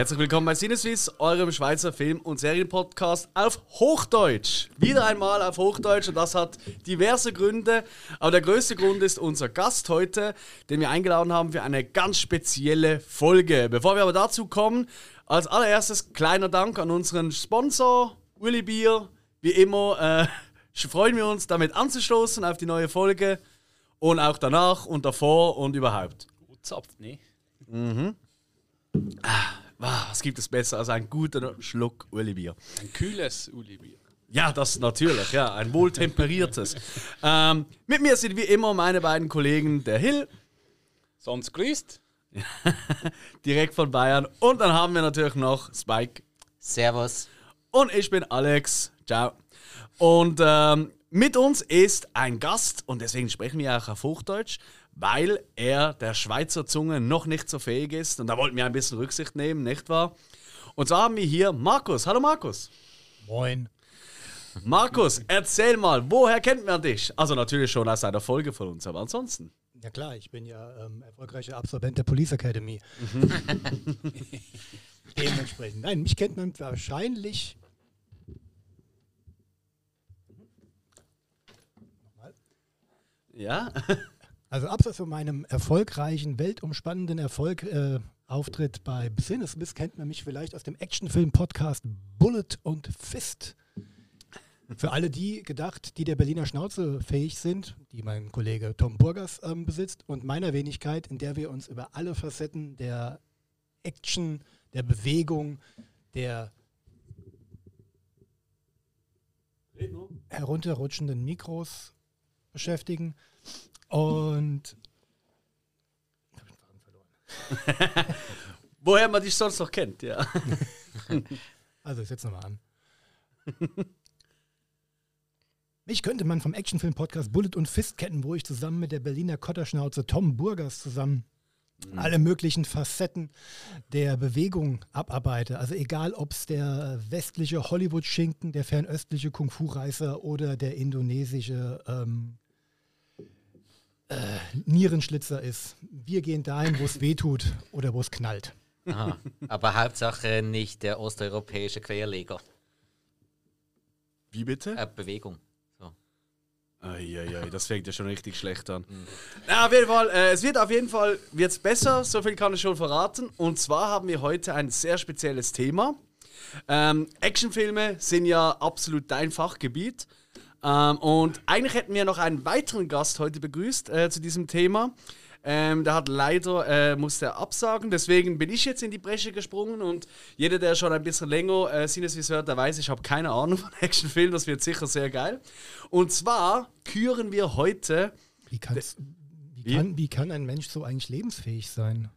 Herzlich willkommen bei Sinneswiss, eurem Schweizer Film- und Serienpodcast auf Hochdeutsch. Wieder einmal auf Hochdeutsch und das hat diverse Gründe. Aber der größte Grund ist unser Gast heute, den wir eingeladen haben für eine ganz spezielle Folge. Bevor wir aber dazu kommen, als allererstes kleiner Dank an unseren Sponsor Willy Bier. Wie immer äh, freuen wir uns, damit anzustoßen auf die neue Folge und auch danach und davor und überhaupt. Gut zapft, ne? Mhm. Ah, was gibt es besser als einen guten Schluck Ueli-Bier? Ein kühles Uli-Bier. Ja, das natürlich, ja, ein wohltemperiertes. ähm, mit mir sind wie immer meine beiden Kollegen, der Hill. Sonst grüßt. direkt von Bayern. Und dann haben wir natürlich noch Spike. Servus. Und ich bin Alex. Ciao. Und ähm, mit uns ist ein Gast und deswegen sprechen wir auch auf Hochdeutsch, weil er der Schweizer Zunge noch nicht so fähig ist. Und da wollten wir ein bisschen Rücksicht nehmen, nicht wahr? Und so haben wir hier Markus. Hallo Markus. Moin. Markus, erzähl mal, woher kennt man dich? Also natürlich schon aus einer Folge von uns, aber ansonsten. Ja klar, ich bin ja ähm, erfolgreicher Absolvent der Police Academy. Dementsprechend. Nein, mich kennt man wahrscheinlich. Nochmal. Ja? Also abseits von meinem erfolgreichen, weltumspannenden Erfolg, äh, Auftritt bei Sinnesbiss kennt man mich vielleicht aus dem Actionfilm-Podcast Bullet und Fist. Für alle die gedacht, die der Berliner Schnauze fähig sind, die mein Kollege Tom Burgers ähm, besitzt und meiner Wenigkeit, in der wir uns über alle Facetten der Action, der Bewegung, der herunterrutschenden Mikros beschäftigen. Und Woher man dich sonst noch kennt, ja. also ich setze nochmal an. Mich könnte man vom Actionfilm-Podcast Bullet und Fist kennen, wo ich zusammen mit der Berliner Kotterschnauze Tom Burgers zusammen alle möglichen Facetten der Bewegung abarbeite. Also egal, ob es der westliche Hollywood-Schinken, der fernöstliche Kung-Fu-Reißer oder der indonesische ähm, äh, Nierenschlitzer ist. Wir gehen dahin, wo es weh tut oder wo es knallt. Aha. Aber Hauptsache nicht der osteuropäische Querleger. Wie bitte? Äh, Bewegung. Eieiei, das fängt ja schon richtig schlecht an. Na, auf jeden Fall, äh, es wird auf jeden Fall wird's besser, so viel kann ich schon verraten. Und zwar haben wir heute ein sehr spezielles Thema. Ähm, Actionfilme sind ja absolut dein Fachgebiet. Ähm, und eigentlich hätten wir noch einen weiteren Gast heute begrüßt äh, zu diesem Thema. Ähm, der hat leider, äh, musste er absagen, deswegen bin ich jetzt in die Bresche gesprungen und jeder, der schon ein bisschen länger äh, Sinneswiss hört, der weiß, ich habe keine Ahnung von Actionfilmen, das wird sicher sehr geil. Und zwar küren wir heute... Wie, kann's, wie, kann, wie kann ein Mensch so eigentlich lebensfähig sein?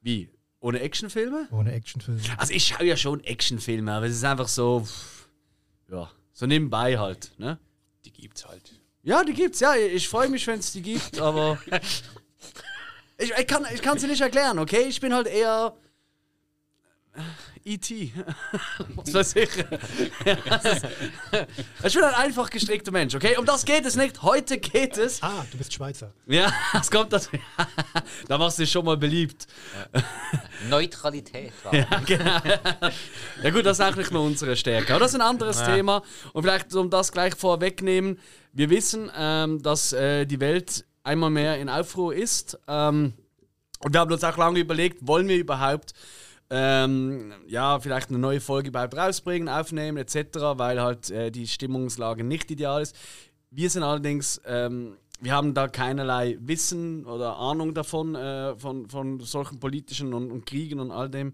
Wie? Ohne Actionfilme? Ohne Actionfilme. Also ich schaue ja schon Actionfilme, aber es ist einfach so... Ja, so nebenbei halt, ne? Die gibt's halt. Ja, die gibt's, ja. Ich freue mich, wenn es die gibt, aber. ich, ich kann ich kann sie nicht erklären, okay? Ich bin halt eher. E.T. Was weiß ich. Ja, das ist- ich bin ein einfach gestrickter Mensch, okay? Um das geht es nicht. Heute geht es. Ah, du bist Schweizer. Ja, es kommt das. da machst du dich schon mal beliebt. Neutralität war. Ja, genau. ja gut, das ist auch nicht mehr unsere Stärke. Aber das ist ein anderes Thema. Und vielleicht, um das gleich vorwegnehmen, wir wissen, ähm, dass äh, die Welt einmal mehr in Aufruhr ist. Ähm, und wir haben uns auch lange überlegt, wollen wir überhaupt ähm, ja, vielleicht eine neue Folge überhaupt rausbringen, aufnehmen etc., weil halt äh, die Stimmungslage nicht ideal ist. Wir sind allerdings, ähm, wir haben da keinerlei Wissen oder Ahnung davon, äh, von, von solchen politischen und, und Kriegen und all dem.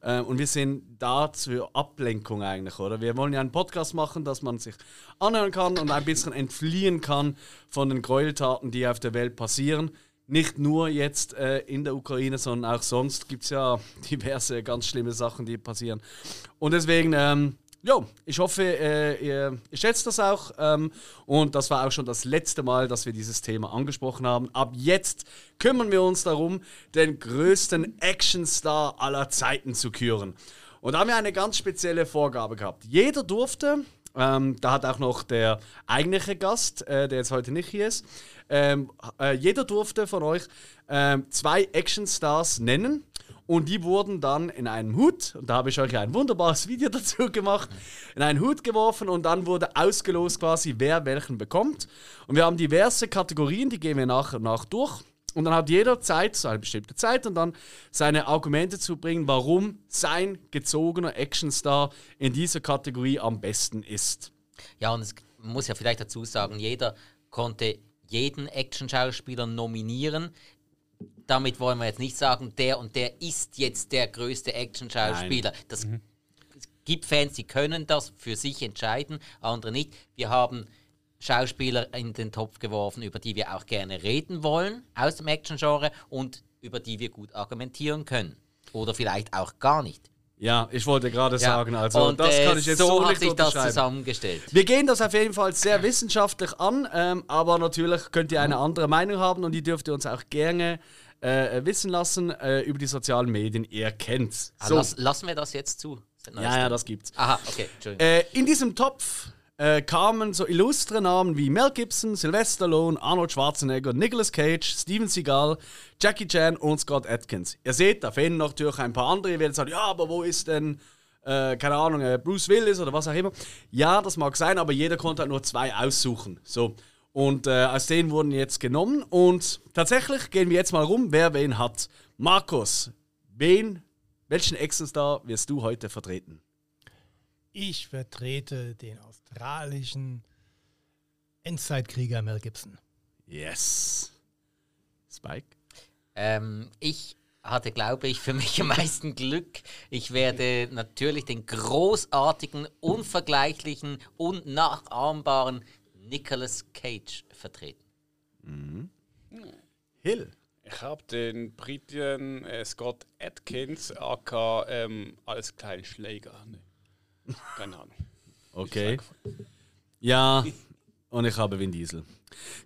Äh, und wir sind da zur Ablenkung eigentlich, oder? Wir wollen ja einen Podcast machen, dass man sich anhören kann und ein bisschen entfliehen kann von den Gräueltaten, die auf der Welt passieren. Nicht nur jetzt äh, in der Ukraine, sondern auch sonst gibt es ja diverse ganz schlimme Sachen, die passieren. Und deswegen, ähm, ja, ich hoffe, äh, ihr, ihr schätzt das auch. Ähm, und das war auch schon das letzte Mal, dass wir dieses Thema angesprochen haben. Ab jetzt kümmern wir uns darum, den größten Actionstar aller Zeiten zu küren. Und da haben wir eine ganz spezielle Vorgabe gehabt. Jeder durfte, ähm, da hat auch noch der eigentliche Gast, äh, der jetzt heute nicht hier ist, ähm, äh, jeder durfte von euch ähm, zwei Actionstars nennen. Und die wurden dann in einen Hut, und da habe ich euch ein wunderbares Video dazu gemacht, in einen Hut geworfen und dann wurde ausgelost quasi, wer welchen bekommt. Und wir haben diverse Kategorien, die gehen wir nach und nach durch. Und dann hat jeder Zeit, so eine bestimmte Zeit, und dann seine Argumente zu bringen, warum sein gezogener Actionstar in dieser Kategorie am besten ist. Ja, und es muss ja vielleicht dazu sagen, jeder konnte jeden Action-Schauspieler nominieren. Damit wollen wir jetzt nicht sagen, der und der ist jetzt der größte Action-Schauspieler. Das Es gibt Fans, die können das für sich entscheiden, andere nicht. Wir haben Schauspieler in den Topf geworfen, über die wir auch gerne reden wollen aus dem Action-Genre und über die wir gut argumentieren können. Oder vielleicht auch gar nicht. Ja, ich wollte gerade sagen, also und, das kann äh, ich jetzt so so hat nicht sich das zusammengestellt. Wir gehen das auf jeden Fall sehr wissenschaftlich an, ähm, aber natürlich könnt ihr eine andere Meinung haben und die dürft ihr uns auch gerne äh, wissen lassen äh, über die sozialen Medien. Ihr kennt's. Ah, So. lass, lassen wir das jetzt zu? Ja, ja, das gibt's. Aha, okay, Entschuldigung. Äh, in diesem Topf äh, kamen so illustre Namen wie Mel Gibson, Sylvester Stallone, Arnold Schwarzenegger, Nicolas Cage, Steven Seagal, Jackie Chan und Scott Atkins. Ihr seht, da fehlen natürlich ein paar andere. Werdet sagen, ja, aber wo ist denn, äh, keine Ahnung, äh, Bruce Willis oder was auch immer. Ja, das mag sein, aber jeder konnte halt nur zwei aussuchen. So. Und äh, aus denen wurden jetzt genommen. Und tatsächlich gehen wir jetzt mal rum, wer wen hat. Markus, wen, welchen Action-Star wirst du heute vertreten? Ich vertrete den australischen Endzeitkrieger Mel Gibson. Yes. Spike? Ähm, ich hatte, glaube ich, für mich am meisten Glück. Ich werde natürlich den großartigen, unvergleichlichen, unnachahmbaren Nicolas Cage vertreten. Hill. Ich habe den Briten äh, Scott Atkins, aka ähm, alles klein Schläger. Nee. Keine Ahnung. Okay. Ja, und ich habe Vin Diesel.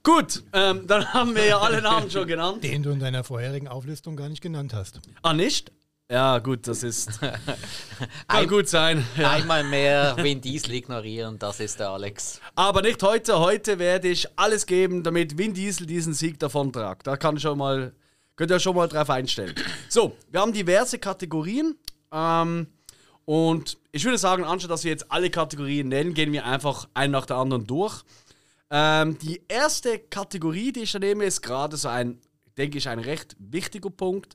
Gut, ähm, dann haben wir ja alle Namen schon genannt. Den du in deiner vorherigen Auflistung gar nicht genannt hast. Ah, nicht? Ja, gut, das ist. Kann gut sein. Ja. Einmal mehr Vin Diesel ignorieren, das ist der Alex. Aber nicht heute. Heute werde ich alles geben, damit Vin Diesel diesen Sieg davontragt. Da kann ich schon mal, könnt ihr schon mal drauf einstellen. So, wir haben diverse Kategorien. Ähm, und ich würde sagen, anstatt dass wir jetzt alle Kategorien nennen, gehen wir einfach einen nach der anderen durch. Ähm, die erste Kategorie, die ich da nehme, ist gerade so ein, denke ich, ein recht wichtiger Punkt.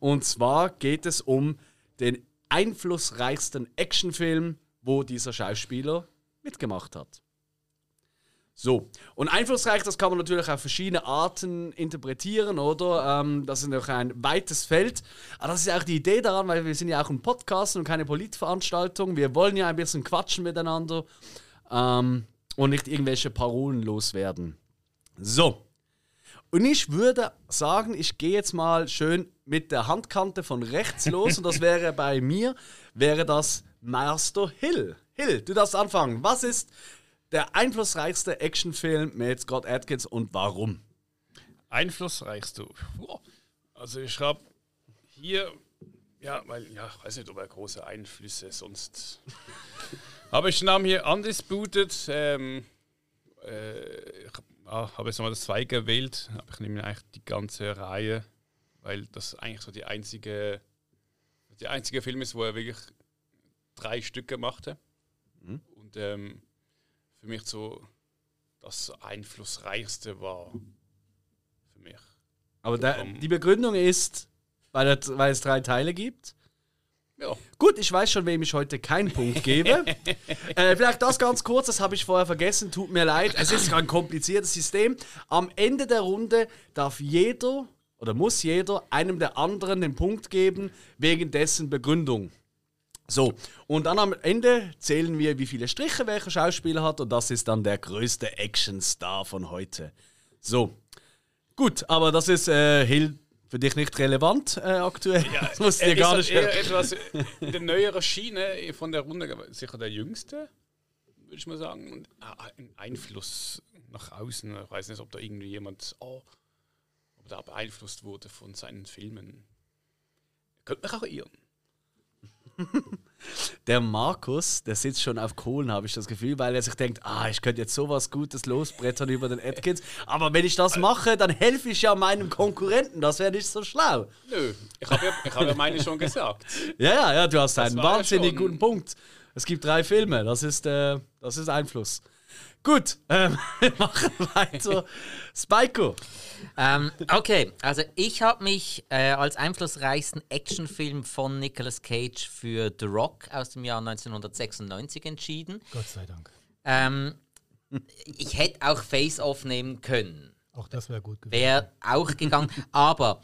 Und zwar geht es um den einflussreichsten Actionfilm, wo dieser Schauspieler mitgemacht hat. So, und einflussreich, das kann man natürlich auf verschiedene Arten interpretieren, oder? Ähm, das ist noch ein weites Feld. Aber das ist ja auch die Idee daran, weil wir sind ja auch ein Podcast und keine Politveranstaltung. Wir wollen ja ein bisschen quatschen miteinander ähm, und nicht irgendwelche Parolen loswerden. So, und ich würde sagen, ich gehe jetzt mal schön mit der Handkante von rechts los und das wäre bei mir, wäre das Master Hill. Hill, du darfst anfangen. Was ist der einflussreichste Actionfilm mit Scott Atkins und warum? Einflussreichst Boah. Also ich habe hier, ja, weil, ja, ich weiß nicht, ob er große Einflüsse sonst. Aber ich nahm hier Undisputed, ähm, äh, ich ah, habe jetzt mal das 2 gewählt, aber ich nehme eigentlich die ganze Reihe, weil das eigentlich so die einzige, der einzige Film ist, wo er wirklich drei Stücke machte. Und ähm, für mich so das einflussreichste war für mich. Aber Um- die Begründung ist, weil, er, weil es drei Teile gibt. Ja. Gut, ich weiß schon, wem ich heute keinen Punkt gebe. äh, vielleicht das ganz kurz, das habe ich vorher vergessen, tut mir leid. Es ist ein kompliziertes System. Am Ende der Runde darf jeder oder muss jeder einem der anderen den Punkt geben, wegen dessen Begründung. So, und dann am Ende zählen wir, wie viele Striche welcher Schauspieler hat, und das ist dann der größte Actionstar von heute. So, gut, aber das ist äh, Hill für dich nicht relevant äh, aktuell. das musst du dir gar nicht eher etwas in der neueren Schiene von der Runde, sicher der jüngste, würde ich mal sagen. Und ah, ein Einfluss nach außen. Ich weiß nicht, ob da irgendwie jemand oh, ob da beeinflusst wurde von seinen Filmen. Könnte mich auch irren. der Markus, der sitzt schon auf Kohlen, habe ich das Gefühl, weil er sich denkt, ah, ich könnte jetzt sowas Gutes losbrettern über den Atkins. Aber wenn ich das mache, dann helfe ich ja meinem Konkurrenten. Das wäre nicht so schlau. Nö, ich habe ja, ich hab ja meine schon gesagt. Ja, ja, ja, du hast einen ja wahnsinnig schon- guten Punkt. Es gibt drei Filme, das ist, äh, das ist Einfluss. Gut, ähm, wir machen weiter. Spiko. Ähm, okay, also ich habe mich äh, als einflussreichsten Actionfilm von Nicolas Cage für The Rock aus dem Jahr 1996 entschieden. Gott sei Dank. Ähm, ich hätte auch Face Off nehmen können. Auch das wäre gut gewesen. Wäre auch gegangen, aber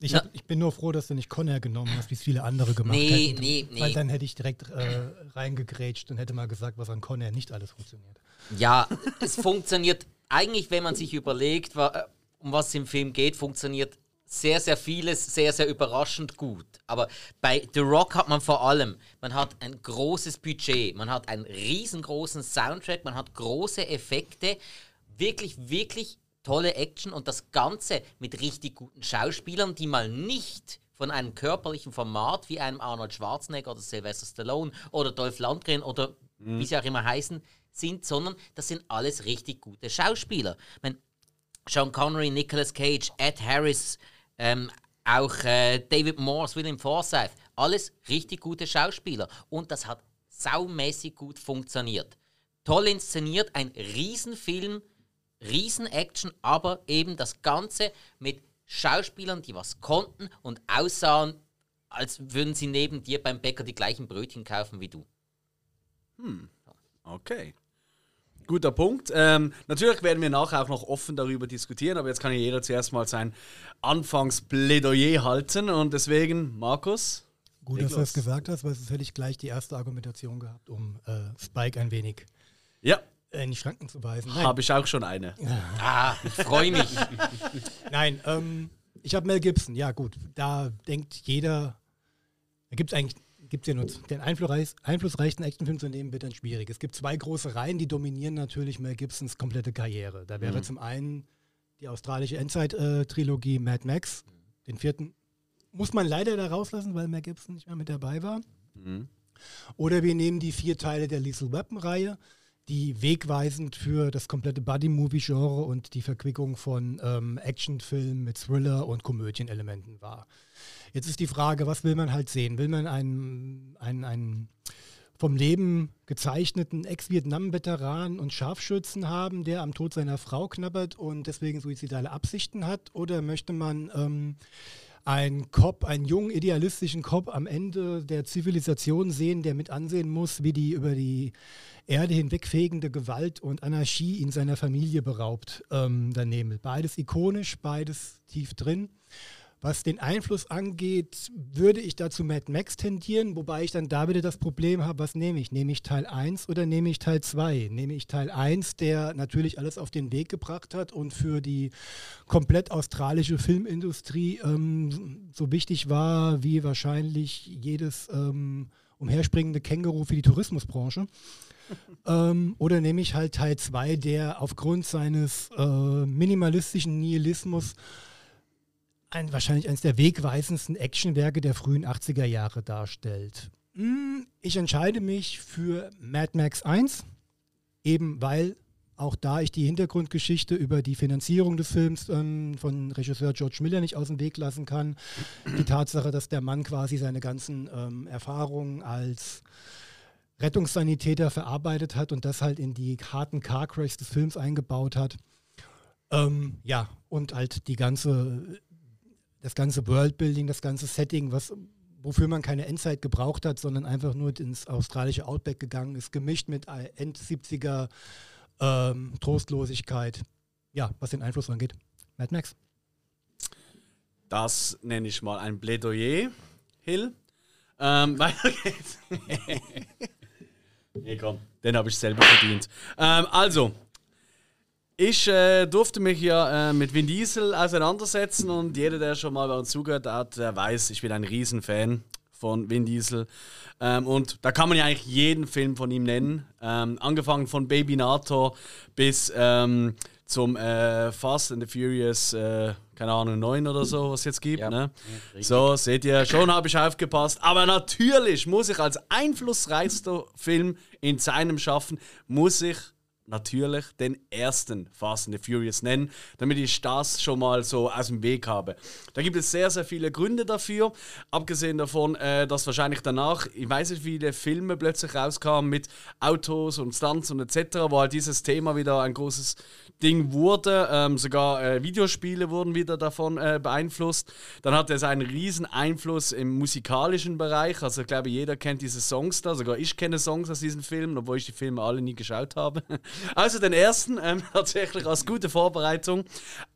Ich, hab, ich bin nur froh, dass du nicht Conner genommen hast, wie es viele andere gemacht Nee, hätten. nee, nee. Weil dann hätte ich direkt äh, reingegrätscht und hätte mal gesagt, was an Conner nicht alles funktioniert. Ja, es funktioniert eigentlich, wenn man sich überlegt, äh, um was es im Film geht, funktioniert sehr, sehr vieles sehr, sehr überraschend gut. Aber bei The Rock hat man vor allem, man hat ein großes Budget, man hat einen riesengroßen Soundtrack, man hat große Effekte, wirklich, wirklich tolle Action und das Ganze mit richtig guten Schauspielern, die mal nicht von einem körperlichen Format wie einem Arnold Schwarzenegger oder Sylvester Stallone oder Dolph Lundgren oder wie sie auch immer heißen, sind, sondern das sind alles richtig gute Schauspieler. Ich meine, Sean Connery, Nicolas Cage, Ed Harris, ähm, auch äh, David Morse, William Forsythe, alles richtig gute Schauspieler. Und das hat saumäßig gut funktioniert. Toll inszeniert, ein Riesenfilm, Riesen-Action, aber eben das Ganze mit Schauspielern, die was konnten und aussahen, als würden sie neben dir beim Bäcker die gleichen Brötchen kaufen wie du. Okay. Guter Punkt. Ähm, natürlich werden wir nachher auch noch offen darüber diskutieren, aber jetzt kann ja jeder zuerst mal sein Anfangsplädoyer halten und deswegen, Markus. Gut, Leg dass du das gesagt hast, weil sonst hätte ich gleich die erste Argumentation gehabt, um äh, Spike ein wenig Ja, in die Schranken zu weisen. Habe ich auch schon eine. Ah, ich freue mich. Nein ähm, ich habe Mel Gibson. Ja, gut, da denkt jeder, da gibt es eigentlich gibt's ja nur den einflussreich, einflussreichsten Actionfilm zu nehmen, wird dann schwierig. Es gibt zwei große Reihen, die dominieren natürlich Mel Gibsons komplette Karriere. Da wäre zum einen die australische Endzeit-Trilogie Mad Max, den vierten muss man leider da rauslassen, weil Mel Gibson nicht mehr mit dabei war. Oder wir nehmen die vier Teile der Lethal Weapon-Reihe, die wegweisend für das komplette Buddy-Movie-Genre und die Verquickung von ähm, Actionfilmen mit Thriller- und Komödienelementen war. Jetzt ist die Frage, was will man halt sehen? Will man einen, einen, einen vom Leben gezeichneten Ex-Vietnam-Veteran und Scharfschützen haben, der am Tod seiner Frau knabbert und deswegen suizidale Absichten hat? Oder möchte man ähm, einen Cop, einen jungen, idealistischen Cop am Ende der Zivilisation sehen, der mit ansehen muss, wie die über die Erde hinwegfegende Gewalt und Anarchie ihn seiner Familie beraubt ähm, daneben. Beides ikonisch, beides tief drin. Was den Einfluss angeht, würde ich dazu Mad Max tendieren, wobei ich dann da wieder das Problem habe, was nehme ich? Nehme ich Teil 1 oder nehme ich Teil 2? Nehme ich Teil 1, der natürlich alles auf den Weg gebracht hat und für die komplett australische Filmindustrie ähm, so wichtig war wie wahrscheinlich jedes ähm, umherspringende Känguru für die Tourismusbranche. ähm, oder nehme ich halt Teil 2, der aufgrund seines äh, minimalistischen Nihilismus ein, wahrscheinlich eines der wegweisendsten Actionwerke der frühen 80er Jahre darstellt. Hm, Ich entscheide mich für Mad Max 1, eben weil auch da ich die Hintergrundgeschichte über die Finanzierung des Films ähm, von Regisseur George Miller nicht aus dem Weg lassen kann. Die Tatsache, dass der Mann quasi seine ganzen ähm, Erfahrungen als Rettungssanitäter verarbeitet hat und das halt in die harten Car Crashs des Films eingebaut hat. Ähm, ja, und halt die ganze, das ganze Worldbuilding, das ganze Setting, was, wofür man keine Endzeit gebraucht hat, sondern einfach nur ins australische Outback gegangen ist, gemischt mit äh, End-70er ähm, Trostlosigkeit. Ja, was den Einfluss angeht. Mad Max. Das nenne ich mal ein Plädoyer, Hill. Ähm, weiter geht's. nee, komm, den habe ich selber verdient. Ähm, also, ich äh, durfte mich ja äh, mit Vin Diesel auseinandersetzen und jeder, der schon mal bei uns zugehört hat, der weiß, ich bin ein Riesenfan von Vin Diesel. Ähm, und da kann man ja eigentlich jeden Film von ihm nennen. Ähm, angefangen von Baby Nator bis ähm, zum äh, Fast and the Furious, äh, keine Ahnung, 9 oder so, was es jetzt gibt. Ja. Ne? So, seht ihr, schon habe ich aufgepasst. Aber natürlich muss ich als einflussreichster Film in seinem Schaffen, muss ich natürlich den ersten Fast and the Furious nennen, damit ich das schon mal so aus dem Weg habe. Da gibt es sehr, sehr viele Gründe dafür. Abgesehen davon, äh, dass wahrscheinlich danach, ich weiß nicht, wie viele Filme plötzlich rauskamen mit Autos und Stunts und etc., wo halt dieses Thema wieder ein großes Ding wurde. Ähm, sogar äh, Videospiele wurden wieder davon äh, beeinflusst. Dann hat es einen riesen Einfluss im musikalischen Bereich. Also ich glaube, jeder kennt diese Songs da. Sogar ich kenne Songs aus diesen Filmen, obwohl ich die Filme alle nie geschaut habe. Also den ersten ähm, tatsächlich als gute Vorbereitung.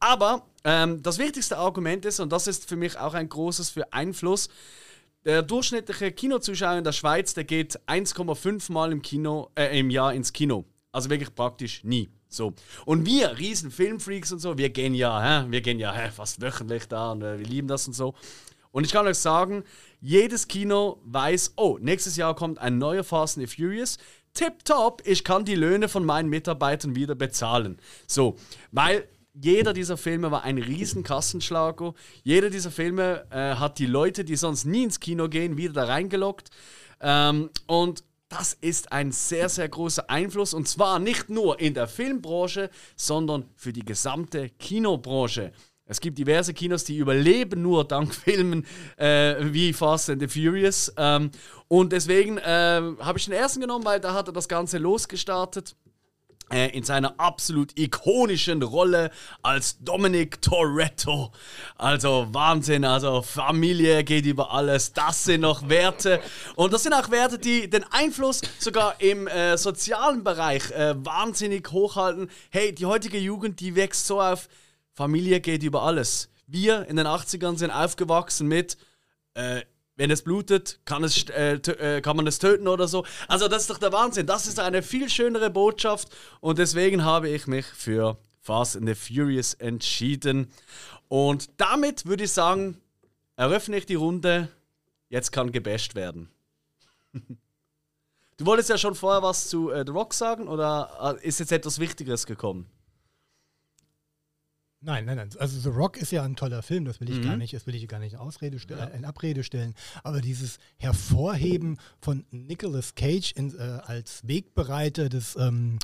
Aber ähm, das wichtigste Argument ist, und das ist für mich auch ein großes für Einfluss, der durchschnittliche Kinozuschauer in der Schweiz, der geht 1,5 Mal im, Kino, äh, im Jahr ins Kino. Also wirklich praktisch nie. So. Und wir, riesen Filmfreaks und so, wir gehen ja, hä? wir gehen ja hä, fast wöchentlich da und äh, wir lieben das und so. Und ich kann euch sagen, jedes Kino weiß, oh, nächstes Jahr kommt ein neuer Fast and the Furious. Tipptopp, ich kann die Löhne von meinen Mitarbeitern wieder bezahlen. So, weil jeder dieser Filme war ein riesen Kassenschlager. Jeder dieser Filme äh, hat die Leute, die sonst nie ins Kino gehen, wieder da reingelockt. Ähm, und das ist ein sehr, sehr großer Einfluss. Und zwar nicht nur in der Filmbranche, sondern für die gesamte Kinobranche. Es gibt diverse Kinos, die überleben nur dank Filmen äh, wie Fast and the Furious. Ähm, und deswegen äh, habe ich den ersten genommen, weil da hat er das Ganze losgestartet. Äh, in seiner absolut ikonischen Rolle als Dominic Toretto. Also Wahnsinn, also Familie geht über alles. Das sind noch Werte. Und das sind auch Werte, die den Einfluss sogar im äh, sozialen Bereich äh, wahnsinnig hochhalten. Hey, die heutige Jugend, die wächst so auf Familie geht über alles. Wir in den 80ern sind aufgewachsen mit, äh, wenn es blutet, kann, es, äh, äh, kann man es töten oder so. Also das ist doch der Wahnsinn. Das ist eine viel schönere Botschaft und deswegen habe ich mich für Fast and the Furious entschieden. Und damit würde ich sagen, eröffne ich die Runde. Jetzt kann gebasht werden. Du wolltest ja schon vorher was zu äh, The Rock sagen oder äh, ist jetzt etwas Wichtigeres gekommen? Nein, nein, nein. Also The Rock ist ja ein toller Film, das will ich Mhm. gar nicht, das will ich gar nicht in, Ausrede äh, in Abrede stellen. Aber dieses Hervorheben von Nicolas Cage in, äh, als Wegbereiter des ähm,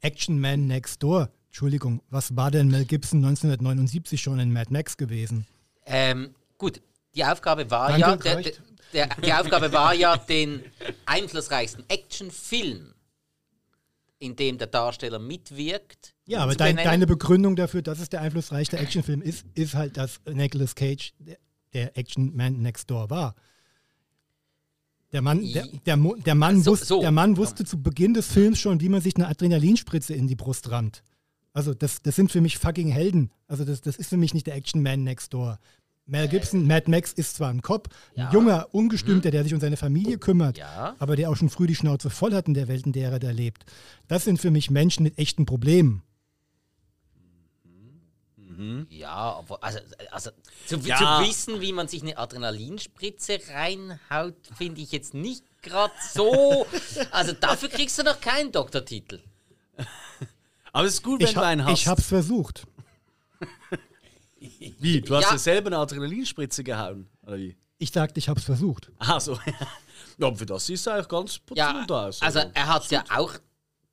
Action Man Next Door, Entschuldigung, was war denn Mel Gibson 1979 schon in Mad Max gewesen? Ähm, gut, die Aufgabe war Danke, ja, der, der, die Aufgabe war ja, den einflussreichsten Actionfilm, in dem der Darsteller mitwirkt. Ja, aber dein, deine Begründung dafür, dass es der einflussreichste Actionfilm ist, ist halt, dass Nicolas Cage der, der Action Man Next Door war. Der Mann, der, der, der Mann, So- wusste, so. der Mann wusste zu Beginn des Films schon, wie man sich eine Adrenalinspritze in die Brust rammt. Also das, das sind für mich fucking Helden. Also das, das ist für mich nicht der Action Man Next Door. Mel Gibson, Mad Max ist zwar ein Cop, ein Ja. junger, ungestümter, der sich um seine Familie kümmert, Ja. aber der auch schon früh die Schnauze voll hat in der Welt, in der er da lebt. Das sind für mich Menschen mit echten Problemen. Ja, aber also, also zu, Ja. zu wissen, wie man sich eine Adrenalinspritze reinhaut, finde ich jetzt nicht gerade so. Also dafür kriegst du noch keinen Doktortitel. Aber es ist gut, wenn Ich, du einen hast. ich hab's versucht. Wie? Du hast Ja. dir selber eine Adrenalinspritze gehauen? Oder wie? Ich sagte, ich hab's versucht. Ach so. ja, für das siehst du eigentlich ganz Ja, putzelt aus. also er hat es ja auch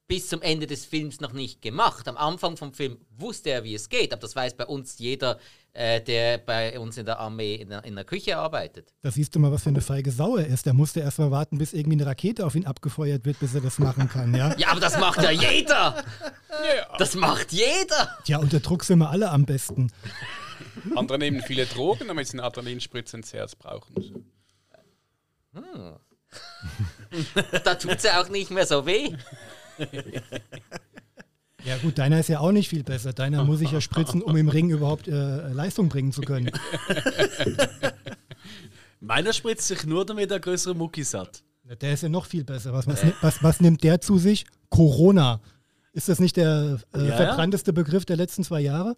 bis zum Ende des Films noch nicht gemacht. Am Anfang vom Film wusste er, wie es geht, aber das weiß bei uns jeder, äh, der bei uns in der Armee in der, in der Küche arbeitet. Da siehst du mal, was für eine feige Sau er ist. Der musste erst mal warten, bis irgendwie eine Rakete auf ihn abgefeuert wird, bis er das machen kann, ja? Ja, aber das macht ja jeder! Das macht jeder! Tja, unter Druck sind wir alle am besten. Andere nehmen viele Drogen, damit sie eine Adrenalinspritze ins Herz brauchen. Da tut es ja auch nicht mehr so weh. Ja gut, deiner ist ja auch nicht viel besser. Deiner muss ich ja spritzen, um im Ring überhaupt äh, Leistung bringen zu können. Meiner spritzt sich nur, damit er größere Muckis hat. Der ist ja noch viel besser. Was, was, was, was nimmt der zu sich? Corona. Ist das nicht der äh, Ja, verbrannteste Begriff der letzten zwei Jahre?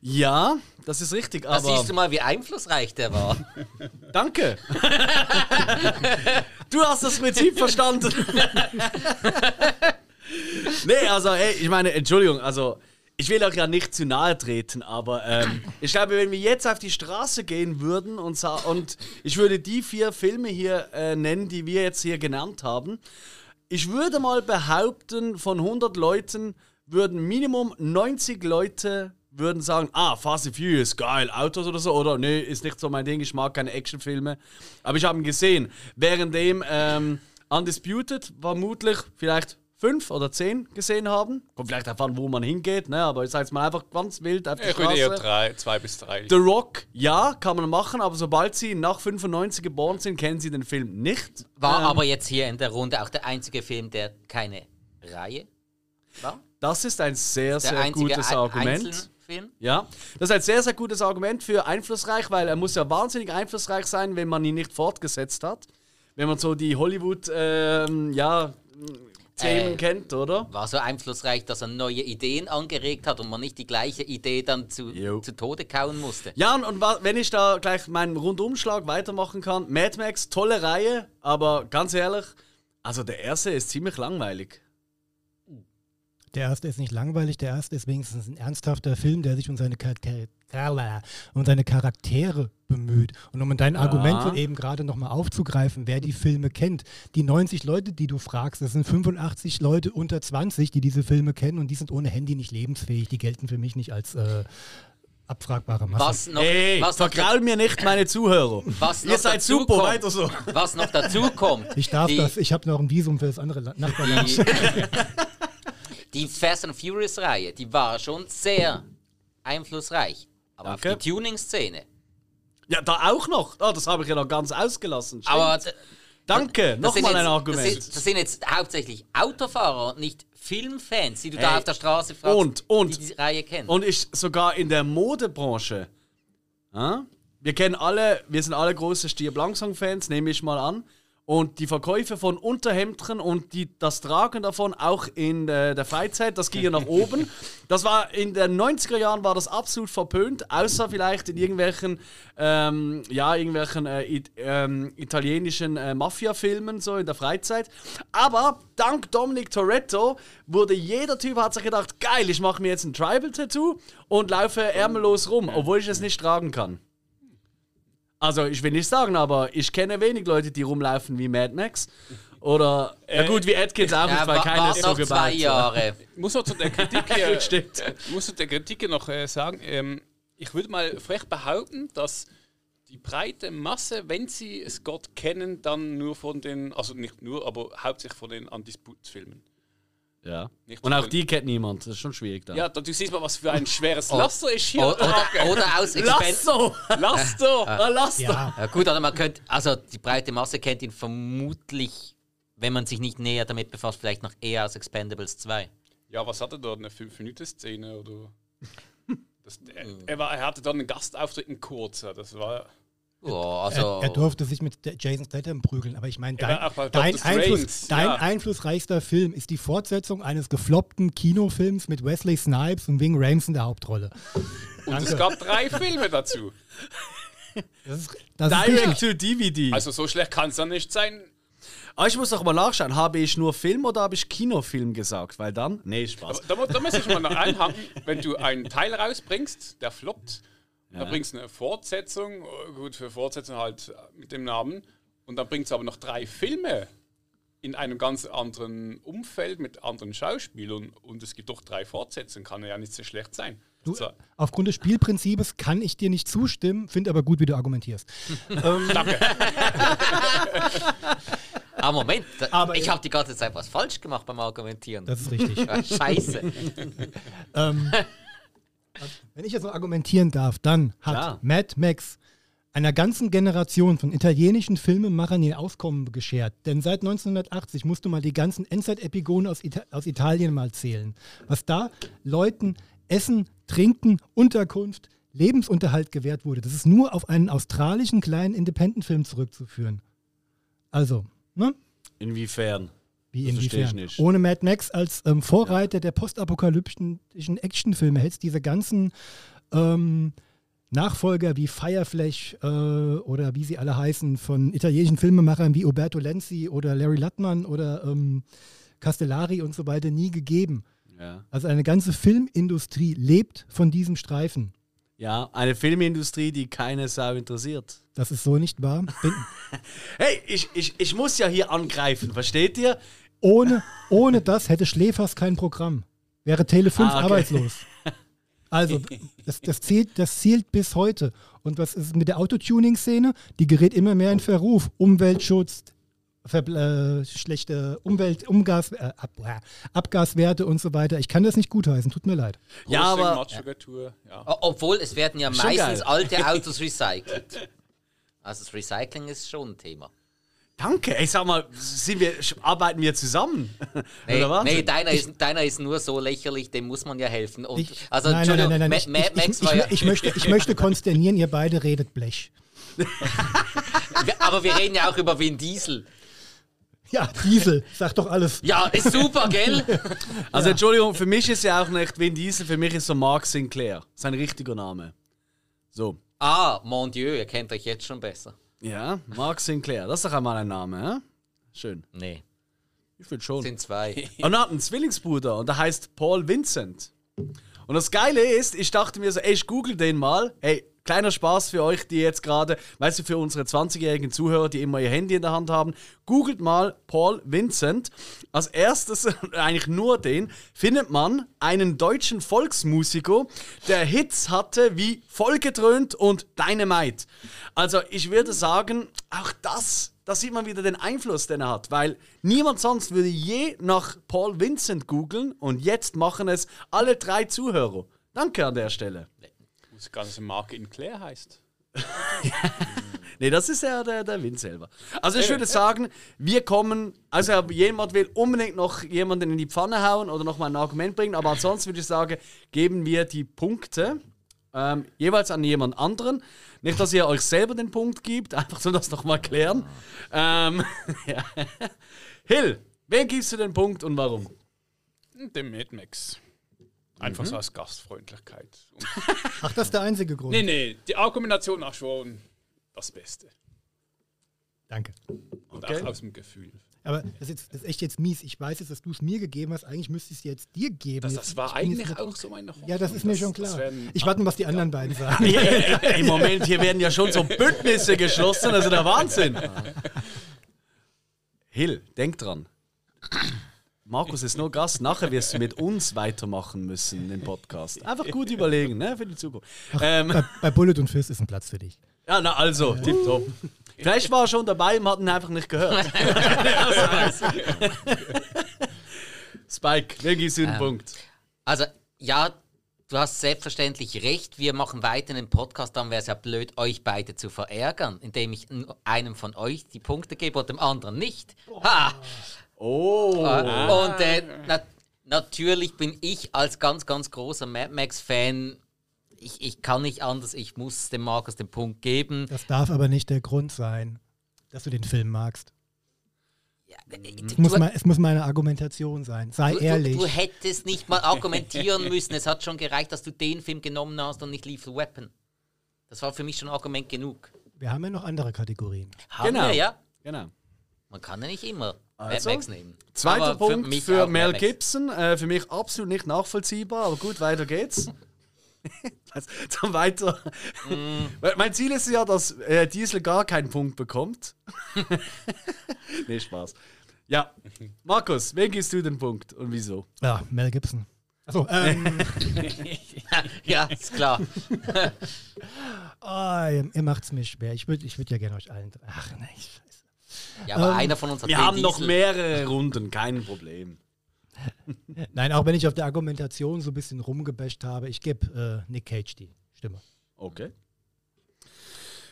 Ja, das ist richtig, Da aber. siehst du mal, wie einflussreich der war. Danke. du hast das Prinzip verstanden. nee, also, ey, ich meine, Entschuldigung, also. ich will auch ja nicht zu nahe treten, aber ähm, ich glaube, wenn wir jetzt auf die Straße gehen würden und, und ich würde die vier Filme hier äh, nennen, die wir jetzt hier genannt haben, ich würde mal behaupten, von 100 Leuten würden Minimum 90 Leute würden sagen, ah, Fast and Furious, geil, Autos oder so, oder nee, ist nicht so mein Ding, ich mag keine Actionfilme. Aber ich habe ihn gesehen. Währenddem ähm, Undisputed vermutlich vielleicht fünf oder zehn gesehen haben. Kommt vielleicht davon, wo man hingeht, ne? aber ich sage jetzt mal einfach ganz wild auf die Ich würde eher Straße. drei, zwei bis drei. The Rock, ja, kann man machen, aber sobald sie nach 95 geboren sind, kennen sie den Film nicht. War Ähm, aber jetzt hier in der Runde auch der einzige Film, der keine Reihe war. Das ist ein sehr, Der sehr einzige gutes Argument. Einzelfilm. Ja, das ist ein sehr, sehr gutes Argument für einflussreich, weil er muss ja wahnsinnig einflussreich sein, wenn man ihn nicht fortgesetzt hat. Wenn man so die Hollywood, ähm, ja, Themen Äh, kennt, oder? War so einflussreich, dass er neue Ideen angeregt hat und man nicht die gleiche Idee dann zu, Jo. zu Tode kauen musste. Ja, und, und wenn ich da gleich meinen Rundumschlag weitermachen kann, Mad Max, tolle Reihe, aber ganz ehrlich, also der erste ist ziemlich langweilig. Der erste ist nicht langweilig, der erste ist wenigstens ein ernsthafter Film, der sich um seine Charaktere, um seine Charaktere bemüht. Und um dein Argument von eben gerade nochmal aufzugreifen, wer die Filme kennt, die 90 Leute, die du fragst, das sind 85 Leute unter 20, die diese Filme kennen und die sind ohne Handy nicht lebensfähig. Die gelten für mich nicht als äh, abfragbare Masse. Was noch, Ey, was, vergraul mir nicht meine Zuhörer. was Ihr seid dazu super, kommt, weiter so. Was noch dazu kommt, Ich darf die, das, ich habe noch ein Visum für das andere La- Nachbarland. die, die Fast and Furious Reihe, die war schon sehr einflussreich. Aber Danke. auf die Tuning-Szene. Ja, da auch noch. Ah, das habe ich ja noch ganz ausgelassen. Stimmt. Aber d- Danke, nochmal ein Argument. Das sind, das sind jetzt hauptsächlich Autofahrer und nicht Filmfans, die du Hey. da auf der Straße fragst, Und- und- die die Reihe kennen. Und ich sogar in der Modebranche. Ja? Wir kennen alle, wir sind alle große Stirb langsam Fans, nehme ich mal an. Und die Verkäufe von Unterhemdchen und die, das Tragen davon auch in äh, der Freizeit, das ging ja nach oben. Das war in den 90er Jahren war das absolut verpönt, außer vielleicht in irgendwelchen, ähm, ja, irgendwelchen äh, it, ähm, italienischen äh, Mafia-Filmen so in der Freizeit. Aber dank Dominic Toretto wurde jeder Typ hat sich gedacht, geil, ich mache mir jetzt ein Tribal-Tattoo und laufe ärmellos rum, obwohl ich es nicht tragen kann. Also, ich will nicht sagen, aber ich kenne wenig Leute, die rumlaufen wie Mad Max. Oder, ja gut, wie Atkins auch ja, nicht, weil war, keiner ist so noch gebaut. zwei Jahre. Ich muss noch zu der Kritik hier, Stimmt. muss zu der Kritik noch äh, sagen, ähm, ich würde mal frech behaupten, dass die breite Masse, wenn sie Scott kennen, dann nur von den, also nicht nur, aber hauptsächlich von den Undisputed-Filmen. Ja. Nicht Und auch die kennt niemand, das ist schon schwierig dann. Ja, da, du siehst mal, was für ein schweres Oh. Laster ist hier. Oder, oder, oder aus Lasso! Laster! Ah, Lasso! Ja, Ja, gut, oder man könnte, also die breite Masse kennt ihn vermutlich, wenn man sich nicht näher damit befasst, vielleicht noch eher aus Expendables 2. Ja, was hatte da? Eine 5-Minuten-Szene oder? Das, er, er, war, er hatte dann einen Gastauftritt in kurzer. Das war. Ja, also, er, er durfte sich mit Jason Statham prügeln, aber ich meine, dein, bei dein. Einfluss, dein ja. einflussreichster Film ist die Fortsetzung eines gefloppten Kinofilms mit Wesley Snipes und Wing Rames in der Hauptrolle. Und Danke. es gab drei Filme dazu. Das ist, das Direct to DVD. Also so schlecht kann es dann nicht sein. Aber ich muss doch mal nachschauen, habe ich nur Film oder habe ich Kinofilm gesagt? Weil dann. Nee, Spaß. Aber da, da muss ich mal noch einhaken, wenn du einen Teil rausbringst, der floppt, dann bringst du eine Fortsetzung, oh, gut, für Fortsetzung halt mit dem Namen, und dann bringst du aber noch drei Filme in einem ganz anderen Umfeld mit anderen Schauspielern und es gibt doch drei Fortsetzungen, kann ja nicht so schlecht sein. Du, So, aufgrund des Spielprinzips kann ich dir nicht zustimmen, finde aber gut, wie du argumentierst. ah, Moment, da, Aber- ich habe die ganze Zeit was falsch gemacht beim Argumentieren. Das ist richtig. Ah, Scheiße. ähm, wenn ich jetzt noch argumentieren darf, dann hat Klar. Mad Max einer ganzen Generation von italienischen Filmemachern ihr Auskommen beschert. Denn seit 1980 musst du mal die ganzen Endzeit-Epigonen aus, Ita aus Italien mal zählen. Was da Leuten Essen, Trinken, Unterkunft, Lebensunterhalt gewährt wurde. Das ist nur auf einen australischen kleinen Independent-Film zurückzuführen. Also, ne? Inwiefern? Wie Das inwiefern? Ohne Mad Max als ähm, Vorreiter der postapokalyptischen Actionfilme hätte es diese ganzen ähm, Nachfolger wie Fireflash äh, oder wie sie alle heißen von italienischen Filmemachern wie Umberto Lenzi oder Larry Lattmann oder ähm, Castellari und so weiter nie gegeben. Ja. Also eine ganze Filmindustrie lebt von diesem Streifen. ja, eine Filmindustrie, die keine Sau interessiert. Das ist so nicht wahr. Hey, ich, ich, ich muss ja hier angreifen, versteht ihr? Ohne, ohne das hätte Schläfers kein Programm. Wäre Tele 5 Ah, okay. arbeitslos. Also, das, das, zielt, das zielt bis heute. Und was ist mit der Autotuning-Szene? Die gerät immer mehr in Verruf. Umweltschutz, Ver äh, schlechte Umwelt, Umgas, äh, Ab äh, Abgaswerte und so weiter. Ich kann das nicht gutheißen, tut mir leid. Ja, aber- ja. Obwohl, es werden ja Schon meistens geil. alte Autos recycelt. Also das Recycling ist schon ein Thema. Danke. Ey, sag mal, sind wir, arbeiten wir zusammen? Nee, Oder was? nee deiner, ist, deiner ist nur so lächerlich, dem muss man ja helfen. Und, Ich, also, nein, nein, nein, Entschuldigung, nein, nein. Ma- Ich, ich, Max ich, war ja. ich, ich, möchte, ich möchte konsternieren, ihr beide redet Blech. Aber wir reden ja auch über Vin Diesel. Ja, Diesel, sag doch alles. Ja, ist super, gell? Also Entschuldigung, für mich ist ja auch nicht Vin Diesel, für mich ist so Mark Sinclair. Sein richtiger Name. So. Ah, mon Dieu, ihr kennt euch jetzt schon besser. Ja, Mark Sinclair. Das ist doch einmal ein Name, hä? Schön. Nee, Ich finde schon. sind zwei. Und er hat einen Zwillingsbruder und der heißt Paul Vincent. Und das Geile ist, ich dachte mir so, ey, ich google den mal. Hey, kleiner Spaß für euch, die jetzt gerade, weißt du, für unsere 20-jährigen Zuhörer, die immer ihr Handy in der Hand haben, googelt mal Paul Vincent. Als erstes, eigentlich nur den, findet man einen deutschen Volksmusiker, der Hits hatte wie Vollgedröhnt und Dynamite. Also ich würde sagen, auch das, da sieht man wieder den Einfluss, den er hat, weil niemand sonst würde je nach Paul Vincent googeln und jetzt machen es alle drei Zuhörer. Danke an der Stelle. Das ganze Marke in Claire heißt. Nee, das ist ja der, der Wind selber. Also ich würde sagen, wir kommen, also jemand will unbedingt noch jemanden in die Pfanne hauen oder noch mal ein Argument bringen, aber ansonsten würde ich sagen, geben wir die Punkte ähm, jeweils an jemand anderen. Nicht, dass ihr euch selber den Punkt gibt, einfach so das noch mal klären. Ähm, ja. Hill, wen gibst du den Punkt und warum? Dem Mad Max. Einfach so aus Gastfreundlichkeit. Und Ach, das ist der einzige Grund. nee, nee, die Argumentation auch schon das Beste. Danke. Und Okay. auch aus dem Gefühl. Aber das ist, jetzt, das ist echt jetzt mies. Ich weiß jetzt, dass du es mir gegeben hast. Eigentlich müsste ich es jetzt dir geben. Das, das war eigentlich auch so meine Hoffnung. Ja, das ist mir schon das klar. werden- Ich warte mal, was die anderen beiden sagen. Im Moment, hier werden ja schon so Bündnisse geschlossen, also der Wahnsinn. Hill, denk dran. Markus ist nur Gast, nachher wirst du mit uns weitermachen müssen, den Podcast. Einfach gut überlegen, ne, für die Zukunft. Ähm, bei, bei Bullet und Fist ist ein Platz für dich. ja, na also, tipptopp. Vielleicht war er schon dabei und hat ihn einfach nicht gehört. Spike, wer gibst du den Ähm, Punkt? Also, ja, du hast selbstverständlich recht. Wir machen weiter einen Podcast, dann wäre es ja blöd, euch beide zu verärgern, indem ich einem von euch die Punkte gebe und dem anderen nicht. Ha! Oh. Und äh, na, natürlich bin ich als ganz, ganz großer Mad Max-Fan. Ich, ich kann nicht anders, ich muss dem Markus den Punkt geben. Das darf aber nicht der Grund sein, dass du den Film magst. Ja, äh, Es du- muss, mal, es muss meine Argumentation sein. Sei Du, ehrlich. du, du hättest nicht mal argumentieren müssen. Es hat schon gereicht, dass du den Film genommen hast und nicht Lethal Weapon. Das war für mich schon Argument genug. Wir haben ja noch andere Kategorien. Haben Genau. wir, ja. Genau. Man kann ja nicht immer Also, Mad Max nehmen. Zweiter Aber Punkt für, auch Mel. Gibson. Äh, für mich absolut nicht nachvollziehbar, aber gut, weiter geht's. Dann weiter. Weil Mein Ziel ist ja, dass äh, Diesel gar keinen Punkt bekommt. nee, Spaß. Ja, Markus, wen gibst du den Punkt und wieso? Ja, Mel Gibson. Achso, ähm, Ja, ist klar. oh, ihr, macht's mir schwer. Ich würde ich würd ja gerne euch allen. Ach, nein. Ja, aber Ähm, einer von uns hat Wir haben noch Diesel. mehrere Runden, kein Problem. Nein, auch wenn ich auf der Argumentation so ein bisschen rumgebasht habe, ich gebe äh, Nick Cage die Stimme. Okay.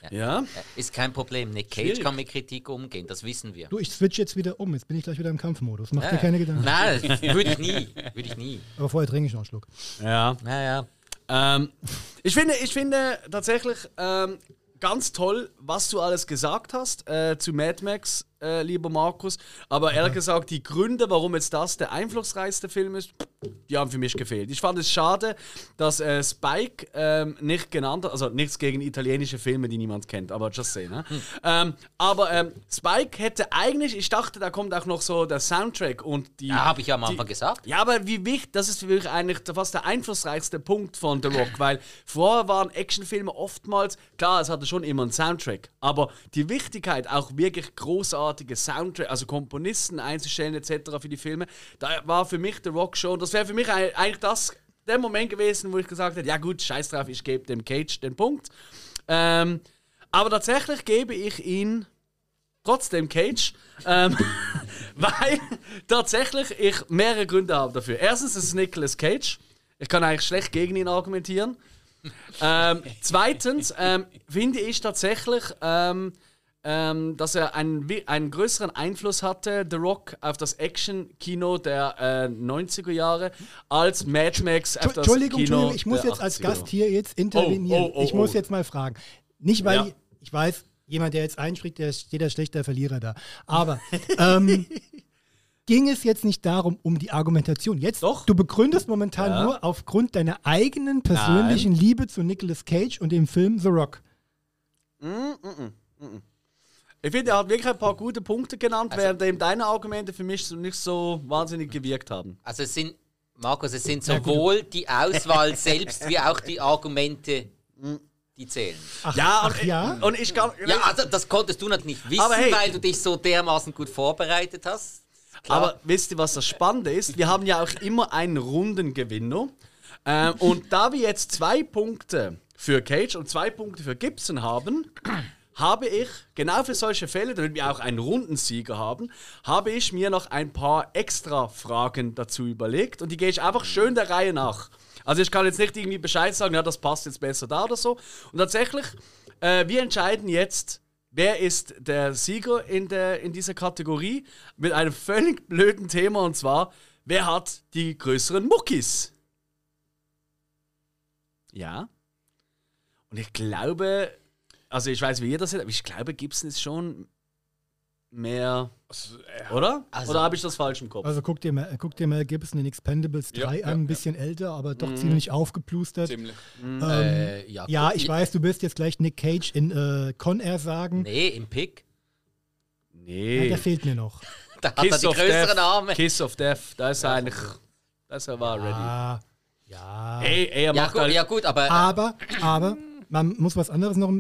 Ja. Ja, Äh, Ist kein Problem. Nick Cage Schwierig. kann mit Kritik umgehen, das wissen wir. Du, ich switch jetzt wieder um. Jetzt bin ich gleich wieder im Kampfmodus. Mach Ja. dir keine Gedanken. Nein, würde ich nie. Würde ich nie. Aber vorher trinke ich noch einen Schluck. ja. Naja. Ähm, ich, finde, ich finde tatsächlich ähm, ganz toll, was du alles gesagt hast äh, zu Mad Max, äh, lieber Markus. Aber ehrlich gesagt, die Gründe, warum jetzt das der einflussreichste Film ist, die haben für mich gefehlt. Ich fand es schade, dass äh, Spike ähm, nicht genannt hat, also nichts gegen italienische Filme, die niemand kennt, aber just say, ne? Hm. Ähm, aber ähm, Spike hätte eigentlich, ich dachte, da kommt auch noch so der Soundtrack und die. Ja, habe ich ja am die- Anfang gesagt. Ja, aber wie wichtig, das ist für mich eigentlich fast der einflussreichste Punkt von The Rock, weil vorher waren Actionfilme oftmals, klar, es hatte schon immer einen Soundtrack, aber die Wichtigkeit, auch wirklich großartige Soundtrack, also Komponisten einzustellen etc. für die Filme, da war für mich The Rock schon, das wäre für mich eigentlich das, der Moment gewesen, wo ich gesagt hätte, ja gut, scheiß drauf, ich gebe dem Cage den Punkt. Ähm, aber tatsächlich gebe ich ihn trotzdem Cage, ähm, weil tatsächlich ich mehrere Gründe habe dafür. Erstens ist es Nicolas Cage. Ich kann eigentlich schlecht gegen ihn argumentieren. Ähm, zweitens ähm, finde ich tatsächlich, ähm, dass er einen, einen größeren Einfluss hatte, The Rock, auf das Action-Kino der äh, 90er Jahre, als Mad Max auf das Entschuldigung, Kino Entschuldigung, ich muss jetzt als 80er. Gast hier jetzt intervenieren. Oh, oh, oh, ich muss oh. jetzt mal fragen. Nicht, weil Ja. ich, ich weiß, jemand, der jetzt einspringt, der steht der schlechter Verlierer da. Aber ähm, ging es jetzt nicht darum, um die Argumentation. Jetzt, Doch. du begründest momentan Ja. nur aufgrund deiner eigenen persönlichen Liebe zu Nicolas Cage und dem Film The Rock. Ich finde, er hat wirklich ein paar gute Punkte genannt, Also- während eben deine Argumente für mich nicht so wahnsinnig gewirkt haben. Also es sind, Markus, es sind sowohl die Auswahl selbst wie auch die Argumente, die zählen. Ach, Ja, ach und, ja? und ich kann. Ja, also das konntest du natürlich nicht wissen, hey- weil du dich so dermaßen gut vorbereitet hast. Klar. Aber wisst ihr, was das Spannende ist? Wir haben ja auch immer einen Rundengewinner. Ähm, und da wir jetzt zwei Punkte für Cage und zwei Punkte für Gibson haben, habe ich, genau für solche Fälle, damit wir auch einen Rundensieger haben, habe ich mir noch ein paar extra Fragen dazu überlegt und die gehe ich einfach schön der Reihe nach. Also ich kann jetzt nicht irgendwie Bescheid sagen, ja, das passt jetzt besser da oder so. Und tatsächlich, äh, wir entscheiden jetzt, wer ist der Sieger in, der, in dieser Kategorie mit einem völlig blöden Thema und zwar, wer hat die größeren Muckis? Ja. Und ich glaube, also ich weiß, wie ihr das seht, aber ich glaube, Gibson ist schon mehr, Also, er oder? Also- oder habe ich das falsch im Kopf? Also guck dir, mal, guck dir mal Gibson in Expendables 3 Ja, an, ja, ein ja. bisschen älter, aber Mhm. doch ziemlich aufgeplustert. ziemlich. Ähm, Äh, ja, ja, ich weiß, du wirst jetzt gleich Nick Cage in äh, Con Air sagen. Nee, im Pick. Ja, nee. der fehlt mir noch. Da hat er die größeren Death. Arme. Kiss of Death. Da ist er eigentlich. Da ist er war ready. Ah, ja. Ey, ey, er Ja macht gut, halt, ja gut, aber Aber, aber, man muss was anderes noch,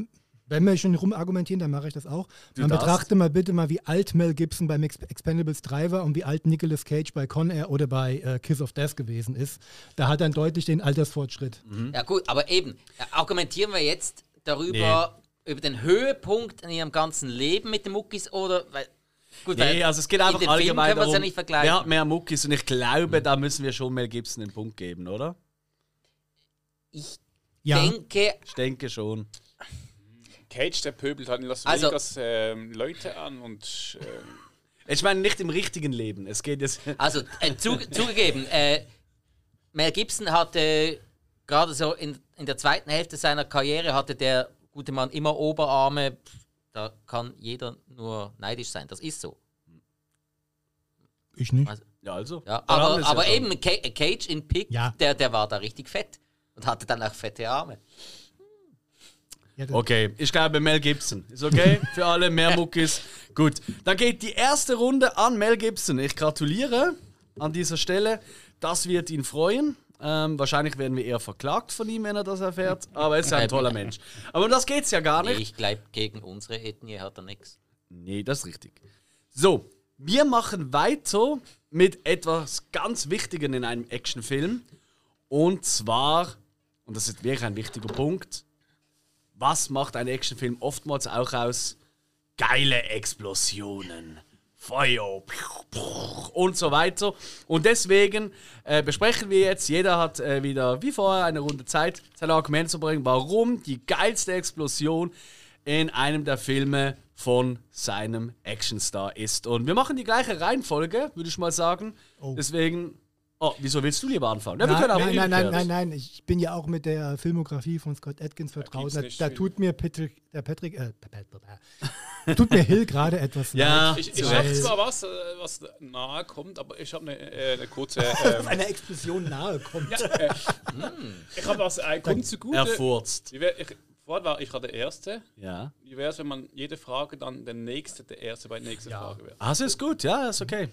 wenn wir schon rumargumentieren, dann mache ich das auch. Man darfst. betrachte mal bitte mal, wie alt Mel Gibson beim Ex Expendables 3 war und wie alt Nicolas Cage bei Con Air oder bei äh, Kiss of Death gewesen ist. Da hat er deutlich den Altersfortschritt. Ja gut, aber eben, äh, argumentieren wir jetzt darüber, über den Höhepunkt in ihrem ganzen Leben mit den Muckis oder... Weil, gut, Nee, also es geht in einfach allgemein darum, ja nicht vergleichen. wer hat mehr Muckis und ich glaube, da müssen wir schon Mel Gibson den Punkt geben, oder? Ich Ja, denke, Ich denke schon. Cage, der pöbelt halt in Las Also- Vegas ähm, Leute an und ähm, Ich meine nicht im richtigen Leben. Es geht jetzt. also äh, zu, zugegeben, äh, Mel Gibson hatte gerade so in, in der zweiten Hälfte seiner Karriere hatte der gute Mann immer Oberarme. Pff, Da kann jeder nur neidisch sein. Das ist so. ich nicht. Also, Ja, also. ja, Dann haben aber es aber schon. eben Ca- Cage in Pick, Ja. der, der war da richtig fett und hatte dann auch fette Arme. Okay, ich glaube Mel Gibson. Ist okay für alle, mehr Muckis. Gut, dann geht die erste Runde an Mel Gibson. Ich gratuliere an dieser Stelle. Das wird ihn freuen. Ähm, wahrscheinlich werden wir eher verklagt von ihm, wenn er das erfährt. Aber er ist ja ein toller Mensch. Aber um das geht's ja gar Nee, nicht. ich glaube, gegen unsere Ethnie hat er nichts. Nee, das ist richtig. So, wir machen weiter mit etwas ganz Wichtigem in einem Actionfilm. Und zwar, und das ist wirklich ein wichtiger Punkt, was macht ein Actionfilm oftmals auch aus? Geile Explosionen. Feuer und so weiter. Und deswegen äh, besprechen wir jetzt, jeder hat äh, wieder wie vorher eine Runde Zeit, sein Argument zu bringen, warum die geilste Explosion in einem der Filme von seinem Actionstar ist. Und wir machen die gleiche Reihenfolge, würde ich mal sagen. Oh. Deswegen Oh, wieso willst du lieber anfangen? Ja, wir Nein, nein, nein, nein, nein, nein. Ich bin ja auch mit der Filmografie von Scott Atkins vertraut. Da, da tut mir Patrick, der Patrick, äh, tut mir Hill gerade etwas Ja. leid. Ich, ich habe zwar was, äh, was nahe kommt, aber ich habe eine, äh, eine kurze. Ähm, einer Explosion nahe kommt. ja, äh, ich habe was ein kommt zugute. Er furzt. Wie wär- ich, vorher war ich war der Erste. Ja. Wie wäre es, wenn man jede Frage dann der Nächste, der Erste bei der nächsten Ja. Frage wäre? Ah, das ist gut, ja, ist okay.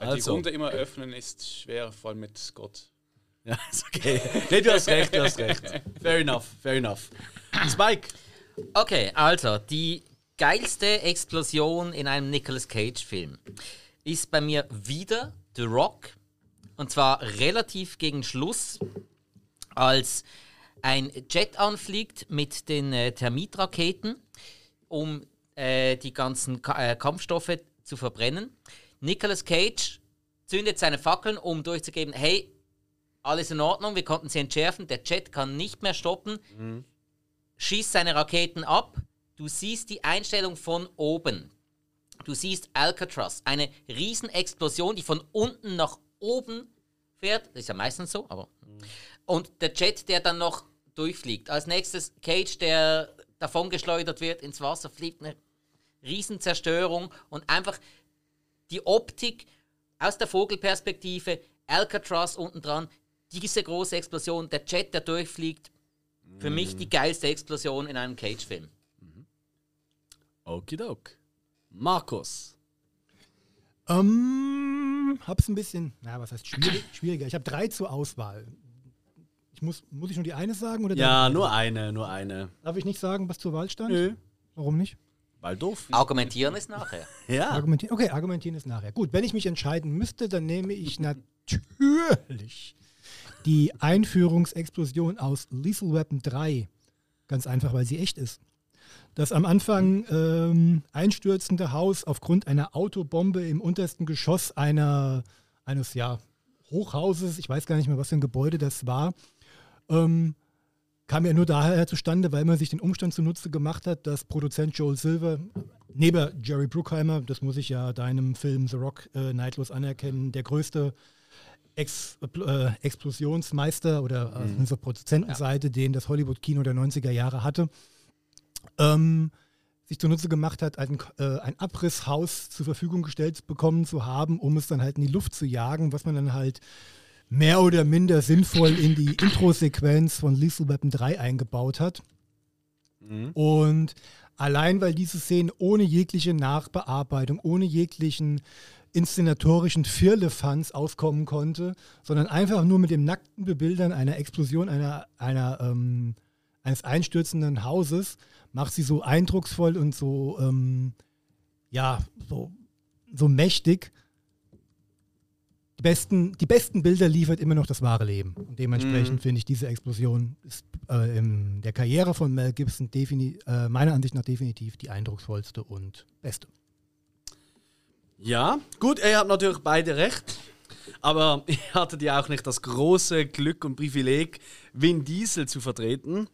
Weil Die Also. Runde immer öffnen ist schwer, vor allem mit Scott. Ja, ist okay. Nee, du hast recht, du hast recht. Fair enough, fair enough. Spike. Okay, also die geilste Explosion in einem Nicolas Cage-Film ist bei mir wieder The Rock. Und zwar relativ gegen Schluss, als ein Jet anfliegt mit den äh, Thermitraketen, um äh, die ganzen Ka äh, Kampfstoffe zu verbrennen. Nicolas Cage zündet seine Fackeln, um durchzugeben, hey, alles in Ordnung, wir konnten sie entschärfen, der Jet kann nicht mehr stoppen schießt seine Raketen ab. Du siehst die Einstellung von oben. Du siehst Alcatraz, eine Riesenexplosion, die von unten nach oben fährt. Das ist ja meistens so, aber. Und der Jet, der dann noch durchfliegt. Als nächstes Cage, der davongeschleudert wird ins Wasser, fliegt eine Riesenzerstörung und einfach die Optik aus der Vogelperspektive, Alcatraz unten dran, diese große Explosion, der Jet, der durchfliegt, für mich die geilste Explosion in einem Cage-Film. Okidok. Markus. Ähm, hab's ein bisschen, na, was heißt schwierig, schwieriger. Ich habe drei zur Auswahl. Ich muss, muss ich nur die eine sagen? Oder Ja, nur eine, nur eine. darf ich nicht sagen, was zur Wahl stand? Nö. Warum nicht? Weil doof. Argumentieren ist nachher. Ja. Argumentieren. Okay, argumentieren ist nachher. Gut, wenn ich mich entscheiden müsste, dann nehme ich natürlich die Einführungsexplosion aus Lethal Weapon 3. Ganz einfach, weil sie echt ist. Das am Anfang ähm, einstürzende Haus aufgrund einer Autobombe im untersten Geschoss einer, eines ja, Hochhauses, ich weiß gar nicht mehr, was für ein Gebäude das war, ähm, kam ja nur daher zustande, weil man sich den Umstand zunutze gemacht hat, dass Produzent Joel Silver, neben Jerry Bruckheimer, das muss ich ja deinem Film The Rock äh, neidlos anerkennen, der größte Ex äh, Explosionsmeister oder äh, auf Produzentenseite, den das Hollywood-Kino der 90er Jahre hatte, ähm, sich zunutze gemacht hat, ein, äh, ein Abrisshaus zur Verfügung gestellt bekommen zu haben, um es dann halt in die Luft zu jagen, was man dann halt mehr oder minder sinnvoll in die Intro-Sequenz von Lethal Weapon 3 eingebaut hat. Und allein weil diese Szene ohne jegliche Nachbearbeitung, ohne jeglichen inszenatorischen Firlefanz auskommen konnte, sondern einfach nur mit dem nackten Bebildern einer Explosion einer, einer, ähm, eines einstürzenden Hauses, macht sie so eindrucksvoll und so, ähm, ja, so, so mächtig. Die besten, die besten Bilder liefert immer noch das wahre Leben. Und dementsprechend finde ich, diese Explosion ist äh, in der Karriere von Mel Gibson äh, meiner Ansicht nach definitiv die eindrucksvollste und beste. Ja, gut, er hat natürlich beide recht. Aber ich hatte ja auch nicht das große Glück und Privileg, Vin Diesel zu vertreten.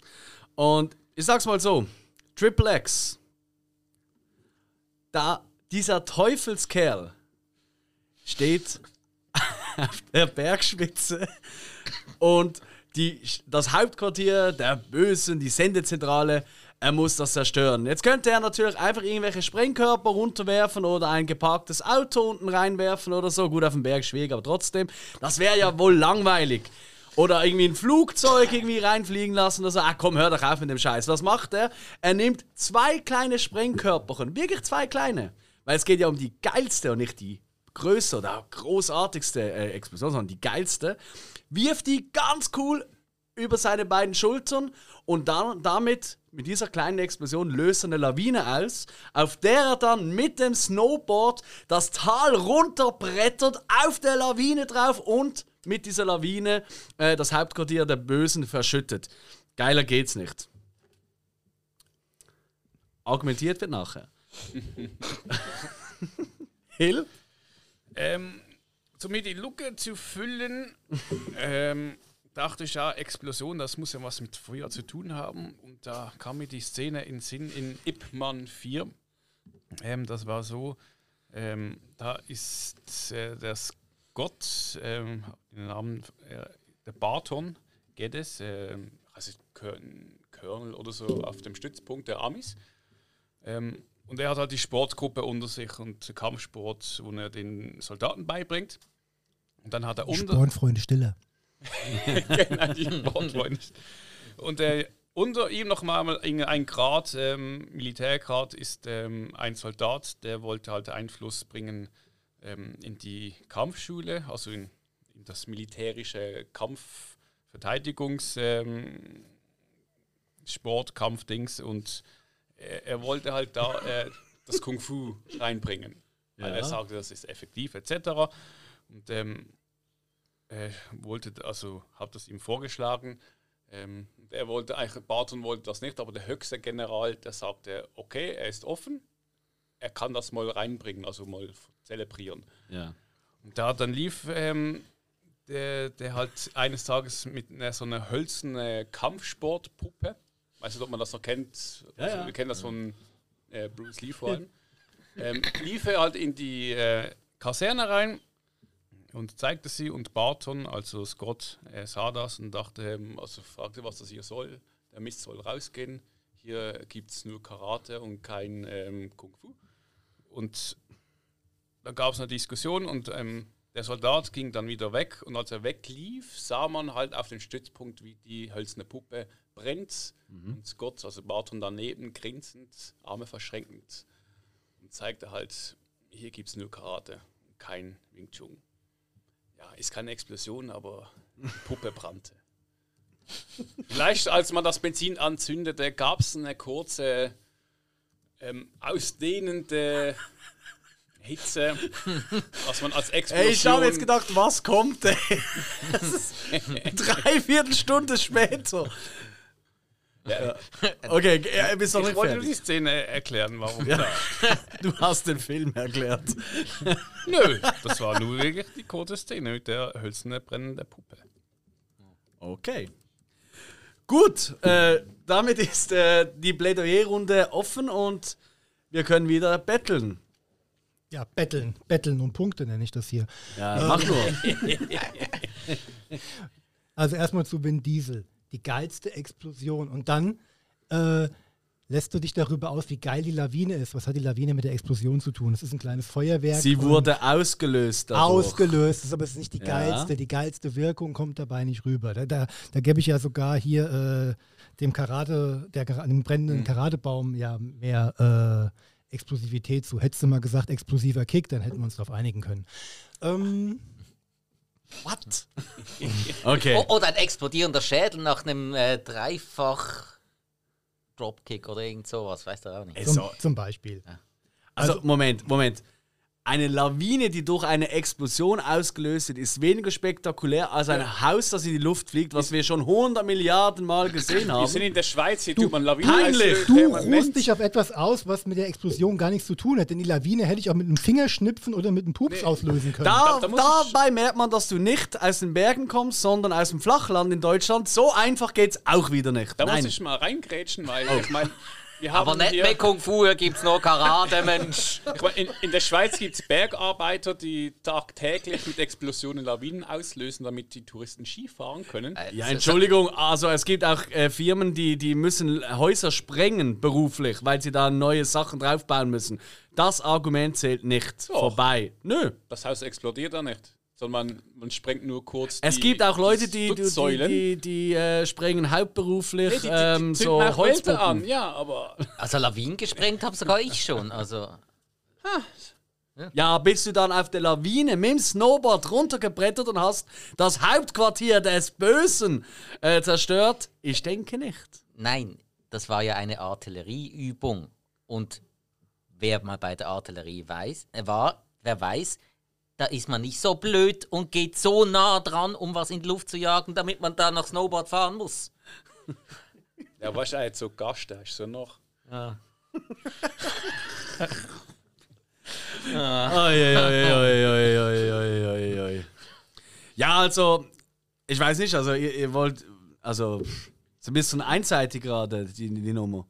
Und ich sag's mal so: Triple X, da dieser Teufelskerl steht auf der Bergspitze und die, das Hauptquartier der Bösen, die Sendezentrale, er muss das zerstören. Jetzt könnte er natürlich einfach irgendwelche Sprengkörper runterwerfen oder ein geparktes Auto unten reinwerfen oder so. Gut, auf dem Berg schwierig, aber trotzdem. Das wäre ja wohl langweilig. Oder irgendwie ein Flugzeug irgendwie reinfliegen lassen oder so. Ah, komm, hör doch auf mit dem Scheiß. Was macht er? Er nimmt zwei kleine Sprengkörperchen. Wirklich zwei kleine. Weil es geht ja um die geilste und nicht die größte oder großartigste äh, Explosion, sondern die geilste. Wirft die ganz cool über seine beiden Schultern und dann damit mit dieser kleinen Explosion löst er eine Lawine aus, auf der er dann mit dem Snowboard das Tal runterbrettert, auf der Lawine drauf und mit dieser Lawine äh, das Hauptquartier der Bösen verschüttet. Geiler geht's nicht. Argumentiert wird nachher. Hill? Ähm, um mir die Lücke zu füllen, ähm, dachte ich ja, Explosion, das muss ja was mit früher zu tun haben. Und da kam mir die Szene in den Sinn in Ip Man 4. Ähm, das war so, ähm, da ist äh, das Gott, ähm, den Namen, äh, der Barton Geddes, äh, also Colonel oder so auf dem Stützpunkt der Amis. Ähm, und er hat halt die Sportgruppe unter sich und Kampfsport, wo er den Soldaten beibringt. Und dann hat er unter. Spornfreunde Stille. genau, die Sportfreunde. Und äh, unter ihm nochmal ein Grad, ähm, Militärgrad, ist ähm, ein Soldat, der wollte halt Einfluss bringen ähm, in die Kampfschule, also in, in das militärische Kampfverteidigungs ähm, Sportkampfdings und er, er, wollte halt da äh, das Kung Fu reinbringen. Weil ja. er sagte, das ist effektiv etc. Und ähm, er wollte, also hat das ihm vorgeschlagen. Ähm, er wollte eigentlich, Barton wollte das nicht, aber der höchste General, der sagte, okay, er ist offen, er kann das mal reinbringen, also mal zelebrieren. Ja. Und da dann lief ähm, der, der halt eines Tages mit einer, so einer hölzernen Kampfsportpuppe, weiß nicht, ob man das noch kennt, also, ja, wir kennen das von äh, Bruce Lee vor allem, ähm, lief er halt in die äh, Kaserne rein und zeigte sie und Barton, also Scott, äh, sah das und dachte, ähm, also fragte, was das hier soll. Der Mist soll rausgehen. Hier gibt es nur Karate und kein ähm, Kung Fu. Und dann gab es eine Diskussion und ähm, der Soldat ging dann wieder weg und als er weglief, sah man halt auf den Stützpunkt, wie die hölzerne Puppe brennt mhm. und Scott, also Barton daneben, grinsend, Arme verschränkend und zeigte halt, hier gibt es nur Karate, kein Wing Chun. Ja, ist keine Explosion, aber die Puppe brannte. Vielleicht, als man das Benzin anzündete, gab es eine kurze, ähm, ausdehnende Hitze, was man als Explosion... Ey, ich habe jetzt gedacht, was kommt, ey? Das ist drei Viertelstunde später. Ja. Okay, er bist doch ich nicht wollte fertig. die Szene erklären, warum. Ja. Du hast den Film erklärt. Nö, das war nur wirklich die kurze Szene mit der hölzernen brennenden Puppe. Okay. Gut, äh, damit ist äh, die Plädoyerrunde offen und wir können wieder betteln. Ja, betteln. Betteln und Punkte nenne ich das hier. Ja, mach nur. Also erstmal zu Vin Diesel. Die geilste Explosion. Und dann äh, lässt du dich darüber aus, wie geil die Lawine ist. Was hat die Lawine mit der Explosion zu tun? Es ist ein kleines Feuerwerk. Sie wurde ausgelöst. Dadurch. Ausgelöst, ist aber es ist nicht die geilste. Ja. Die geilste Wirkung kommt dabei nicht rüber. Da, da, da gebe ich ja sogar hier äh, dem Karate, der, dem brennenden mhm. Karatebaum ja mehr äh, Explosivität zu. Hättest du mal gesagt, explosiver Kick, dann hätten wir uns darauf einigen können. Ähm, What? okay. Oder ein explodierender Schädel nach einem äh, Dreifach Dropkick oder irgend sowas, weißt du auch nicht. Zum, zum Beispiel. Ja. Also, also, Moment, Moment eine Lawine, die durch eine Explosion ausgelöst wird, ist weniger spektakulär als ein ja. Haus, das in die Luft fliegt, was wir schon 100 Milliarden Mal gesehen haben. Wir sind in der Schweiz, hier du, tut man Lawinen. Peinlich. Du ruhst dich auf etwas aus, was mit der Explosion gar nichts zu tun hat. Denn die Lawine hätte ich auch mit einem Fingerschnipfen oder mit einem Pups nee. auslösen können. Da, da, da dabei merkt man, dass du nicht aus den Bergen kommst, sondern aus dem Flachland in Deutschland. So einfach geht es auch wieder nicht. Da Nein. muss ich mal reingrätschen, weil oh. ich meine. Aber nicht mehr Kung Fu, hier gibt es noch Karate, Mensch. in, in, der Schweiz gibt es Bergarbeiter, die tagtäglich mit Explosionen Lawinen auslösen, damit die Touristen Ski fahren können. Äh, ja, Entschuldigung, also es gibt auch äh, Firmen, die, die müssen Häuser sprengen beruflich, weil sie da neue Sachen draufbauen müssen. Das Argument zählt nicht. Doch. Vorbei. Nö. Das Haus explodiert da nicht sondern man, man sprengt nur kurz. Es gibt auch Leute, die, die, die, die, die äh, sprengen hauptberuflich nee, die, ähm, so Holzpuppen. an, ja, aber. Also Lawinen gesprengt habe sogar ich schon, also. Ja. ja, bist du dann auf der Lawine mit dem Snowboard runtergebrettert und hast das Hauptquartier des Bösen äh, zerstört? Ich denke nicht. Nein, das war ja eine Artillerieübung. Und wer mal bei der Artillerie weiß, äh, war, wer weiß, da ist man nicht so blöd und geht so nah dran, um was in die Luft zu jagen, damit man da noch Snowboard fahren muss. Ja, wahrscheinlich so Gast, da ist so noch. Ja. Ja, also, ich weiß nicht, also ihr, ihr wollt, also, so ein bisschen einseitig gerade, die, die Nummer.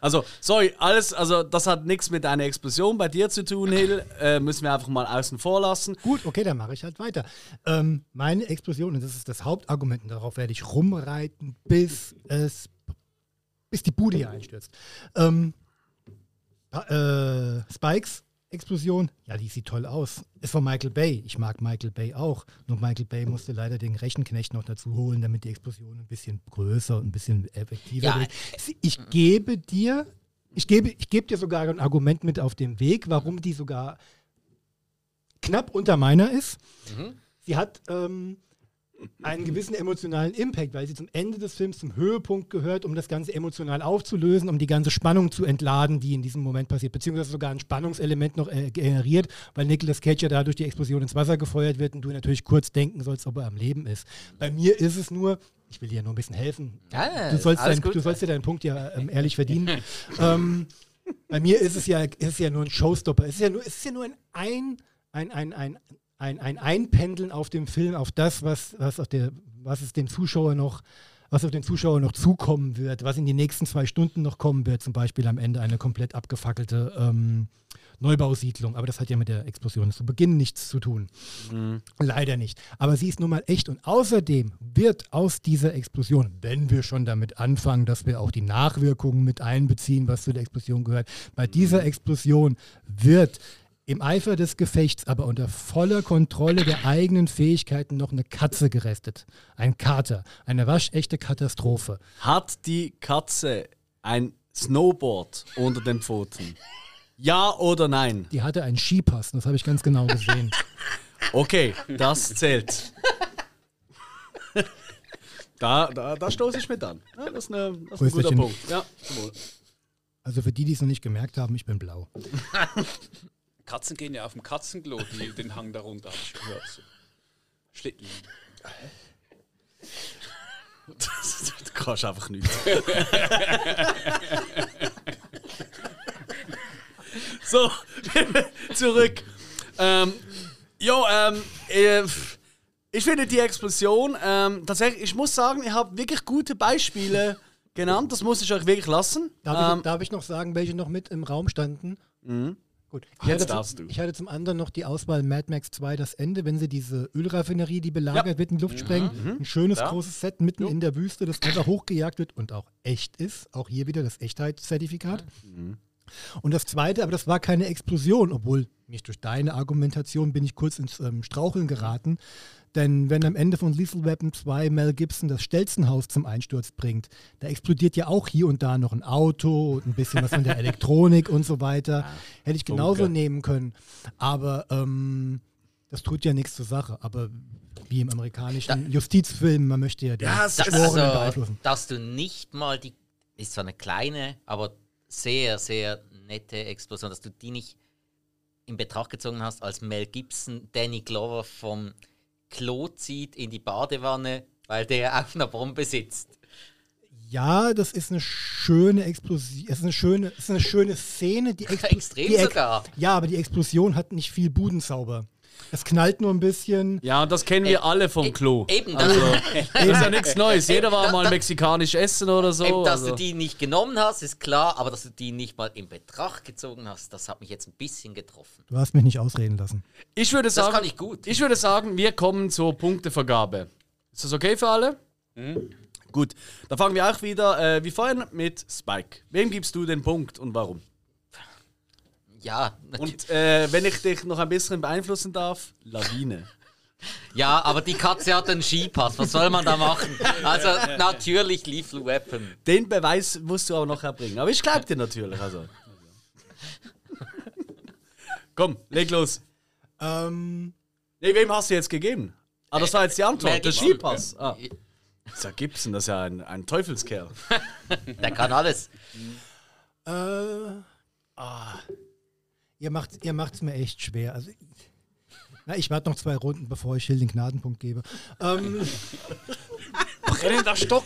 Also, sorry, alles, also das hat nichts mit einer Explosion bei dir zu tun, Hill. Äh, müssen wir einfach mal außen vor lassen. Gut, okay, dann mache ich halt weiter. Ähm, meine Explosion, und das ist das Hauptargument, und darauf werde ich rumreiten, bis es bis die Bude hier einstürzt. Ähm, äh, Spikes Explosion, ja, die sieht toll aus. Ist von Michael Bay. Ich mag Michael Bay auch. Nur Michael Bay musste leider den Rechenknecht noch dazu holen, damit die Explosion ein bisschen größer und ein bisschen effektiver Ja, wird. Ich gebe dir, ich gebe, ich gebe dir sogar ein Argument mit auf dem Weg, warum die sogar knapp unter meiner ist. Sie hat ähm, einen gewissen emotionalen Impact, weil sie zum Ende des Films zum Höhepunkt gehört, um das Ganze emotional aufzulösen, um die ganze Spannung zu entladen, die in diesem Moment passiert, beziehungsweise sogar ein Spannungselement noch äh, generiert, weil Nicolas Cage ja dadurch die Explosion ins Wasser gefeuert wird und du natürlich kurz denken sollst, ob er am Leben ist. Bei mir ist es nur, ich will dir nur ein bisschen helfen. Ja, du, sollst dein, du sollst dir deinen Punkt ja ähm, ehrlich verdienen. ähm, bei mir ist es ja, ist es ja nur ein Showstopper. Es ist ja nur, es ist ja nur ein, ein, ein, ein, ein, ein, ein Einpendeln auf dem Film, auf das, was, was, auf der, was es dem Zuschauer noch, was auf den Zuschauer noch zukommen wird, was in die nächsten zwei Stunden noch kommen wird, zum Beispiel am Ende eine komplett abgefackelte ähm, Neubausiedlung. Aber das hat ja mit der Explosion zu Beginn nichts zu tun. Leider nicht. Aber sie ist nun mal echt. Und außerdem wird aus dieser Explosion, wenn wir schon damit anfangen, dass wir auch die Nachwirkungen mit einbeziehen, was zu der Explosion gehört, bei dieser Explosion wird im Eifer des Gefechts, aber unter voller Kontrolle der eigenen Fähigkeiten noch eine Katze gerettet. Ein Kater. Eine waschechte Katastrophe. Hat die Katze ein Snowboard unter den Pfoten? Ja oder nein? Die hatte einen Skipass, das habe ich ganz genau gesehen. Okay, das zählt. Da, da, da stoße ich mit an. Ja, das ist, eine, das ist ein guter. Punkt. Ja. Also für die, die es noch nicht gemerkt haben, ich bin blau. Katzen gehen ja auf dem Katzenklo, die, den Hang darunter, habe ich. So. Schlitten. Das, du kannst einfach nichts. so, zurück. Ähm, jo, ähm, äh, ich finde die Explosion, ähm, tatsächlich, ich muss sagen, ihr habt wirklich gute Beispiele genannt. Das muss ich euch wirklich lassen. Darf, Ähm, ich, darf ich noch sagen, welche noch mit im Raum standen? Gut. Ich Jetzt hatte, darfst zum, du. ich hatte zum anderen noch die Auswahl Mad Max 2, das Ende, wenn sie diese Ölraffinerie, die belagert wird, in die Luft sprengen. Ein schönes Ja. großes Set mitten in der Wüste, das einfach hochgejagt wird und auch echt ist. Auch hier wieder das Echtheitszertifikat. Und das zweite, aber das war keine Explosion, obwohl mich durch deine Argumentation bin ich kurz ins ähm, Straucheln geraten. Denn wenn am Ende von Lethal Weapon 2 Mel Gibson das Stelzenhaus zum Einsturz bringt, da explodiert ja auch hier und da noch ein Auto und ein bisschen was von der Elektronik und so weiter. Hätte ich genauso Funke. nehmen können. Aber ähm, das tut ja nichts zur Sache. Aber wie im amerikanischen Justizfilm, man möchte ja den Ja, Das, also, beeinflussen. dass du nicht mal die, ist zwar eine kleine, aber sehr, sehr nette Explosion, dass du die nicht in Betracht gezogen hast, als Mel Gibson Danny Glover vom Klo zieht in die Badewanne, weil der auf einer Bombe sitzt. Ja, das ist eine schöne Explosion. Es ist eine schöne, es ist eine schöne Szene. Die Expl- Extrem die Ex- sogar. Ja, aber die Explosion hat nicht viel Budenzauber. Es knallt nur ein bisschen. ja, und das kennen wir alle vom Klo. Eben, dass, Also, das ist ja nichts Neues. Jeder war mal da- mexikanisch essen oder so. eben, dass also. du die nicht genommen hast, ist klar, aber dass du die nicht mal in Betracht gezogen hast, das hat mich jetzt ein bisschen getroffen. Du hast mich nicht ausreden lassen. Ich würde sagen, kann ich gut. Ich würde sagen, wir kommen zur Punktevergabe. Ist das okay für alle? Gut, dann fangen wir auch wieder äh, wie vorhin mit Spike. Wem gibst du den Punkt und warum? Ja, natürlich. Und äh, wenn ich dich noch ein bisschen beeinflussen darf, Lawine. Ja, aber die Katze hat einen Skipass. Was soll man da machen? Also natürlich Lethal Weapon. Den Beweis musst du aber noch erbringen. Aber ich glaube dir natürlich. Also. Komm, leg los. Ähm, Nee, wem hast du jetzt gegeben? Ah, das war jetzt die Mel Antwort. Der. Skipass. Ah. Das ist ja Gibson, das ist ja ein, ein Teufelskerl. Der kann alles. äh, ah, ihr macht ihr macht's mir echt schwer. Also, na, ich warte noch zwei Runden, bevor ich Hill den Gnadenpunkt gebe. Ähm, Brennender Stock!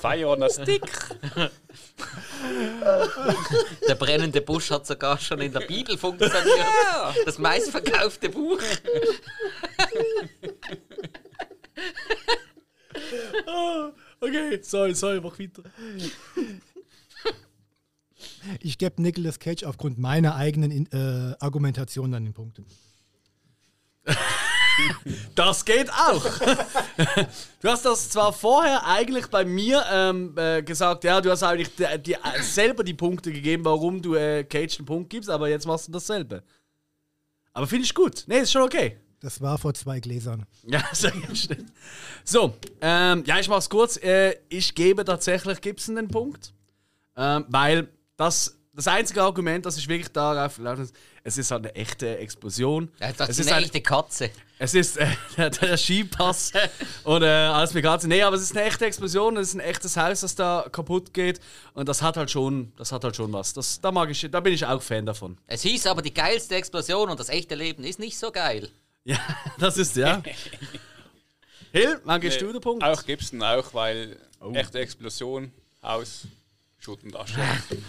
Fire on a Stick! Der brennende Busch hat sogar schon in der Bibel funktioniert. Das meistverkaufte Buch. Okay, sorry, sorry, mach weiter. Ich gebe Nicolas Cage aufgrund meiner eigenen äh, Argumentation dann den Punkt. Das geht auch. du hast das zwar vorher eigentlich bei mir ähm, äh, gesagt, ja, du hast eigentlich die, die, äh, selber die Punkte gegeben, warum du äh, Cage einen Punkt gibst, aber jetzt machst du dasselbe. Aber finde ich gut. Nee, ist schon okay. Das war vor zwei Gläsern. Ja, so, stimmt. So, ähm, ja, ich mach's kurz. Äh, ich gebe tatsächlich Gibson den Punkt, ähm, weil das das einzige Argument, das ist wirklich darauf es ist halt eine echte Explosion. Ja, das es ist eine echte Katze. Es ist äh, der, der Skipass und äh, alles mit Katze. Nee, aber es ist eine echte Explosion, es ist ein echtes Haus, das da kaputt geht. Und das hat halt schon, das hat halt schon was. Das, da, mag ich, da bin ich auch Fan davon. Es hieß aber die geilste Explosion und das echte Leben ist nicht so geil. Ja, das ist ja. Hill, wann gehst nee, du den Punkt? Auch Gibson, auch, weil oh. echte Explosion, Haus, Schutt und Asche.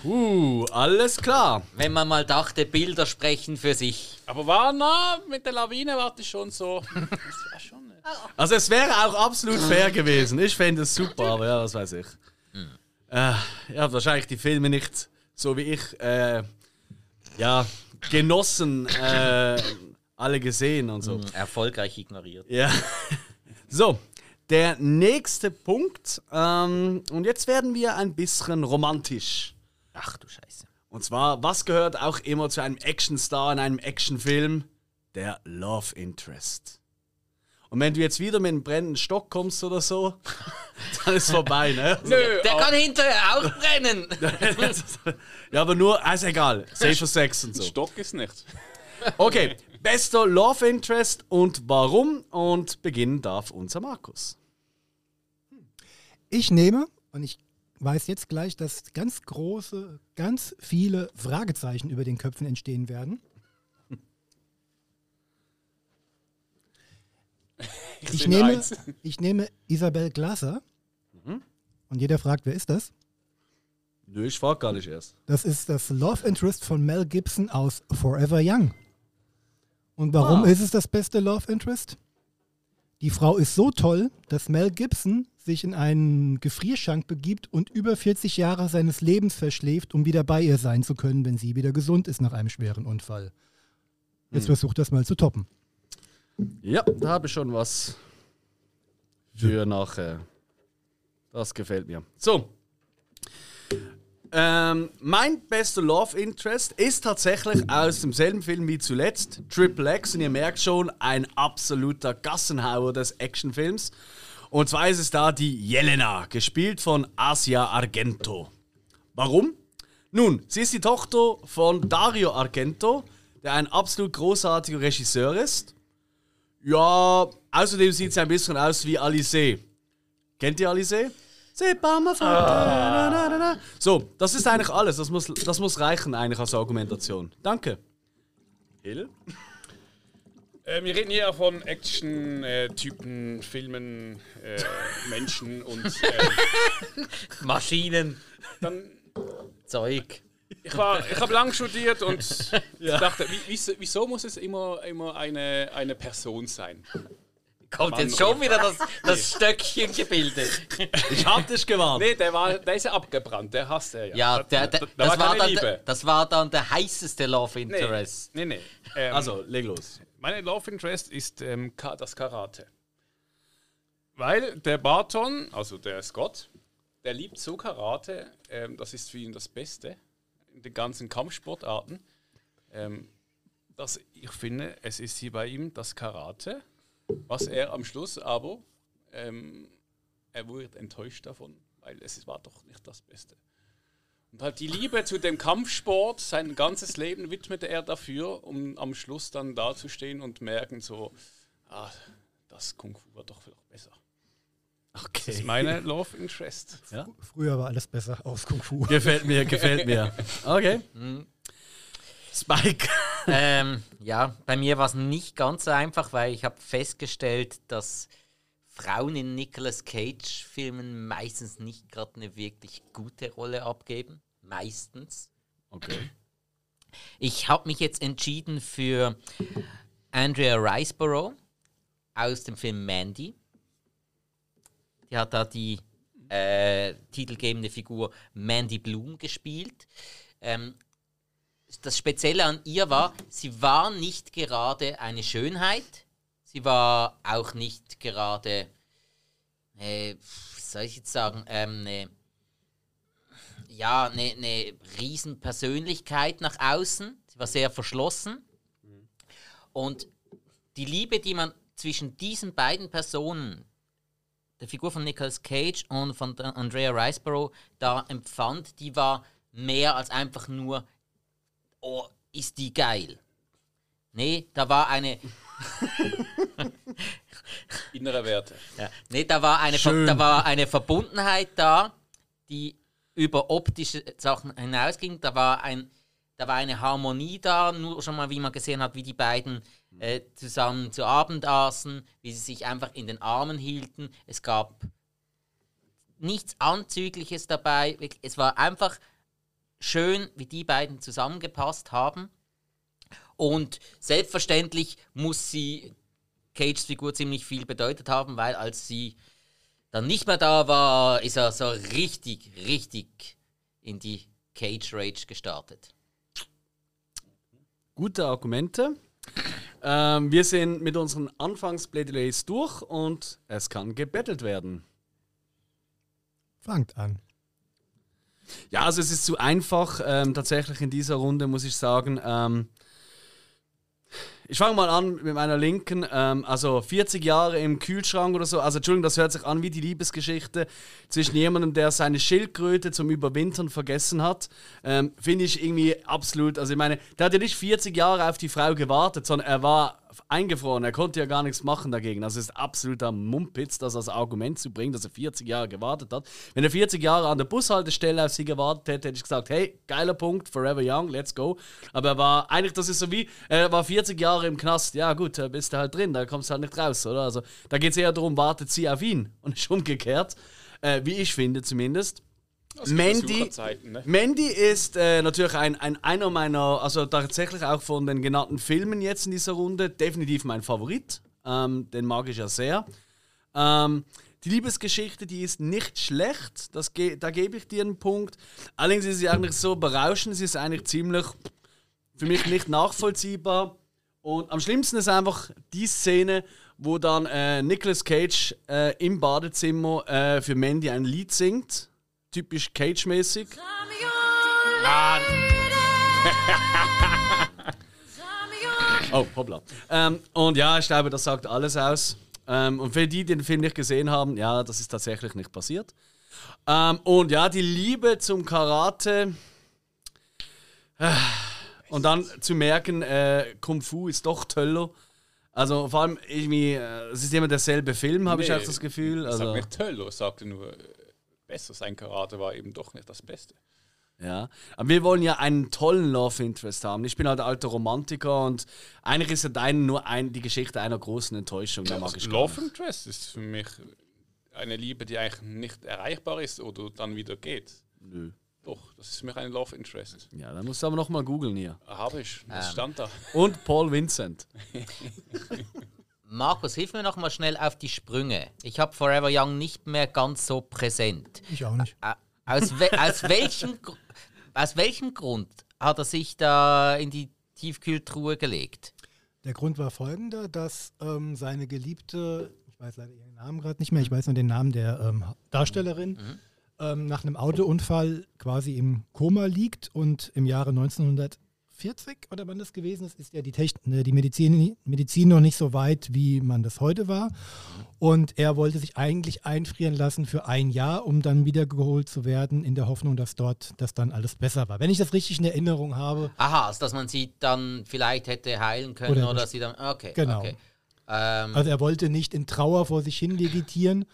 Uh, alles klar. Wenn man mal dachte, Bilder sprechen für sich. Aber war na, mit der Lawine war das schon so. Das war schon. Also es wäre auch absolut fair gewesen. Ich fände es super, aber ja, was weiß ich. Hm. Äh, ihr habt wahrscheinlich die Filme nicht so wie ich äh, ja, genossen, äh, alle gesehen und so. Hm, erfolgreich ignoriert. Ja. So, der nächste Punkt, ähm, und jetzt werden wir ein bisschen romantisch. Ach du Scheiße. Und zwar, was gehört auch immer zu einem Actionstar in einem Actionfilm? Der Love Interest. Und wenn du jetzt wieder mit einem brennenden Stock kommst oder so, dann ist es vorbei, ne? Nö, der kann hinterher auch brennen. ja, aber nur, also egal, Safer Sex und so. Stock ist nicht. Okay, bester Love Interest und warum? Und beginnen darf unser Markus. Ich nehme, und ich weiß jetzt gleich, dass ganz große, ganz viele Fragezeichen über den Köpfen entstehen werden. Ich, ich nehme, ich nehme Isabel Glaser. Mhm. Und jeder fragt, wer ist das? Nö, ich frage gar nicht erst. Das ist das Love Interest von Mel Gibson aus Forever Young. Und warum ah. ist es das beste Love Interest? Die Frau ist so toll, dass Mel Gibson sich in einen Gefrierschrank begibt und über 40 Jahre seines Lebens verschläft, um wieder bei ihr sein zu können, wenn sie wieder gesund ist nach einem schweren Unfall. Jetzt hm. versucht das mal zu toppen. Ja, da habe ich schon was für nachher. Das gefällt mir. So, ähm, mein bester Love Interest ist tatsächlich aus demselben Film wie zuletzt, Triple X. Und ihr merkt schon, ein absoluter Gassenhauer des Actionfilms. Und zwar ist es da die Jelena, gespielt von Asia Argento. Warum? Nun, sie ist die Tochter von Dario Argento, der ein absolut großartiger Regisseur ist. Ja, außerdem sieht sie ein bisschen aus wie Alice. Kennt ihr Alice? Ah. So, das ist eigentlich alles. Das muss, das muss reichen eigentlich als Argumentation. Danke. Hill? Äh, wir reden hier von Action-Typen, äh, Filmen, äh, Menschen und äh, Maschinen. Dann Zeug. Ich, ich habe lang studiert und ja. dachte, wie, wieso muss es immer, immer eine, eine Person sein? Kommt Mann, jetzt schon wieder das, das Stöckchen gebildet. Ich hab dich gewarnt. Nee, der, war, der ist ja abgebrannt, der hasst er ja. Ja, der, der, da, da das, war, war dann, der, das war dann der heißeste Love Interest. Nee, nee. nee. Ähm, also, leg los. Meine Love Interest ist ähm, das Karate. Weil der Barton, also der Scott, der liebt so Karate, ähm, das ist für ihn das Beste in den ganzen Kampfsportarten. Ähm, dass ich finde, es ist hier bei ihm das Karate was er am Schluss aber, ähm, er wurde enttäuscht davon, weil es war doch nicht das Beste. Und halt die Liebe zu dem Kampfsport, sein ganzes Leben widmete er dafür, um am Schluss dann dazustehen und merken so, ah, das Kung Fu war doch vielleicht besser. Okay. Das ist meine Love Interest. Ja? Früher war alles besser aus Kung Fu. Gefällt mir, gefällt mir. Okay. Mhm. Spike. ähm, ja, bei mir war es nicht ganz so einfach, weil ich habe festgestellt, dass Frauen in Nicolas Cage-Filmen meistens nicht gerade eine wirklich gute Rolle abgeben. Meistens. Okay. Ich habe mich jetzt entschieden für Andrea Riceborough aus dem Film Mandy. Die hat da die äh, titelgebende Figur Mandy Bloom gespielt. Ähm, das Spezielle an ihr war, sie war nicht gerade eine Schönheit, sie war auch nicht gerade, äh, wie soll ich jetzt sagen, ähm, eine, ja, eine, eine Riesenpersönlichkeit nach außen. Sie war sehr verschlossen. Und die Liebe, die man zwischen diesen beiden Personen, der Figur von Nicolas Cage und von Andrea Riceborough, da empfand, die war mehr als einfach nur oh, ist die geil. Nee, da war eine. Innere Werte. Ja. Nee, da war, eine, da war eine Verbundenheit da, die über optische Sachen hinausging. Da war, ein, da war eine Harmonie da, nur schon mal, wie man gesehen hat, wie die beiden äh, zusammen zu Abend aßen, wie sie sich einfach in den Armen hielten. Es gab nichts Anzügliches dabei. Es war einfach schön, wie die beiden zusammengepasst haben. Und selbstverständlich muss sie Cages Figur ziemlich viel bedeutet haben, weil als sie dann nicht mehr da war, ist er so richtig, richtig in die Cage Rage gestartet. Gute Argumente. Ähm, wir sind mit unseren Anfangs-Play-Delays durch und es kann gebettelt werden. Fangt an. Ja, also es ist zu einfach. Ähm, tatsächlich in dieser Runde muss ich sagen. Ähm, ich fange mal an mit meiner linken. Ähm, also 40 Jahre im Kühlschrank oder so. Also Entschuldigung, das hört sich an wie die Liebesgeschichte zwischen jemandem, der seine Schildkröte zum Überwintern vergessen hat. Ähm, Finde ich irgendwie absolut. Also ich meine, der hat ja nicht 40 Jahre auf die Frau gewartet, sondern er war eingefroren. Er konnte ja gar nichts machen dagegen. Es ist absoluter Mumpitz, das als Argument zu bringen, dass er 40 Jahre gewartet hat. Wenn er 40 Jahre an der Bushaltestelle auf sie gewartet hätte, hätte ich gesagt, hey, geiler Punkt, forever young, let's go. Aber er war eigentlich, das ist so wie, er war 40 Jahre im Knast. Ja gut, da bist du halt drin, da kommst du halt nicht raus, oder? Also da geht es eher darum, wartet sie auf ihn und nicht umgekehrt. Äh, wie ich finde zumindest. Mandy, ne? Mandy ist äh, natürlich ein, ein, einer meiner, also tatsächlich auch von den genannten Filmen jetzt in dieser Runde, definitiv mein Favorit. Ähm, den mag ich ja sehr. Ähm, die Liebesgeschichte, die ist nicht schlecht, das ge da gebe ich dir einen Punkt. Allerdings ist sie eigentlich so berauschend, sie ist eigentlich ziemlich für mich nicht nachvollziehbar. Und am schlimmsten ist einfach die Szene, wo dann äh, Nicolas Cage äh, im Badezimmer äh, für Mandy ein Lied singt typisch Cage-mäßig. Oh, hoppla. Ähm, und ja, ich glaube, das sagt alles aus. Ähm, und für die, die den Film nicht gesehen haben, ja, das ist tatsächlich nicht passiert. Ähm, und ja, die Liebe zum Karate. Äh, und dann zu merken, äh, Kung Fu ist doch toller. Also vor allem irgendwie, äh, es ist immer derselbe Film, habe nee, ich auch das Gefühl. Also, sag nicht toller, sagte nur besser. Sein Karate war eben doch nicht das Beste. Ja, aber wir wollen ja einen tollen Love Interest haben. Ich bin halt alter Romantiker und eigentlich ist ja dein nur ein, die Geschichte einer großen Enttäuschung. Ja, mag ich Love Interest ist für mich eine Liebe, die eigentlich nicht erreichbar ist oder dann wieder geht. Nö. Doch, das ist für mich ein Love Interest. Ja, dann musst du aber noch mal googeln hier. Habe ich, das ähm. stand da. Und Paul Vincent. Markus, hilf mir noch mal schnell auf die Sprünge. Ich habe Forever Young nicht mehr ganz so präsent. Ich auch nicht. Aus, we aus, welchem, aus welchem Grund hat er sich da in die Tiefkühltruhe gelegt? Der Grund war folgender, dass ähm, seine Geliebte, ich weiß leider ihren Namen gerade nicht mehr, ich weiß nur den Namen der ähm, Darstellerin, mhm. ähm, nach einem Autounfall quasi im Koma liegt und im Jahre 1900 40 oder wann das gewesen ist, ist ja die, Techn ne, die Medizin, Medizin noch nicht so weit, wie man das heute war. Und er wollte sich eigentlich einfrieren lassen für ein Jahr, um dann wiedergeholt zu werden, in der Hoffnung, dass dort das dann alles besser war. Wenn ich das richtig in Erinnerung habe. Aha, also dass man sie dann vielleicht hätte heilen können oder, oder sie dann. Okay. Genau. Okay. Ähm, also er wollte nicht in Trauer vor sich hin vegetieren,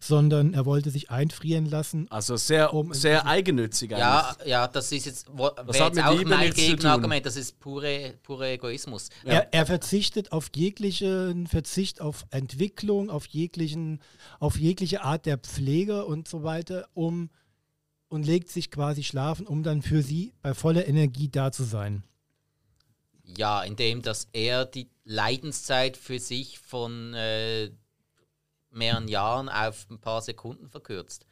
sondern er wollte sich einfrieren lassen. Also sehr, um sehr eigennützig eigentlich. Ja, ja, das ist jetzt, wo, das hat mit auch Liebe mein Gegenargument, das ist pure, pure Egoismus. Ja. Er, er, verzichtet auf jeglichen Verzicht auf Entwicklung, auf jeglichen, auf jegliche Art der Pflege und so weiter, um und legt sich quasi schlafen, um dann für sie bei voller Energie da zu sein. Ja, indem dass er die Leidenszeit für sich von äh, mehreren Jahren auf ein paar Sekunden verkürzt.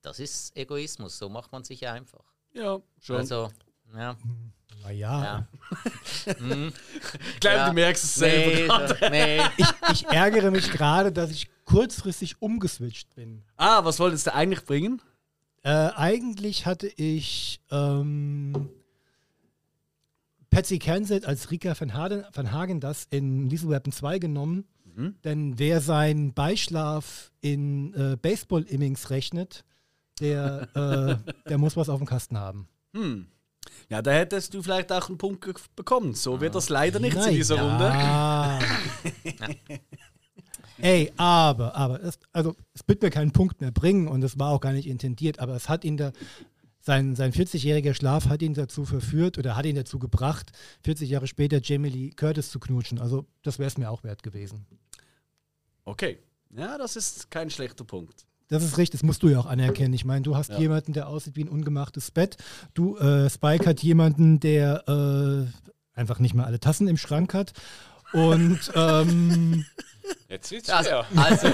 Das ist Egoismus, so macht man sich einfach. Ja, schon. Also, ja. Naja, ja. ich glaube, ja. du merkst es selber. Nee, nee. ich, ich ärgere mich gerade, dass ich kurzfristig umgeswitcht bin. Ah, was wolltest du eigentlich bringen? Äh, eigentlich hatte ich ähm, Patsy Kensit als Rika van Hagen, van Hagen das in Lethal Weapon 2 genommen. Denn wer seinen Beischlaf in äh, Baseball-Innings rechnet, der, äh, der muss was auf dem Kasten haben. Hm. Ja, da hättest du vielleicht auch einen Punkt bekommen. So wird das leider nicht in dieser Runde. ja. Ey, aber, aber, es, also es wird mir keinen Punkt mehr bringen und es war auch gar nicht intendiert, aber es hat ihn da, sein, sein 40-jähriger Schlaf hat ihn dazu verführt oder hat ihn dazu gebracht, 40 Jahre später Jamie Lee Curtis zu knutschen. Also das wäre es mir auch wert gewesen. Okay. Ja, das ist kein schlechter Punkt. Das ist richtig, das musst du ja auch anerkennen. Ich meine, du hast Ja. jemanden, der aussieht wie ein ungemachtes Bett. Du, äh, Spike hat jemanden, der äh, einfach nicht mal alle Tassen im Schrank hat. Und ähm, Jetzt wird's Also, also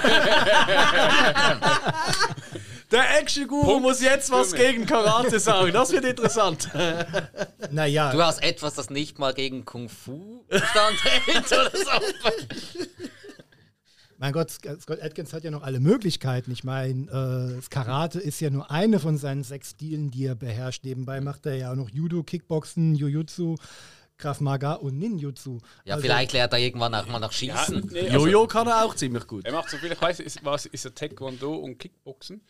Der Action-Guru muss jetzt was gegen Karate sagen. Das wird interessant. naja, du hast etwas, das nicht mal gegen Kung Fu standhält oder so. Mein Gott, Sc- Scott Atkins hat ja noch alle Möglichkeiten. Ich meine, äh, Karate ist ja nur eine von seinen sechs Stilen, die er beherrscht. Nebenbei macht er ja auch noch Judo, Kickboxen, Jujutsu, Krav Maga und Ninjutsu. Ja, Also, vielleicht lernt er irgendwann auch mal nach Ja, Schießen. nee, also, Jojo kann er auch ziemlich gut. er macht so viel, ich weiß, ist, was ist er Taekwondo und Kickboxen?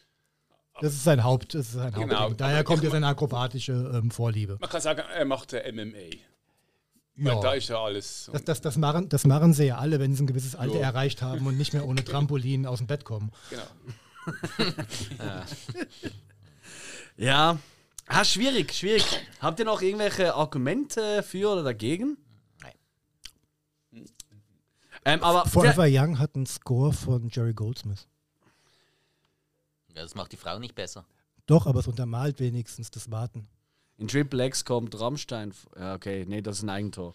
Das ist sein Haupt, das ist sein Genau, Hauptding. Daher aber kommt ja seine akrobatische ähm, Vorliebe. Man kann sagen, er macht äh, MMA. Ja. Weil da ist ja alles. Das, das, das, machen, das machen sie ja alle, wenn sie ein gewisses Alter Ja. erreicht haben und nicht mehr ohne Trampolin aus dem Bett kommen. genau. Ja. Ah, schwierig, schwierig. Habt ihr noch irgendwelche Argumente für oder dagegen? Nein. Ähm, aber Forever Young hat einen Score von Jerry Goldsmith. Ja, das macht die Frau nicht besser. Doch, aber es untermalt wenigstens das Warten. in Triple X kommt Rammstein. Ja, okay, nee, das ist ein Eigentor.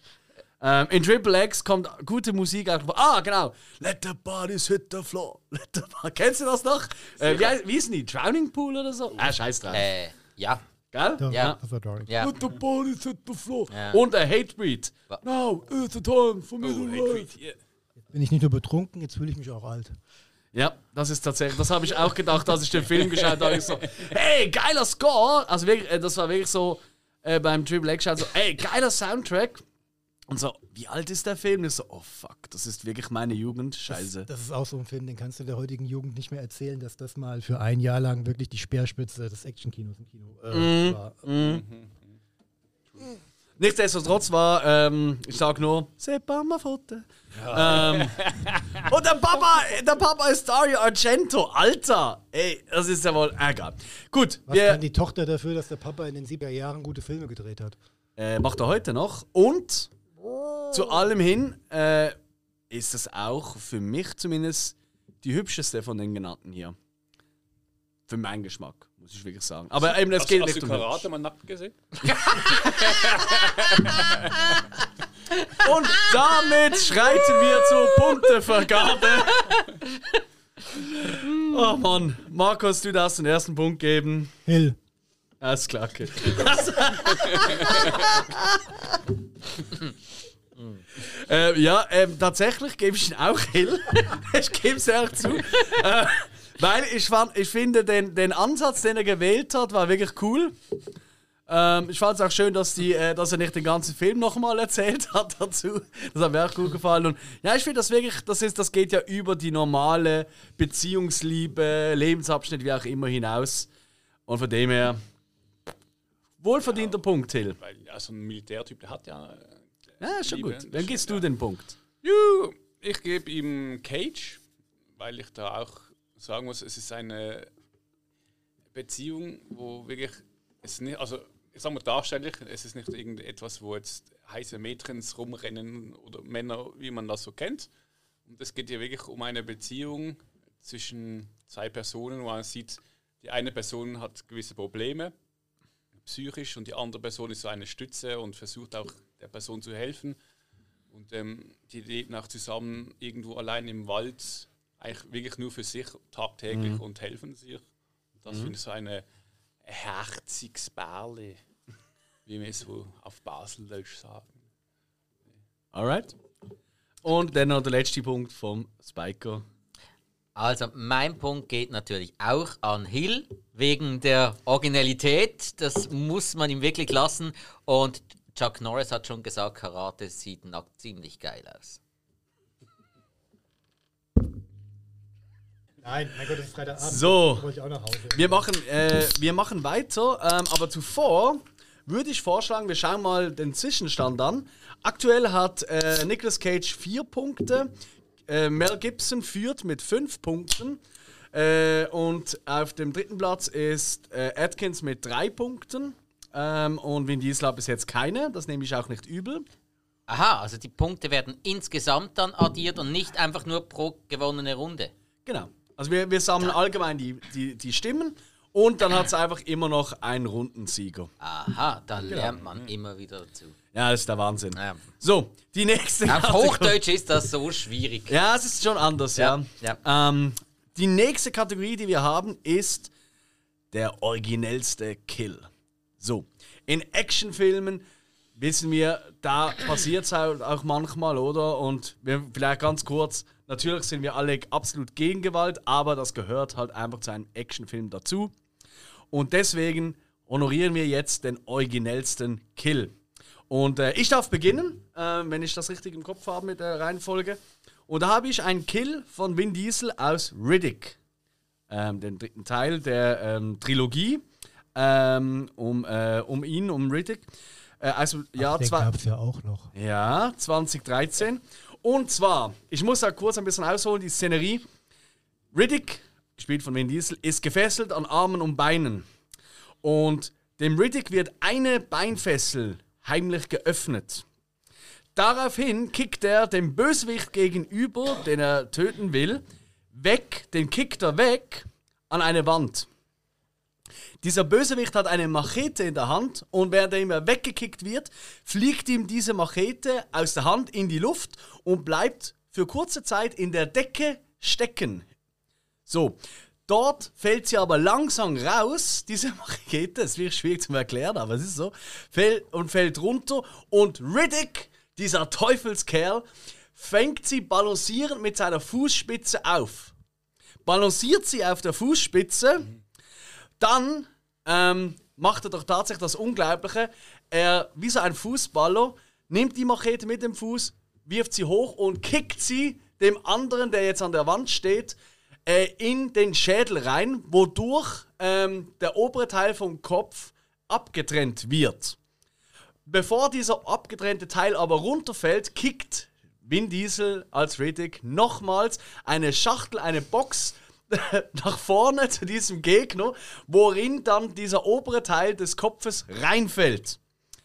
Ähm, in Triple X kommt gute Musik. Ah, genau. Let the bodies hit the floor. Let the Kennst du das noch? Äh, wie, heißt- wie ist denn die? Drowning Pool oder so? Ah, scheiß drauf. Äh, ja. Gell? Ja. Das war Dory. Ja. Let the bodies hit the floor. Ja. Und a Hatebreed. Now is the time for me Oh, to. Bin ich nicht nur betrunken, jetzt fühle ich mich auch alt. Ja, das ist tatsächlich, das habe ich auch gedacht, als ich den Film geschaut habe. Ich so, hey, geiler Score! Also wirklich, äh, das war wirklich so äh, beim Triple X, so, hey, geiler Soundtrack. Und so, wie alt ist der Film? Ich so, oh fuck, das ist wirklich meine Jugend. Scheiße. Das ist auch so ein Film, den kannst du der heutigen Jugend nicht mehr erzählen, dass das mal für ein Jahr lang wirklich die Speerspitze des Actionkinos im Kino äh, war. Nichtsdestotrotz war, ähm, ich sag nur, c'est pas ma faute. Ähm, und der Papa, der Papa ist Dario Argento. Alter, ey, das ist ja wohl, egal. Gut, Was wir, kann die Tochter dafür, dass der Papa in den 70er Jahren gute Filme gedreht hat? äh, macht er heute noch. Und zu allem hin äh, ist es auch für mich zumindest die hübscheste von den genannten hier. Für meinen Geschmack, muss ich wirklich sagen. Aber eben, es Hast, geht hast nicht du um hübsch. Karate mal nackt gesehen? Und damit schreiten wir zur Punktevergabe. Oh Mann, Markus, du darfst den ersten Punkt geben. Hill. Alles klar, okay. äh, ja, ähm, tatsächlich gebe ich ihn auch Hill. ich gebe es ehrlich zu. äh, weil ich, fand, ich finde, den, den Ansatz, den er gewählt hat, war wirklich cool. Ähm, ich fand es auch schön, dass, die, äh, dass er nicht den ganzen Film nochmal erzählt hat dazu. Das hat mir auch gut gefallen. Und ja, ich finde das wirklich, das, ist, das geht ja über die normale Beziehungsliebe, Lebensabschnitt, wie auch immer hinaus. Und von dem her, wohlverdienter Punkt, Till. Weil ja, so ein Militärtyp, der hat ja. äh, Ja, schon Liebe, gut. Dann gibst du ja. den Punkt. Juhu, ich gebe ihm Cage, weil ich da auch sagen muss, es ist eine Beziehung, wo wirklich es nicht, also ich sag mal darstellig, es ist nicht irgendetwas, wo jetzt heiße Mädchens rumrennen oder Männer, wie man das so kennt. Und es geht hier wirklich um eine Beziehung zwischen zwei Personen, wo man sieht, die eine Person hat gewisse Probleme, psychisch, und die andere Person ist so eine Stütze und versucht auch der Person zu helfen. Und ähm, die leben auch zusammen irgendwo allein im Wald eigentlich wirklich nur für sich tagtäglich und helfen sich. Das finde ich so eine ein herziges Bärli, wie wir so auf Baseldeutsch sagen. Alright. Und dann noch der letzte Punkt vom Spiker. Also, mein Punkt geht natürlich auch an Hill wegen der Originalität. Das muss man ihm wirklich lassen. Und Chuck Norris hat schon gesagt, Karate sieht nackt ziemlich geil aus. Nein, mein Gott, es ist Freitagabend. So. Ich auch nach Hause. Wir machen, äh, wir machen weiter, ähm, aber zuvor würde ich vorschlagen, wir schauen mal den Zwischenstand an. Aktuell hat äh, Nicolas Cage vier Punkte, äh, Mel Gibson führt mit fünf Punkten äh, und auf dem dritten Platz ist äh, Atkins mit drei Punkten ähm, und Vin Diesel hat bis jetzt keine, das nehme ich auch nicht übel. Aha, also die Punkte werden insgesamt dann addiert und nicht einfach nur pro gewonnene Runde. Genau. Also wir, wir sammeln allgemein die, die, die Stimmen und dann hat es einfach immer noch einen Rundensieger. Aha, da lernt man immer wieder dazu. Ja, das ist der Wahnsinn. Ja. So, die nächste Auf Kategorie- Hochdeutsch ist das so schwierig. Ja, es ist schon anders, ja. Ja, Ähm, die nächste Kategorie, die wir haben, ist der originellste Kill. So, in Actionfilmen wissen wir, da passiert es halt auch manchmal, oder? Und wir, vielleicht ganz kurz, natürlich sind wir alle absolut gegen Gewalt, aber das gehört halt einfach zu einem Actionfilm dazu. Und deswegen honorieren wir jetzt den originellsten Kill. Und äh, ich darf beginnen, äh, wenn ich das richtig im Kopf habe mit der Reihenfolge. Und da habe ich einen Kill von Vin Diesel aus Riddick, ähm, den dritten Teil der ähm, Trilogie ähm, um, äh, um ihn, um Riddick. Äh, also, ja, Den zwar. gab es ja auch noch. Ja, 2013. Und zwar, ich muss da kurz ein bisschen ausholen, die Szenerie. Riddick, gespielt von Vin Diesel, ist gefesselt an Armen und Beinen. Und dem Riddick wird eine Beinfessel heimlich geöffnet. Daraufhin kickt er dem Bösewicht gegenüber, den er töten will, weg, den kickt er weg an eine Wand. Dieser Bösewicht hat eine Machete in der Hand und während er immer weggekickt wird, fliegt ihm diese Machete aus der Hand in die Luft und bleibt für kurze Zeit in der Decke stecken. So, dort fällt sie aber langsam raus, diese Machete, das wird schwierig zu erklären, aber es ist so, fällt, und fällt runter und Riddick, dieser Teufelskerl, fängt sie balancierend mit seiner Fußspitze auf. Balanciert sie auf der Fußspitze, dann ähm, macht er doch tatsächlich das Unglaubliche. Er, wie so ein Fußballer, nimmt die Machete mit dem Fuß, wirft sie hoch und kickt sie dem anderen, der jetzt an der Wand steht, äh, in den Schädel rein, wodurch ähm, der obere Teil vom Kopf abgetrennt wird. Bevor dieser abgetrennte Teil aber runterfällt, kickt Vin Diesel als Riddick nochmals eine Schachtel, eine Box nach vorne zu diesem Gegner, worin dann dieser obere Teil des Kopfes reinfällt.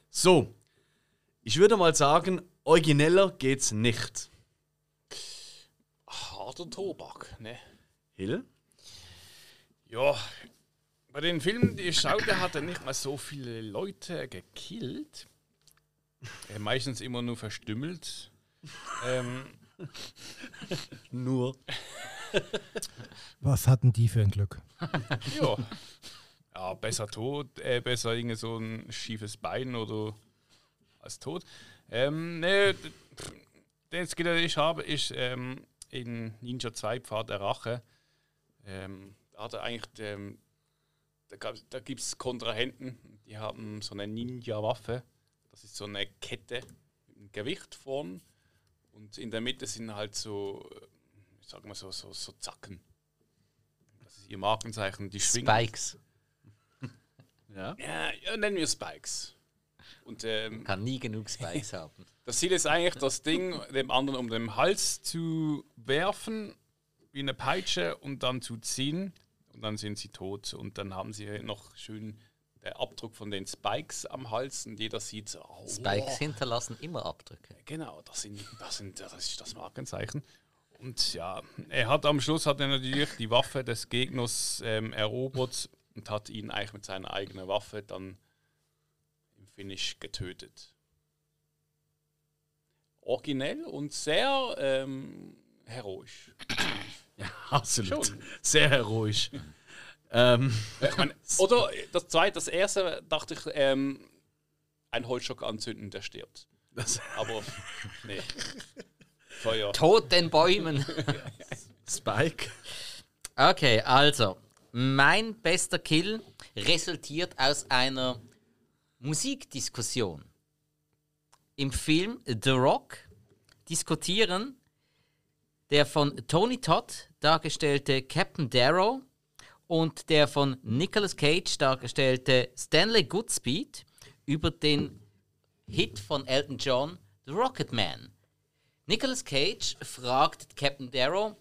So, ich würde mal sagen, origineller geht's nicht. Harter Tobak, ne? Hill? Ja, bei den Filmen, die ich schaute, hat er nicht mal so viele Leute gekillt. Er meistens immer nur verstümmelt. ähm, Nur. Was hatten die für ein Glück? ja. ja, besser tot, äh, besser irgendwie so ein schiefes Bein oder als tot. Ähm, ne, d- pff, den Skill, den ich habe, ist ähm, in Ninja 2 Pfad der Rache. Ähm, da hat er eigentlich, ähm, da, da gibt es Kontrahenten, die haben so eine Ninja-Waffe. Das ist so eine Kette mit einem Gewicht vorn. Und in der Mitte sind halt so, äh, ich sag mal so, so, so Zacken. Das ist ihr Markenzeichen, die schwingen. Spikes. Ja. Ja, ja, nennen wir Spikes. Und ähm, Kann nie genug Spikes haben. das Ziel ist eigentlich, das Ding dem anderen um den Hals zu werfen, wie eine Peitsche, und dann zu ziehen. Und dann sind sie tot. Und dann haben sie noch schön der Abdruck von den Spikes am Hals. Und jeder sieht so, oh, Spikes hinterlassen immer Abdrücke. Genau, das, sind, das, sind, das ist das Markenzeichen. Und ja, er hat am Schluss hat er natürlich die Waffe des Gegners ähm, erobert und hat ihn eigentlich mit seiner eigenen Waffe dann im Finish getötet. Originell und sehr ähm, heroisch. Ja, absolut. Sehr heroisch. ähm, Ich mein, oder das zweite, das erste dachte ich, ähm, ein Holzstock anzünden, der stirbt. das Aber nee. Feuer. Tod den Bäumen. Spike. Okay, also, mein bester Kill resultiert aus einer Musikdiskussion. Im Film The Rock diskutieren der von Tony Todd dargestellte Captain Darrow und der von Nicolas Cage dargestellte Stanley Goodspeed über den Hit von Elton John, The Rocket Man. Nicolas Cage fragt Captain Darrow,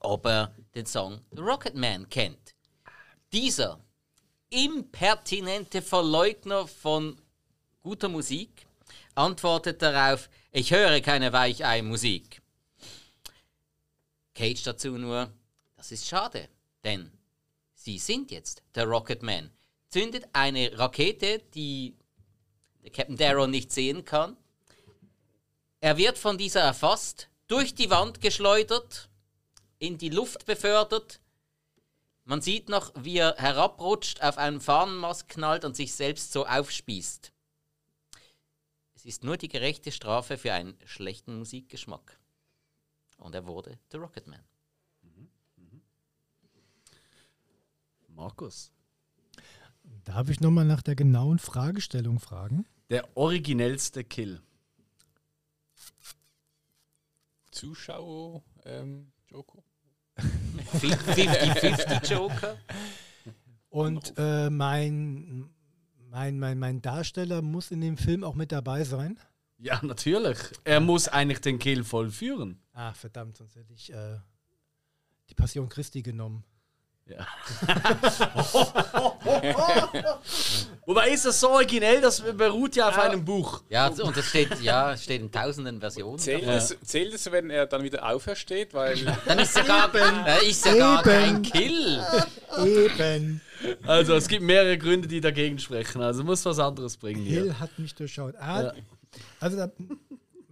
ob er den Song The Rocket Man kennt. Dieser impertinente Verleugner von guter Musik antwortet darauf, ich höre keine Weichei-Musik. Cage dazu nur, das ist schade, denn Sie sind jetzt der Rocket Man. Zündet eine Rakete, die Captain Darrow nicht sehen kann. Er wird von dieser erfasst, durch die Wand geschleudert, in die Luft befördert. Man sieht noch, wie er herabrutscht, auf einen Fahnenmast knallt und sich selbst so aufspießt. Es ist nur die gerechte Strafe für einen schlechten Musikgeschmack. Und er wurde The Rocket Man. Markus. Darf ich nochmal nach der genauen Fragestellung fragen? Der originellste Kill. Zuschauer, ähm, Joker. 50-50 Joker. Und äh, mein, mein, mein, mein Darsteller muss in dem Film auch mit dabei sein. Ja, natürlich. Er muss eigentlich den Kill vollführen. Ah, verdammt, sonst hätte ich äh, die Passion Christi genommen. Ja. Wobei ist das so originell, das beruht ja auf einem Buch. Ja, und es steht, ja, steht in tausenden Versionen. Zählt, es, zählt es, wenn er dann wieder aufersteht? Weil Dann ist ja gar, äh, ist ja gar kein Kill. Eben. Also es gibt mehrere Gründe, die dagegen sprechen. Also muss was anderes bringen Hill hier. hat mich durchschaut. Ah, Ja. Also da,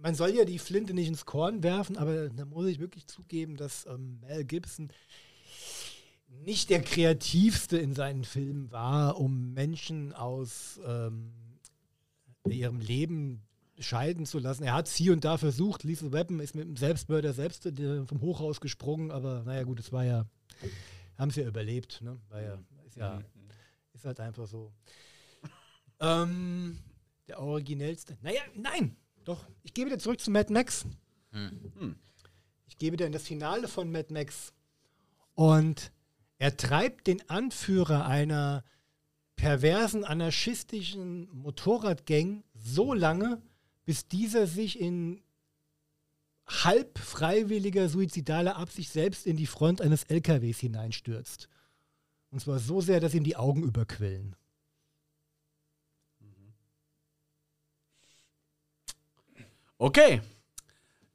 man soll ja die Flinte nicht ins Korn werfen, aber da muss ich wirklich zugeben, dass ähm, Mel Gibson nicht der kreativste in seinen Filmen war, um Menschen aus ähm, ihrem Leben scheiden zu lassen. Er hat es hier und da versucht. Lethal Weapon ist mit dem Selbstmörder selbst vom Hochhaus gesprungen, aber naja gut, es war ja, haben es ja überlebt. Ne? War ja, ist ja, ist halt einfach so. Ähm, der originellste. Naja, nein, doch. Ich gehe wieder zurück zu Mad Max. Ich gehe wieder in das Finale von Mad Max. Und er treibt den Anführer einer perversen, anarchistischen Motorradgang so lange, bis dieser sich in halb freiwilliger, suizidaler Absicht selbst in die Front eines LKWs hineinstürzt. Und zwar so sehr, dass ihm die Augen überquillen. Okay.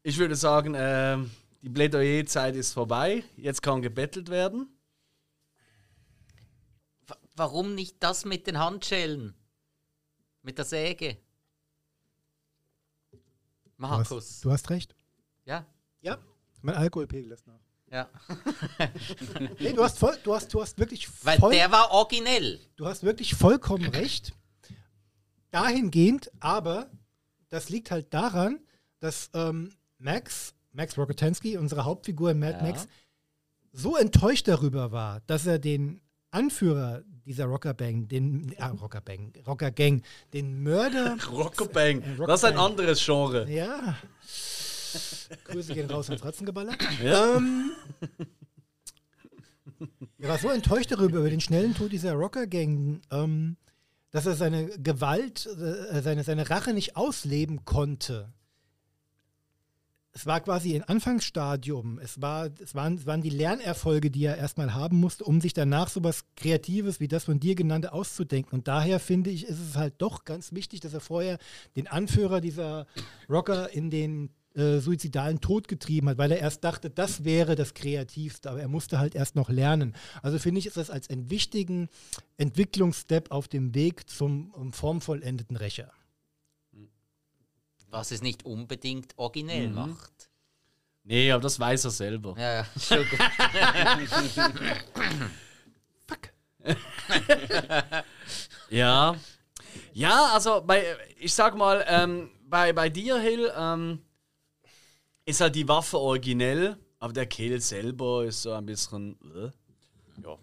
Ich würde sagen, ähm, die Plädoyerzeit ist vorbei. Jetzt kann gebettelt werden. Wa- Warum nicht das mit den Handschellen? Mit der Säge? Du Markus. hast, du hast recht. Ja, Ja, mein Alkoholpegel lässt nach. ja. Nee, du hast, voll, du hast, du hast wirklich Weil voll, der war originell. du hast wirklich vollkommen recht. Dahingehend, aber das liegt halt daran, dass ähm, Max, Max Rokatansky, unsere Hauptfigur in Mad Ja. Max, so enttäuscht darüber war, dass er den Anführer dieser Rockerbang, den ah, Rockerbang, Rockergang, den Mörder, Rockabang. Äh, Das ist ein anderes Genre. ja, Grüße gehen raus an Fratzengeballer. Ja. Ähm, er war so enttäuscht darüber, über den schnellen Tod dieser Rocker-Gang, ähm, dass er seine Gewalt, äh, seine, seine Rache nicht ausleben konnte. Es war quasi ein Anfangsstadium. Es, war, es, waren, es waren die Lernerfolge, die er erstmal haben musste, um sich danach so was Kreatives wie das von dir genannte auszudenken. Und daher finde ich, ist es halt doch ganz wichtig, dass er vorher den Anführer dieser Rocker in den äh, suizidalen Tod getrieben hat, weil er erst dachte, das wäre das Kreativste, aber er musste halt erst noch lernen. Also finde ich, ist das als einen wichtigen Entwicklungsstep auf dem Weg zum um, formvollendeten Rächer. Was es nicht unbedingt originell macht. Nee, aber das weiß er selber. Ja, ja, schon gut. Ja. Ja, also bei, ich sag mal, ähm, bei, bei dir, Hill, ähm, ist halt die Waffe originell, aber der Kill selber ist so ein bisschen. Äh. Ja.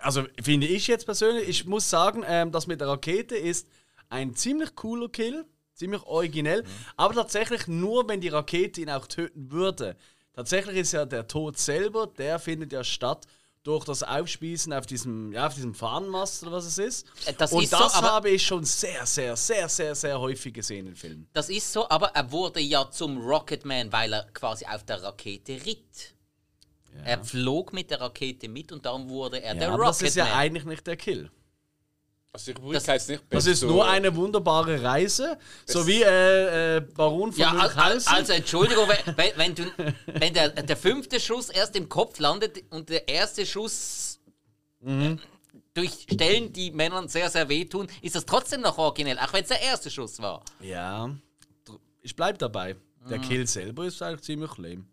Also finde ich jetzt persönlich, ich muss sagen, ähm, das mit der Rakete ist ein ziemlich cooler Kill, ziemlich originell, aber tatsächlich nur, wenn die Rakete ihn auch töten würde. Tatsächlich ist ja der Tod selber, der findet ja statt durch das Aufspießen auf diesem, ja, auf diesem Fahnenmast oder was es ist. Äh, das Und ist so, das aber- habe ich schon sehr, sehr, sehr, sehr, sehr häufig gesehen in Filmen. Das ist so, aber er wurde ja zum Rocketman, weil er quasi auf der Rakete ritt. Er flog mit der Rakete mit und darum wurde er der Ja, aber das ist ja Rocketman. eigentlich nicht der Kill. Also ich würde jetzt nicht Das ist nur eine wunderbare Reise, so wie äh, äh, Baron von Ja, Münchhausen. also Entschuldigung, wenn, wenn, du, wenn der, der fünfte Schuss erst im Kopf landet und der erste Schuss Mhm. durch Stellen, die Männern sehr, sehr wehtun, ist das trotzdem noch originell, auch wenn es der erste Schuss war. Ja, ich bleib dabei. Der Mhm. Kill selber ist eigentlich ziemlich lame.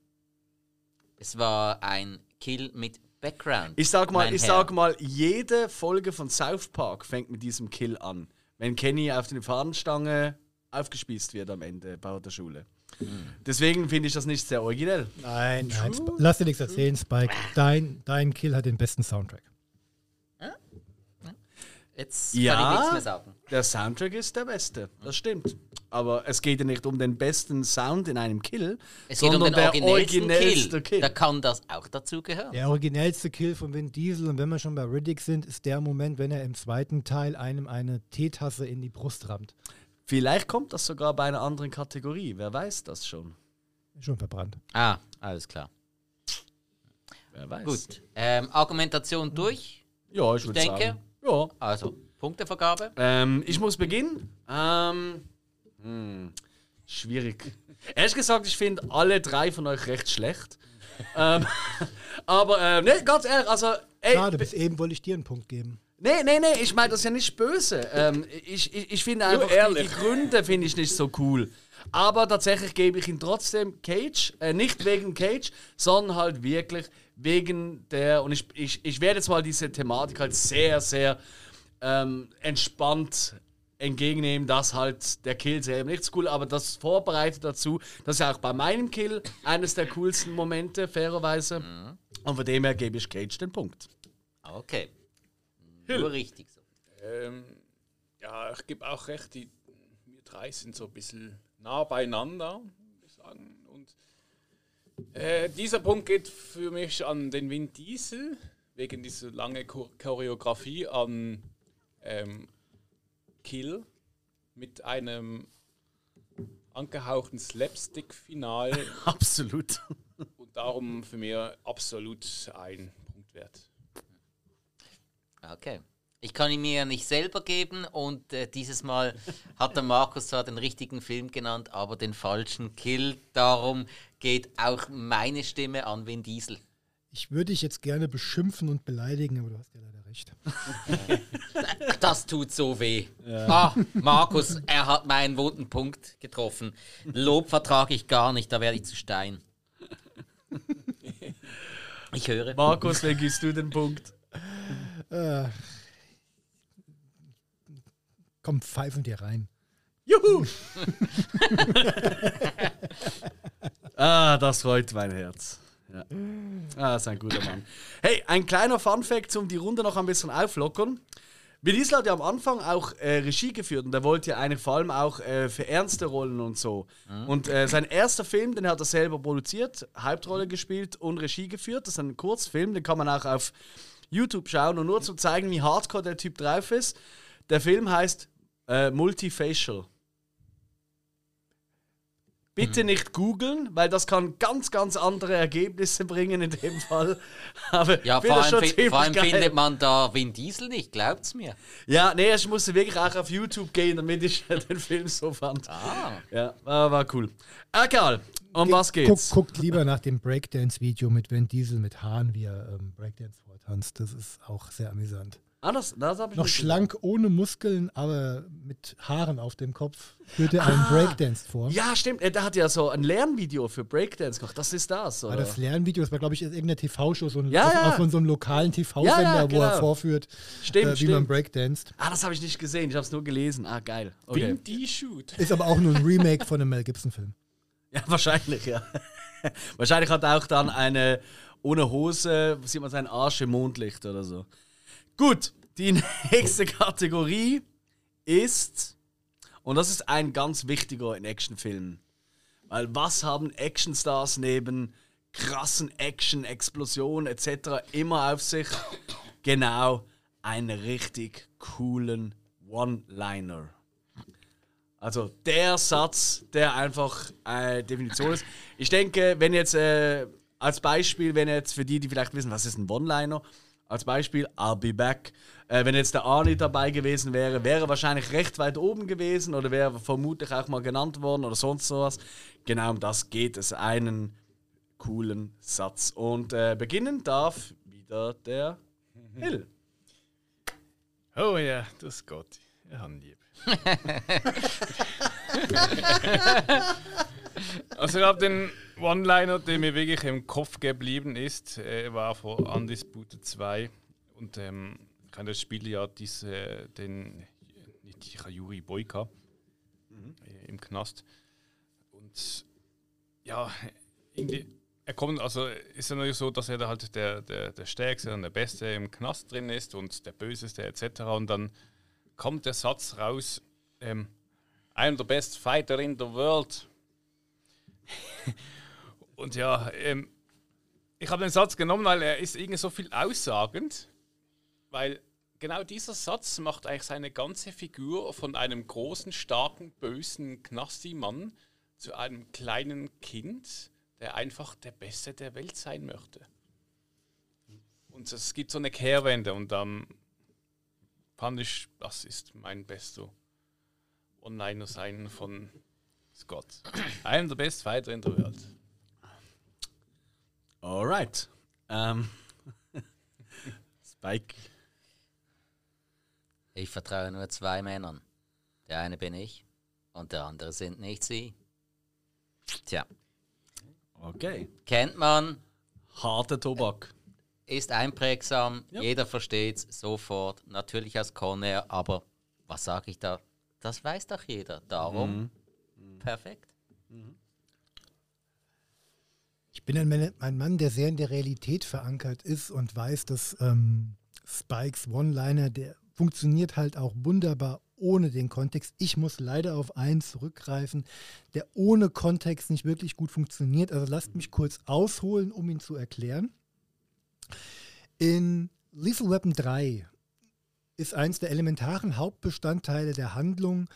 Es war ein Kill mit Background. Ich sag mal, ich Herr. sag mal, jede Folge von South Park fängt mit diesem Kill an. Wenn Kenny auf die Fahnenstange aufgespießt wird am Ende bei der Schule. Mhm. Deswegen finde ich das nicht sehr originell. Nein, nein. Sp lass dir nichts erzählen, Spike. Dein, dein Kill hat den besten Soundtrack. Jetzt Ja. kann ich nichts mehr sagen. Der Soundtrack ist der beste, das stimmt. Aber es geht ja nicht um den besten Sound in einem Kill, Es geht um den der originellsten originellste Kill. Kill. Da kann das auch dazu gehören. Der originellste Kill von Vin Diesel, und wenn wir schon bei Riddick sind, ist der Moment, wenn er im zweiten Teil einem eine Teetasse in die Brust rammt. Vielleicht kommt das sogar bei einer anderen Kategorie, wer weiß das schon. Schon verbrannt. Ah, alles klar. Wer weiß. Gut. Ähm, Argumentation durch. Ja, ich würde denke- sagen. Ja. Also Punktevergabe. Ähm, ich muss beginnen. Ähm, hm, schwierig. Ehrlich gesagt, ich finde alle drei von euch recht schlecht. ähm, aber, äh, ne, ganz ehrlich, also, ey, Schade, bis eben wollte ich dir einen Punkt geben. Nee, nee, nee, ich meine das ja nicht böse. Ähm, ich, ich, ich finde einfach, die, ehrlich. die Gründe finde ich nicht so cool. Aber tatsächlich gebe ich ihm trotzdem Cage. Äh, nicht wegen Cage, sondern halt wirklich wegen der. Und ich, ich, ich werde jetzt mal diese Thematik halt sehr, sehr ähm, entspannt entgegennehmen, dass halt der Kill selber nicht so cool, aber das vorbereitet dazu, das ist ja auch bei meinem Kill eines der coolsten Momente, fairerweise. Und von dem her gebe ich Cage den Punkt. Okay. Nur richtig so. Ähm, ja, ich gebe auch recht, die, wir drei sind so ein bisschen nah beieinander, würde ich sagen. Und äh, dieser Punkt geht für mich an den Vin Diesel, wegen dieser langen Cho- Choreografie an ähm, Kill mit einem angehauchten Slapstick-Final Absolut. und darum für mich absolut ein Punkt wert. Okay. Ich kann ihn mir ja nicht selber geben und äh, dieses Mal hat der Markus zwar den richtigen Film genannt, aber den falschen Kill. Darum geht auch meine Stimme an Vin Diesel. Ich würde dich jetzt gerne beschimpfen und beleidigen, aber du hast ja leider recht. Das tut so weh. Ah, Markus, er hat meinen wunden Punkt getroffen. Lob vertrage ich gar nicht, da werde ich zu Stein. Ich höre. Markus, wen gibst du den Punkt? Äh, komm, pfeifen dir rein. Juhu! ah, das freut mein Herz. Ja. Ah, ist ein guter Mann. Hey, ein kleiner Fun-Fact, um die Runde noch ein bisschen auflockern. Vin Diesel hat ja am Anfang auch äh, Regie geführt und er wollte ja eigentlich vor allem auch äh, für ernste Rollen und so. Und äh, sein erster Film, den hat er selber produziert, Hauptrolle gespielt und Regie geführt. Das ist ein Kurzfilm, den kann man auch auf YouTube schauen und nur zu zeigen, wie hardcore der Typ drauf ist. Der Film heißt äh, Multifacial. Bitte nicht googeln, weil das kann ganz, ganz andere Ergebnisse bringen in dem Fall. Aber Ja, vor allem, vor allem findet man da Vin Diesel nicht, glaubt's mir. Ja, nee, ich musste wirklich auch auf YouTube gehen, damit ich den Film so fand. Ah. Ja, war, war cool. Egal, um was Guck, geht's? guckt lieber nach dem Breakdance-Video mit Vin Diesel mit Hahn, wie er ähm, Breakdance vortanzt. Das ist auch sehr amüsant. Ah, das, das habe ich Noch nicht schlank, ohne Muskeln, aber mit Haaren auf dem Kopf, führt er einen Breakdance vor. Ja, stimmt. Er hat ja so ein Lernvideo für Breakdance gemacht. Das ist das, oder? Aber das Lernvideo, das war, glaube ich, irgendeine TV-Show, so ein, Ja, auf, ja. von so einem lokalen TV-Sender, Ja, ja, wo er genau. vorführt, Stimmt, äh, wie stimmt. man breakdanced. ah, das habe ich nicht gesehen. Ich habe es nur gelesen. Ah, geil. Okay. Bin die Shoot. Ist aber auch nur ein Remake von einem Mel Gibson-Film. Ja, wahrscheinlich, ja. wahrscheinlich hat er auch dann eine ohne Hose, sieht man seinen Arsch im Mondlicht oder so. Gut, die nächste Kategorie ist, und das ist ein ganz wichtiger in Actionfilmen. Weil was haben Actionstars neben krassen Action, Explosionen etc. immer auf sich? Genau, einen richtig coolen One-Liner. Also der Satz, der einfach äh, Definition ist. Ich denke, wenn jetzt äh, als Beispiel, wenn jetzt für die, die vielleicht wissen, was ist ein One-Liner, als Beispiel, I'll be back. Äh, wenn jetzt der Arnie dabei gewesen wäre, wäre er wahrscheinlich recht weit oben gewesen oder wäre vermutlich auch mal genannt worden oder sonst sowas. Genau um das geht es, einen coolen Satz. Und äh, beginnen darf wieder der Hill. Oh ja, das geht. Ich habe lieb. also ich habe den One-Liner, der mir wirklich im Kopf geblieben ist, äh, war von Undisputed 2. Und ähm, ich habe das Spiel ja diese, den nicht Juri Boyka äh, im Knast. Und ja, irgendwie, er kommt, also ist ja natürlich so, dass er da halt der, der, der Stärkste und der Beste im Knast drin ist und der Böseste etc. Und dann kommt der Satz raus, ähm, I'm the best fighter in the world. und ja, ähm, ich habe den Satz genommen, weil er ist irgendwie so viel aussagend, weil genau dieser Satz macht eigentlich seine ganze Figur von einem großen, starken, bösen Knasti-Mann zu einem kleinen Kind, der einfach der Beste der Welt sein möchte. Und es gibt so eine Kehrwende und dann fand ich, das ist mein bester Online sein von Scott. I am the best fighter in the world. Alright. Ähm. Spike. Ich vertraue nur zwei Männern. Der eine bin ich und der andere sind nicht sie. Tja, Okay. kennt man, Harter Tobak. ist einprägsam, jeder versteht's sofort. Natürlich als Corner, aber was sage ich da? Das weiß doch jeder. Darum perfekt. Ich bin ein, Mann- der sehr in der Realität verankert ist und weiß, dass ähm, Spikes One-Liner, der funktioniert halt auch wunderbar ohne den Kontext. Ich muss leider auf einen zurückgreifen, der ohne Kontext nicht wirklich gut funktioniert. Also lasst mich kurz ausholen, um ihn zu erklären. In Lethal Weapon 3 ist eins der elementaren Hauptbestandteile der Handlung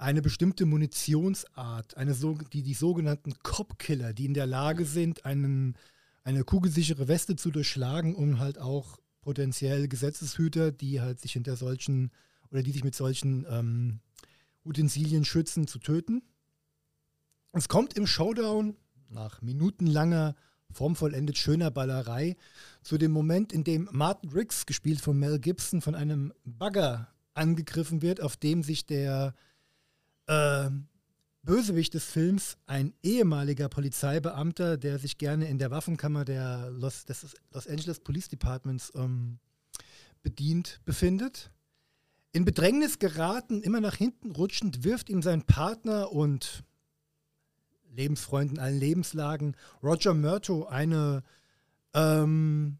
eine bestimmte Munitionsart, eine so, die, die sogenannten Cop-Killer, die in der Lage sind, einen, eine kugelsichere Weste zu durchschlagen, um halt auch potenziell Gesetzeshüter, die halt sich hinter solchen oder die sich mit solchen ähm, Utensilien schützen, zu töten. Es kommt im Showdown nach minutenlanger, formvollendet schöner Ballerei zu dem Moment, in dem Martin Riggs, gespielt von Mel Gibson, von einem Bagger angegriffen wird, auf dem sich der äh, Bösewicht des Films, ein ehemaliger Polizeibeamter, der sich gerne in der Waffenkammer der Los, des Los Angeles Police Departments ähm, bedient, befindet. In Bedrängnis geraten, immer nach hinten rutschend, wirft ihm sein Partner und Lebensfreund in allen Lebenslagen Roger Murto eine ähm,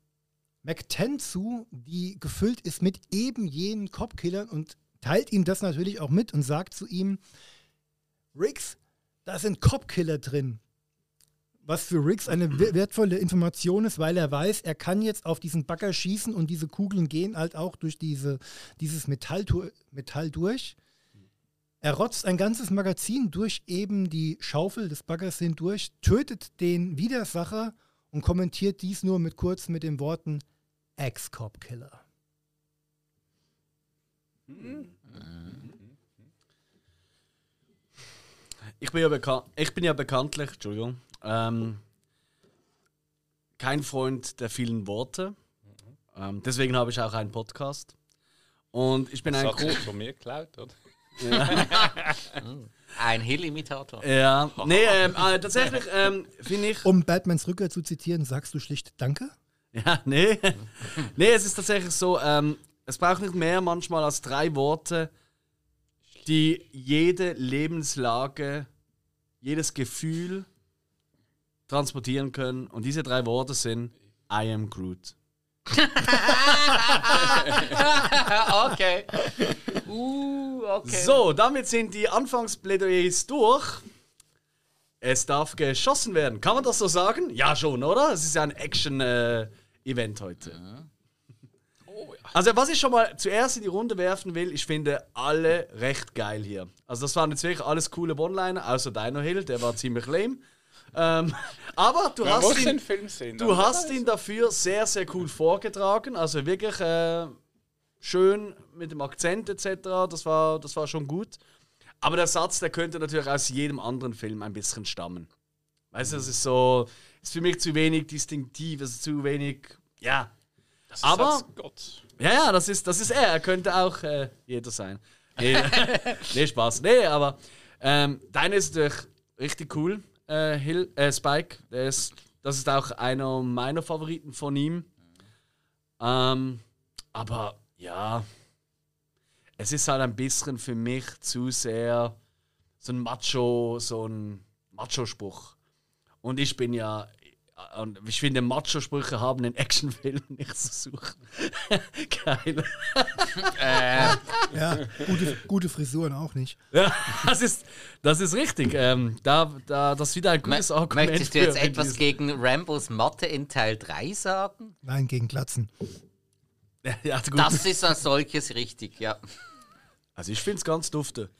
Mac-10 zu, die gefüllt ist mit eben jenen Cop-Killern und teilt ihm das natürlich auch mit und sagt zu ihm, Riggs, da sind Cop-Killer drin. Was für Riggs eine we- wertvolle Information ist, weil er weiß, er kann jetzt auf diesen Bagger schießen und diese Kugeln gehen halt auch durch diese, dieses Metall, Metall durch. Er rotzt ein ganzes Magazin durch eben die Schaufel des Baggers hindurch, tötet den Widersacher und kommentiert dies nur mit kurz mit den Worten Ex-Cop-Killer. Ich bin ja, ich bin ja bekanntlich, Entschuldigung, ähm, kein Freund der vielen Worte. Ähm, deswegen habe ich auch einen Podcast. Und ich bin ein Das hat großer. von mir geklaut, oder? Ein Hill-Imitator. Ja, nee, ähm, äh, tatsächlich ähm, finde ich. Um Batmans Rückkehr zu zitieren, sagst du schlicht Danke? Ja, nee. nee, es ist tatsächlich so, ähm, es braucht nicht mehr manchmal als drei Worte, die jede Lebenslage, jedes Gefühl transportieren können. Und diese drei Worte sind I am Groot. okay. Uh, okay. So, damit sind die Anfangsplädoyers durch. Es darf geschossen werden. Kann man das so sagen? Ja, schon, oder? Es ist ja ein Action-Event heute. Also, was ich schon mal zuerst in die Runde werfen will, ich finde alle recht geil hier. Also, das waren jetzt wirklich alles coole One-Liner, außer Dino Hill, der war ziemlich lame. Ähm, aber du Man hast ihn, Film sehen. Du hast ihn dafür sehr, sehr cool vorgetragen. Also wirklich äh, schön mit dem Akzent etc. Das war, das war schon gut. Aber der Satz, der könnte natürlich aus jedem anderen Film ein bisschen stammen. Weißt du, das ist so, ist für mich zu wenig distinktiv, es ist zu wenig, ja. Das aber- Satz Gott. Ja, ja, das ist, das ist er. Er könnte auch äh, jeder sein. Nee, nee, Spaß. Nee, aber ähm, deine ist natürlich richtig cool, äh, Hill, äh, Spike. Der ist, das ist auch einer meiner Favoriten von ihm. Ähm, aber ja, es ist halt ein bisschen für mich zu sehr so ein Macho, so ein Macho-Spruch. Und ich bin ja, ich finde, Macho-Sprüche haben in Actionfilmen nichts zu suchen. Geil. Ja, gute, gute Frisuren auch nicht. Ja, das ist, das ist richtig. Ähm, da, da, das ist wieder ein gutes Mö- Argument. Möchtest du jetzt etwas gegen Rambos Mathe in Teil 3 sagen? Nein, gegen Glatzen. Ja, gut. Das ist als solches richtig, ja. Also ich finde es ganz dufte.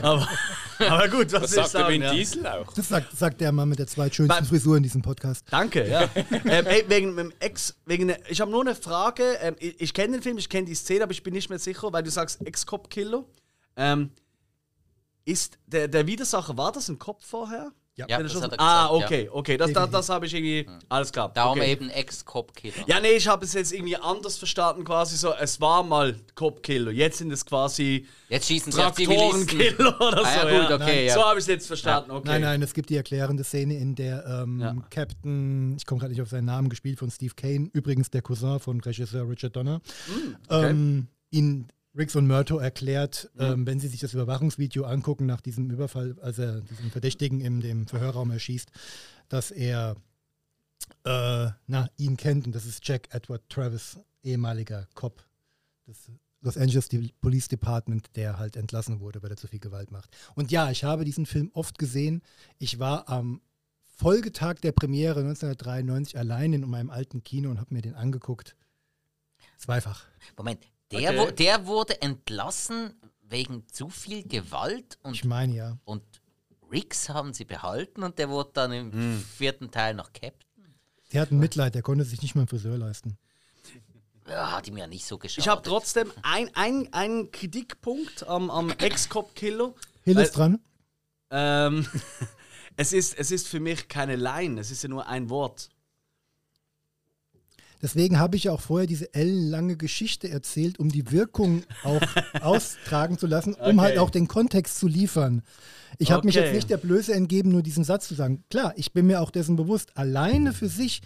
Aber, aber gut, was Das sagt der? Vin Ja. Diesel auch. Das sagt, sagt der Mann mit der zweitschönsten Frisur in diesem Podcast. Danke, ja. ähm, ey, wegen dem Ex, wegen, ich habe nur eine Frage. Ähm, ich ich kenne den Film, ich kenne die Szene, aber ich bin nicht mehr sicher, weil du sagst Ex-Cop-Killer. Ähm, ist der, der Widersacher, war das ein Kopf vorher? Ja. Ja, das hat er ah, gesagt, okay, okay. Das, das, das habe ich irgendwie. Alles klar. Darum okay. eben Ex-Cop-Killer. Ja, nee, ich habe es jetzt irgendwie anders verstanden, quasi so, es war mal Cop-Killer, jetzt sind es quasi Jetzt schießen sie auf Zivilisten. Traktorenkiller oder Ah, so. ja, gut, okay, ja. So habe ich es jetzt verstanden, okay. Nein, nein, es gibt die erklärende Szene, in der ähm, Ja. Captain, ich komme gerade nicht auf seinen Namen, gespielt von Steve Kane, übrigens der Cousin von Regisseur Richard Donner, Hm, okay. Ähm, ihn Riggs und Murto erklärt, ähm, wenn sie sich das Überwachungsvideo angucken nach diesem Überfall, als er diesen Verdächtigen in dem Verhörraum erschießt, dass er äh, na, ihn kennt und das ist Jack Edward Travis, ehemaliger Cop des Los Angeles Police Department, der halt entlassen wurde, weil er zu viel Gewalt macht. Und ja, ich habe diesen Film oft gesehen. Ich war am Folgetag der Premiere 1993 allein in meinem alten Kino und habe mir den angeguckt. Zweifach. Moment, der, Okay. wo, der wurde entlassen wegen zu viel Gewalt und, Ich meine ja. und Riggs haben sie behalten und der wurde dann im Hm. vierten Teil noch Captain. Der hat ein Mitleid, der konnte sich nicht mal einen Friseur leisten. Ja, hat ihm ja nicht so geschadet. Ich habe trotzdem ein, ein, einen Kritikpunkt am, am Ex-Cop-Killer. Hill ist dran. Ähm, es, ist, es ist für mich keine Line, es ist ja nur ein Wort. Deswegen habe ich ja auch vorher diese ellenlange Geschichte erzählt, um die Wirkung auch austragen zu lassen, um Okay. halt auch den Kontext zu liefern. Ich habe mich Okay. jetzt nicht der Blöße entgeben, nur diesen Satz zu sagen. Klar, ich bin mir auch dessen bewusst, alleine für sich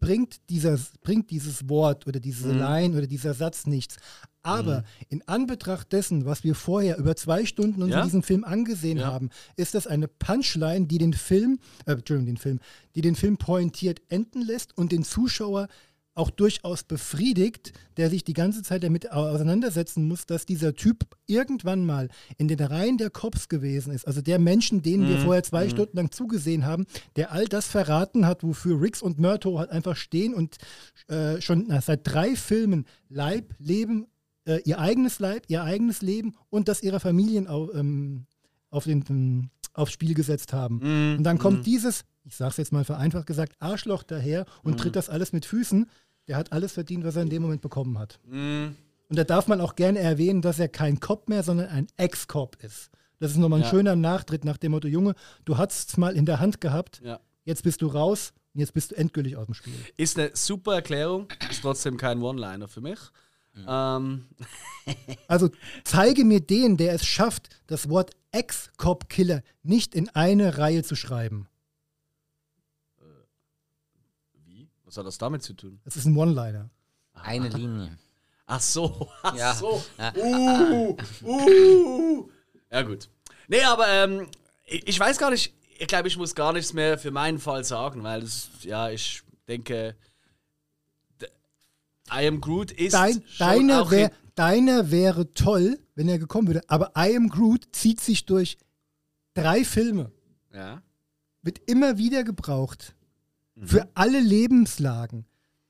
bringt, dieser, bringt dieses Wort oder diese Mhm. Line oder dieser Satz nichts. Aber in Anbetracht dessen, was wir vorher über zwei Stunden uns Ja? in diesem Film angesehen Ja. haben, ist das eine Punchline, die den Film, äh, Entschuldigung, den Film, die den Film pointiert enden lässt und den Zuschauer auch durchaus befriedigt, der sich die ganze Zeit damit au- auseinandersetzen muss, dass dieser Typ irgendwann mal in den Reihen der Cops gewesen ist. Also der Menschen, denen wir vorher zwei Stunden lang zugesehen haben, der all das verraten hat, wofür Riggs und Murto halt einfach stehen und äh, schon na, seit drei Filmen Leib, Leben, äh, ihr eigenes Leib, ihr eigenes Leben und das ihrer Familien au, ähm, auf den, ähm, aufs Spiel gesetzt haben. Und dann kommt dieses, ich sage es jetzt mal vereinfacht gesagt, Arschloch daher und tritt das alles mit Füßen. Der hat alles verdient, was er in dem Moment bekommen hat. Und da darf man auch gerne erwähnen, dass er kein Cop mehr, sondern ein Ex-Cop ist. Das ist nochmal ein Ja. schöner Nachtritt nach dem Motto, Junge, du hast es mal in der Hand gehabt, Ja. jetzt bist du raus und jetzt bist du endgültig aus dem Spiel. Ist eine super Erklärung, ist trotzdem kein One-Liner für mich. Ähm, Also zeige mir den, der es schafft, das Wort Ex-Cop-Killer nicht in eine Reihe zu schreiben. Wie? Was hat das damit zu tun? Das ist ein One-Liner. Eine Linie. Ach so, ach Ja. so. Ja. Uh, uh. Ja, gut. Nee, aber ähm, ich, ich weiß gar nicht, ich glaube, ich muss gar nichts mehr für meinen Fall sagen, weil das, ja, ich denke, I Am Groot ist Dein, auch wär, in- deiner wäre toll, wenn er gekommen würde. Aber I Am Groot zieht sich durch drei Filme. ja. Wird immer wieder gebraucht. Für alle Lebenslagen.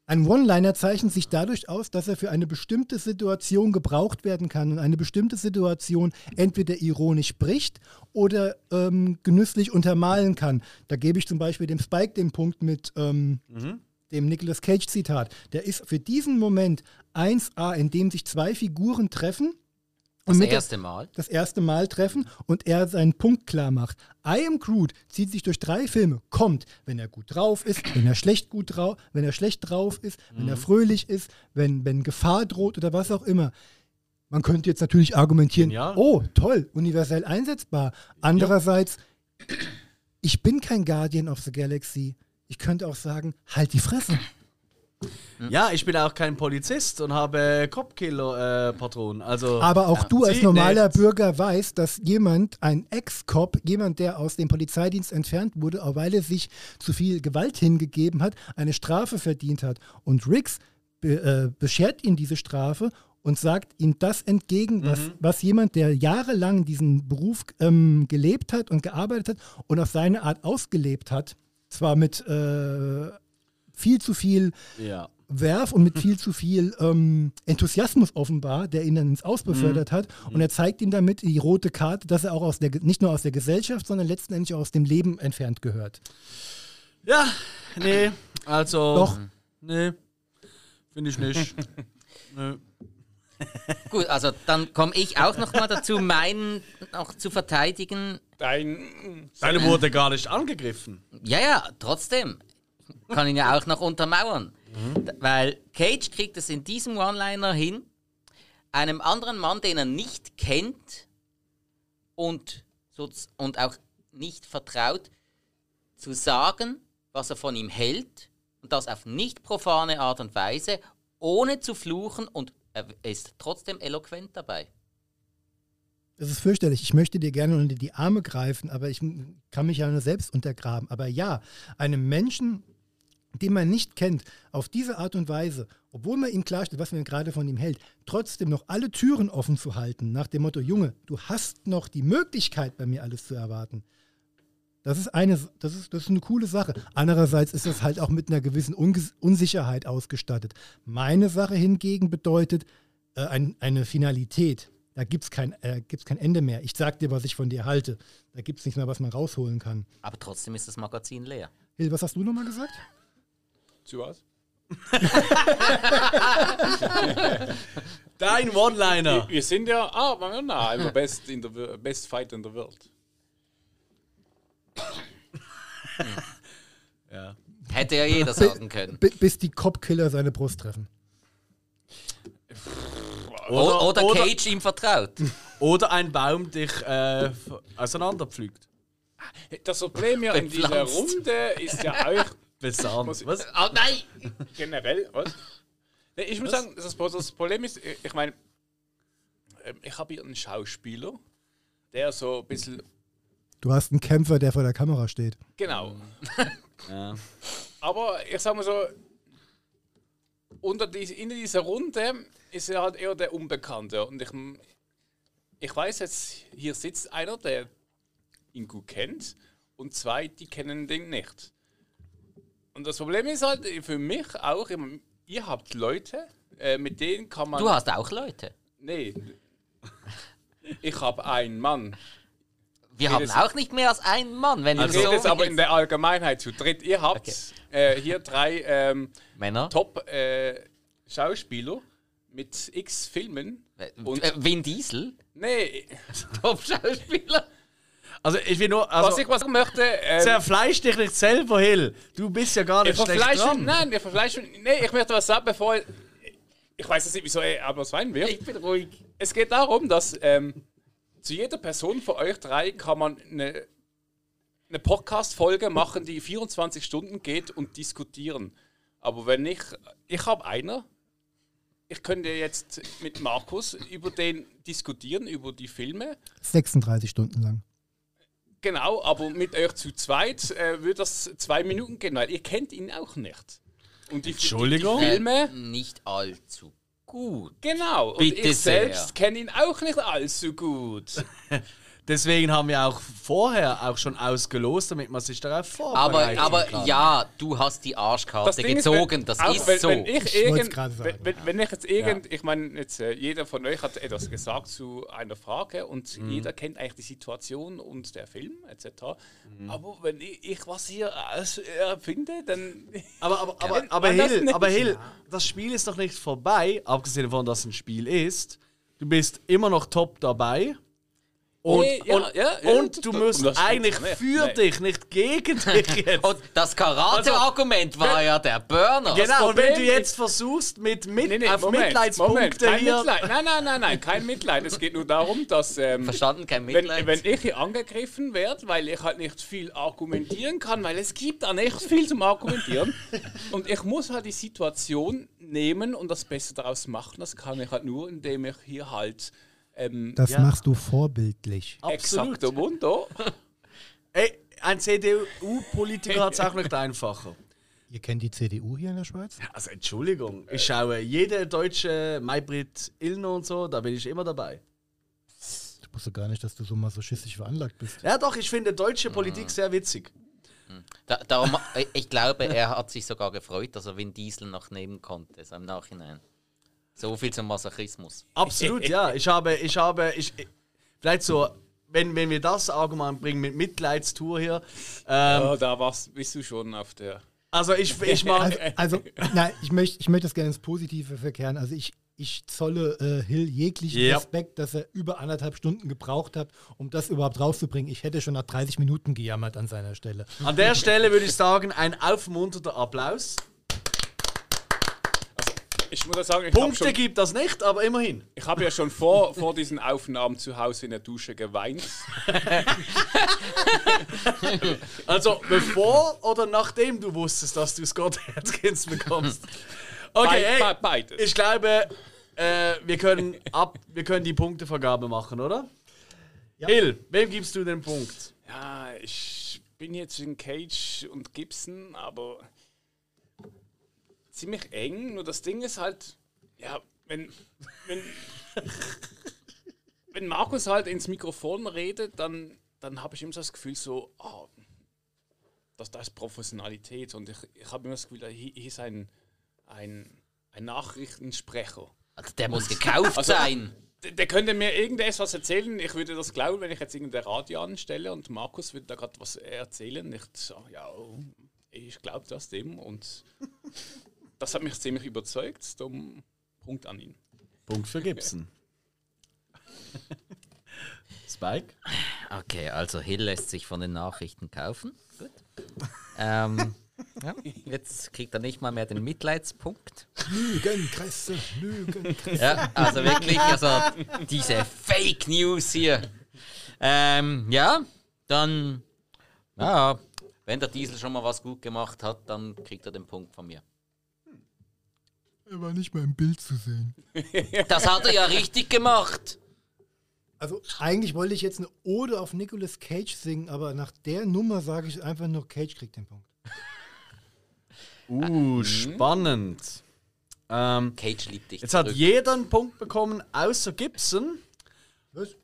Ein One-Liner zeichnet sich dadurch aus, dass er für eine bestimmte Situation gebraucht werden kann und eine bestimmte Situation entweder ironisch bricht oder ähm, genüsslich untermalen kann. Da gebe ich zum Beispiel dem Spike den Punkt mit ähm, dem Nicolas Cage-Zitat. Der ist für diesen Moment 1A, in dem sich zwei Figuren treffen. Das erste Mal. das erste Mal treffen und er seinen Punkt klar macht. I Am Groot zieht sich durch drei Filme, kommt, wenn er gut drauf ist, wenn er schlecht gut drauf, wenn er schlecht drauf ist, wenn er fröhlich ist, wenn, wenn Gefahr droht oder was auch immer. Man könnte jetzt natürlich argumentieren, Genial. oh, toll, universell einsetzbar. Andererseits, ich bin kein Guardian of the Galaxy. Ich könnte auch sagen, halt die Fresse. Ja, ich bin auch kein Polizist und habe Cop-Killer-Patronen. also, Aber auch du als Sie normaler nicht. Bürger weißt, dass jemand, ein Ex-Cop, jemand, der aus dem Polizeidienst entfernt wurde, auch weil er sich zu viel Gewalt hingegeben hat, eine Strafe verdient hat. Und Riggs be äh, beschert ihm diese Strafe und sagt ihm das entgegen, was, Mhm. was jemand, der jahrelang diesen Beruf ähm, gelebt hat und gearbeitet hat und auf seine Art ausgelebt hat, zwar mit äh, viel zu viel ja. Werf und mit viel zu viel ähm, Enthusiasmus offenbar, der ihn dann ins Aus befördert hat. Und er zeigt ihm damit die rote Karte, dass er auch aus der, nicht nur aus der Gesellschaft, sondern letzten Endes auch aus dem Leben entfernt gehört. Ja, nee, also. Doch. Nee, finde ich nicht. nee. Gut, also dann komme ich auch noch mal dazu, meinen noch zu verteidigen. Dein. Deine wurde gar nicht angegriffen. Ja, ja, trotzdem. Kann ihn ja auch noch untermauern. D- Weil Cage kriegt es in diesem One-Liner hin, einem anderen Mann, den er nicht kennt und, und auch nicht vertraut, zu sagen, was er von ihm hält und das auf nicht profane Art und Weise, ohne zu fluchen und er ist trotzdem eloquent dabei. Das ist fürchterlich. Ich möchte dir gerne unter die Arme greifen, aber ich kann mich ja nur selbst untergraben. Aber ja, einem Menschen, den man nicht kennt, auf diese Art und Weise, obwohl man ihm klarstellt, was man gerade von ihm hält, trotzdem noch alle Türen offen zu halten, nach dem Motto, Junge, du hast noch die Möglichkeit, bei mir alles zu erwarten. Das ist eine, das ist, das ist eine coole Sache. Andererseits ist es halt auch mit einer gewissen Unge Unsicherheit ausgestattet. Meine Sache hingegen bedeutet äh, ein, eine Finalität. Da gibt es kein, äh, gibt's kein Ende mehr. Ich sag dir, was ich von dir halte. Da gibt es nichts mehr, was man rausholen kann. Aber trotzdem ist das Magazin leer. Hill, was hast du nochmal gesagt? Zu was? Dein One-Liner. Wir sind ja, ah, immer best, in der, Wo- best Fight in der Welt. Ja. Hätte ja jeder sagen können. B bis die Cop-Killer seine Brust treffen. Oder, oder, oder- Cage ihm vertraut. Oder ein Baum dich äh, auseinanderpflügt. Das Problem ja in dieser. Runde ist ja auch Muss ich- Was? Oh nein! generell, was? Nee, ich muss sagen, das, das Problem ist, ich meine, ähm, ich habe hier einen Schauspieler, der so ein bisschen, Du hast einen Kämpfer, der vor der Kamera steht. genau, Ja. aber ich sag mal so, unter dies, in dieser Runde ist er halt eher der Unbekannte und ich, ich weiß jetzt, hier sitzt einer, der ihn gut kennt und zwei, die kennen den nicht. Und das Problem ist halt für mich auch, ihr habt Leute, äh, mit denen kann man... Du hast auch Leute. Nee. Ich habe einen Mann. Wir haben auch nicht mehr als einen Mann, wenn Ich du rede so aber in der Allgemeinheit zu dritt. Ihr habt äh, hier drei ähm, Männer. Top-Schauspieler mit x Filmen. Und- äh, Vin Diesel, Nee, Top-Schauspieler. Also ich will nur. Also, was ich was ich möchte. Ähm, Zerfleisch dich nicht selber, Hill. Du bist ja gar ich nicht schlecht verfleische. dran. Nein, ich verfleische. Nee, ich möchte was sagen, bevor. Ich, ich weiß jetzt nicht, wieso er Applaus weinen wird. Ich bin ruhig. Es geht darum, dass ähm, zu jeder Person von euch drei kann man eine, eine Podcast-Folge machen, die 24 Stunden geht und diskutieren. Aber wenn ich, ich habe einer, ich könnte jetzt mit Markus über den diskutieren, über die Filme. 36 Stunden lang. Genau, aber mit euch zu zweit äh, würde das zwei Minuten gehen, weil ihr kennt ihn auch nicht. Und die, Entschuldigung? Die, Filme, nicht allzu gut. genau. Und Bitte ich selbst sehr. kenne ihn auch nicht allzu gut. Deswegen haben wir auch vorher auch schon ausgelost, damit man sich darauf Aber, vorbereiten aber kann. ja, du hast die Arschkarte Ding gezogen, wenn- das auch ist wenn, so. Wenn ich, irgend, gerade sagen. wenn, wenn, ich jetzt irgend, ich meine, jetzt äh, jeder von euch hat etwas gesagt zu einer Frage und Mhm. jeder kennt eigentlich die Situation und der Film etc. Mhm. Aber wenn ich, ich was hier aus- erfinde, dann Aber, aber, aber, aber, das Hill, aber Hill, das Spiel ist doch nicht vorbei, abgesehen davon, dass es ein Spiel ist. Du bist immer noch top dabei. Und, Nee, ja, und, ja, ja, und du musst das eigentlich für Nee. dich, nicht gegen dich jetzt. Und das Karate-Argument war ja der Burner. genau, und wenn du jetzt versuchst, mit, mit Nee, nee, auf Moment, Mitleidspunkte Moment, kein hier. Mitleid. Nein, nein, nein, nein, kein Mitleid. Es geht nur darum, dass ähm, Verstanden, kein wenn, Mitleid. wenn ich hier angegriffen werde, weil ich halt nicht viel argumentieren kann, weil es gibt da nicht viel zum Argumentieren. und ich muss halt die Situation nehmen und das Beste daraus machen. Das kann ich halt nur, indem ich hier halt ähm, Das Ja. machst du vorbildlich. Absolut. exakto Mundo. Ey, ein CDU-Politiker hat es auch nicht einfacher. Ihr kennt die CDU hier in der Schweiz? Also Entschuldigung, ich schaue jede deutsche Maybrit Illner und so, da bin ich immer dabei. Ich wusste gar nicht, dass du so masochistisch veranlagt bist. Ja doch, ich finde deutsche Politik sehr witzig. Da, darum, ich glaube, er hat sich sogar gefreut, dass er Vin Diesel noch nehmen konnte, so im Nachhinein. So viel zum Masochismus. Absolut, ja. Ich habe, ich habe, ich, vielleicht so, wenn, wenn wir das Argument bringen mit Mitleidstour hier. Ähm, Ja, da warst, bist du schon auf der. also ich, ich mag. Also, also nein, ich möchte ich möchte das gerne ins Positive verkehren. Also ich, ich zolle äh, Hill jeglichen Ja. Respekt, dass er über anderthalb Stunden gebraucht hat, um das überhaupt rauszubringen. Ich hätte schon nach 30 Minuten gejammert an seiner Stelle. An der Stelle würde ich sagen, ein aufmunternder Applaus. Ich muss sagen, ich habe Punkte schon, gibt das nicht, aber immerhin. ich hab ja schon vor, vor diesen Aufnahmen zu Hause in der Dusche geweint. Also bevor oder nachdem du wusstest, dass du Scott Atkins bekommst. Okay, Be- ey, be- beides. ich glaube, äh, wir, können ab, wir können die Punktevergabe machen, oder? Ja. Hill, wem gibst du den Punkt? Ja, ich bin jetzt in Cage und Gibson, aber ziemlich eng. Nur das Ding ist halt, ja, wenn, wenn, wenn Markus halt ins Mikrofon redet, dann, dann habe ich immer so das Gefühl so, oh, das, das ist Professionalität und ich, ich habe immer das Gefühl, hier hier ist ein, ein, ein Nachrichtensprecher. Also der muss gekauft Also- sein. Der, der könnte mir irgendetwas erzählen. Ich würde das glauben, wenn ich jetzt irgendein Radio anstelle und Markus würde da gerade was erzählen. Ich sage, ja, ich glaube das dem. Und das hat mich ziemlich überzeugt. Darum Punkt an ihn. Punkt für Gibson. Spike? Okay, also Hill lässt sich von den Nachrichten kaufen. Gut. Ähm, ja, jetzt kriegt er nicht mal mehr den Mitleidspunkt. Lügenkresse, Lügenkresse. Ja, also wirklich, also diese Fake News hier. Ähm, ja, dann, ja, wenn der Diesel schon mal was gut gemacht hat, dann kriegt er den Punkt von mir. Er war nicht mal im Bild zu sehen. Das hat er ja richtig gemacht. Also eigentlich wollte ich jetzt eine Ode auf Nicolas Cage singen, aber nach der Nummer sage ich einfach nur, Cage kriegt den Punkt. Uh, spannend. Ähm, Cage liebt dich jetzt hat zurück. jeder einen Punkt bekommen, außer Gibson. Was?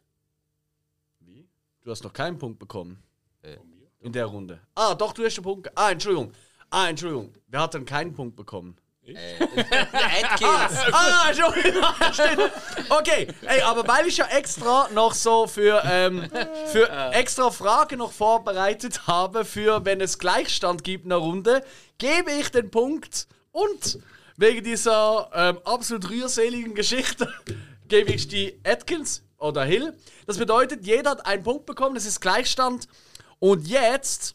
Du hast noch keinen Punkt bekommen. Äh. In der Runde. Ah, doch, du hast den Punkt. Ah, Entschuldigung. Ah, Entschuldigung. Wer hat denn keinen Punkt bekommen? Atkins. Ah, Entschuldigung. Stimmt. Okay, ey, aber weil ich ja extra noch so für, ähm, für extra Fragen noch vorbereitet habe, für wenn es Gleichstand gibt in der Runde, gebe ich den Punkt und wegen dieser ähm, absolut rührseligen Geschichte gebe ich die Atkins oder Hill. Das bedeutet, jeder hat einen Punkt bekommen, es ist Gleichstand. Und jetzt,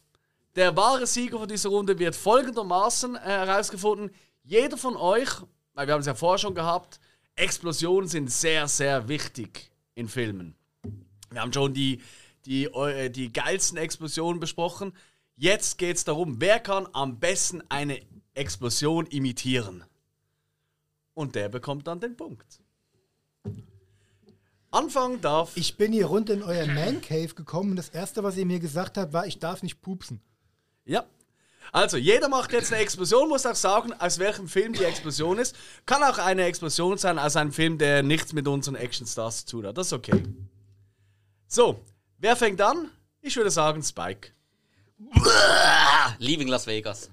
der wahre Sieger von dieser Runde wird folgendermaßen äh, herausgefunden. Jeder von euch, weil wir haben es ja vorher schon gehabt, Explosionen sind sehr, sehr wichtig in Filmen. Wir haben schon die, die, äh, die geilsten Explosionen besprochen. Jetzt geht es darum, wer kann am besten eine Explosion imitieren. Und der bekommt dann den Punkt. Anfangen darf. Ich bin hier runter in euer Man Cave gekommen und das erste, was ihr mir gesagt habt, war, ich darf nicht pupsen. Ja. Also, jeder macht jetzt eine Explosion, muss auch sagen, aus welchem Film die Explosion ist. Kann auch eine Explosion sein aus einem Film, der nichts mit unseren Actionstars zu tun hat. Das ist okay. So, wer fängt an? Ich würde sagen Spike. Leaving Las Vegas.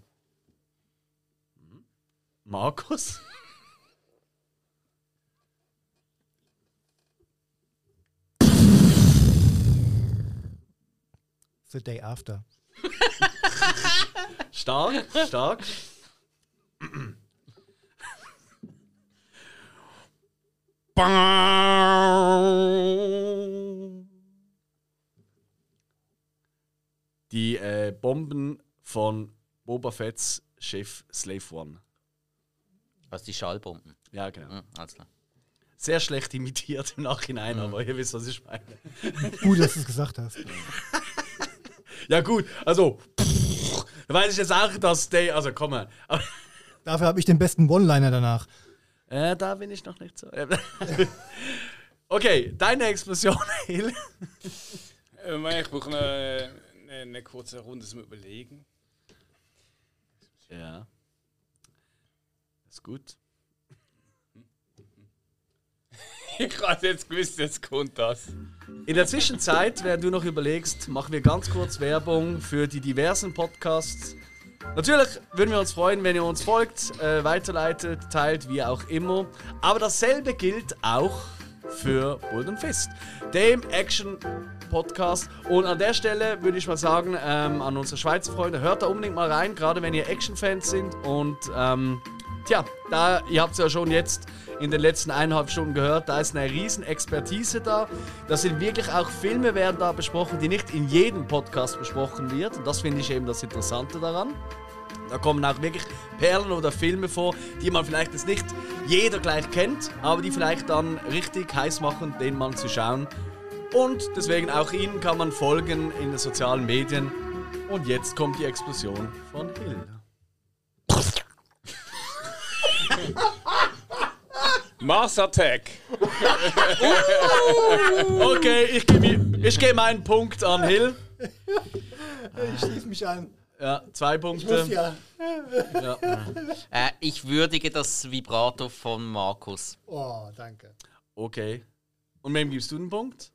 Markus? The Day After. Stark, stark. Die äh, Bomben von Boba Fett's Schiff Slave One. Was die Schallbomben. Ja, genau. Hm, alles klar. Sehr schlecht imitiert im Nachhinein, aber ihr wisst, was ich meine. Gut, dass du es gesagt hast. Ja, gut, also. Pff, da weiß ich jetzt auch, dass der. Also, komm mal. Dafür habe ich den besten One-Liner danach. äh, da bin ich noch nicht so. okay, deine Explosion, Hill. Äh, ich brauche eine, eine, eine kurze Runde zum Überlegen. Ja. Ist gut. Ich hatte jetzt gewusst, jetzt kommt das. In der Zwischenzeit, während du noch überlegst, machen wir ganz kurz Werbung für die diversen Podcasts. Natürlich würden wir uns freuen, wenn ihr uns folgt, äh, weiterleitet, teilt, wie auch immer. Aber dasselbe gilt auch für Bold Fist, dem Action-Podcast. Und an der Stelle würde ich mal sagen, ähm, an unsere Schweizer Freunde, hört da unbedingt mal rein, gerade wenn ihr Action-Fans sind. Und ähm, tja, da, ihr habt es ja schon jetzt in den letzten eineinhalb Stunden gehört, da ist eine riesen Expertise da. Da sind wirklich auch Filme werden da besprochen, die nicht in jedem Podcast besprochen wird. Und das finde ich eben das Interessante daran. Da kommen auch wirklich Perlen oder Filme vor, die man vielleicht jetzt nicht jeder gleich kennt, aber die vielleicht dann richtig heiß machen, den mal zu schauen. Und deswegen auch ihnen kann man folgen in den sozialen Medien. Und jetzt kommt die Explosion von Hill. Mars Attack. Okay, ich gebe ich geb meinen Punkt an Hill. Ich schließe mich an. Ja, zwei Ich Punkte. muss ja. Äh, ich würdige das Vibrato von Markus. Oh, danke. Okay. Und wem gibst du den Punkt?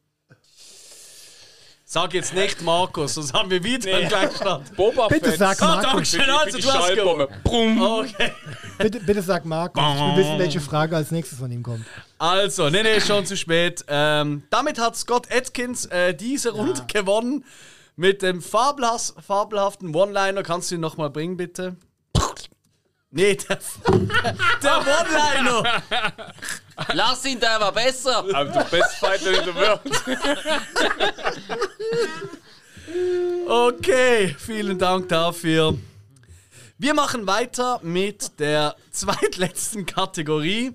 Sag jetzt nicht Markus, sonst haben wir wieder einen Gleichstand. Boba Bitte Fett. sag Ah, Markus. Dankeschön, Für also die du hast gewonnen. Brumm. Okay. Bitte, bitte sag Markus. Ich will wissen, welche Frage als nächstes von ihm kommt. Also, nee, nee, schon zu spät. Ähm, damit hat Scott Atkins äh, diese Runde gewonnen. Mit dem fabelhas fabelhaften One-Liner. Kannst du ihn nochmal bringen, bitte? Nee, der, der One-Liner. Lass ihn, der war besser! I'm the best fighter in the world. Okay, vielen Dank dafür. Wir machen weiter mit der zweitletzten Kategorie.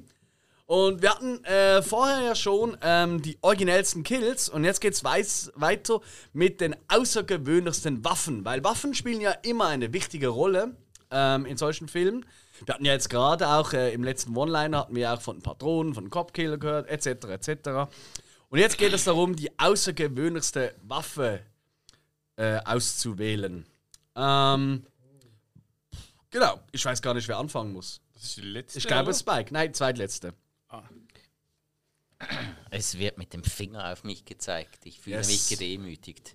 Und wir hatten äh, vorher ja schon ähm, die originellsten Kills und jetzt geht's weiß weiter mit den außergewöhnlichsten Waffen, weil Waffen spielen ja immer eine wichtige Rolle ähm, in solchen Filmen. Wir hatten ja jetzt gerade auch äh, im letzten One-Liner hatten wir auch von den Patronen, von den Copkiller gehört, etc. etc. Und jetzt geht es darum, die außergewöhnlichste Waffe äh, auszuwählen. Ähm, genau, ich weiß gar nicht, wer anfangen muss. Das ist die letzte. Ich glaube oder? Spike, nein, zweitletzte. Es wird mit dem Finger auf mich gezeigt. Ich fühle Yes. mich gedemütigt.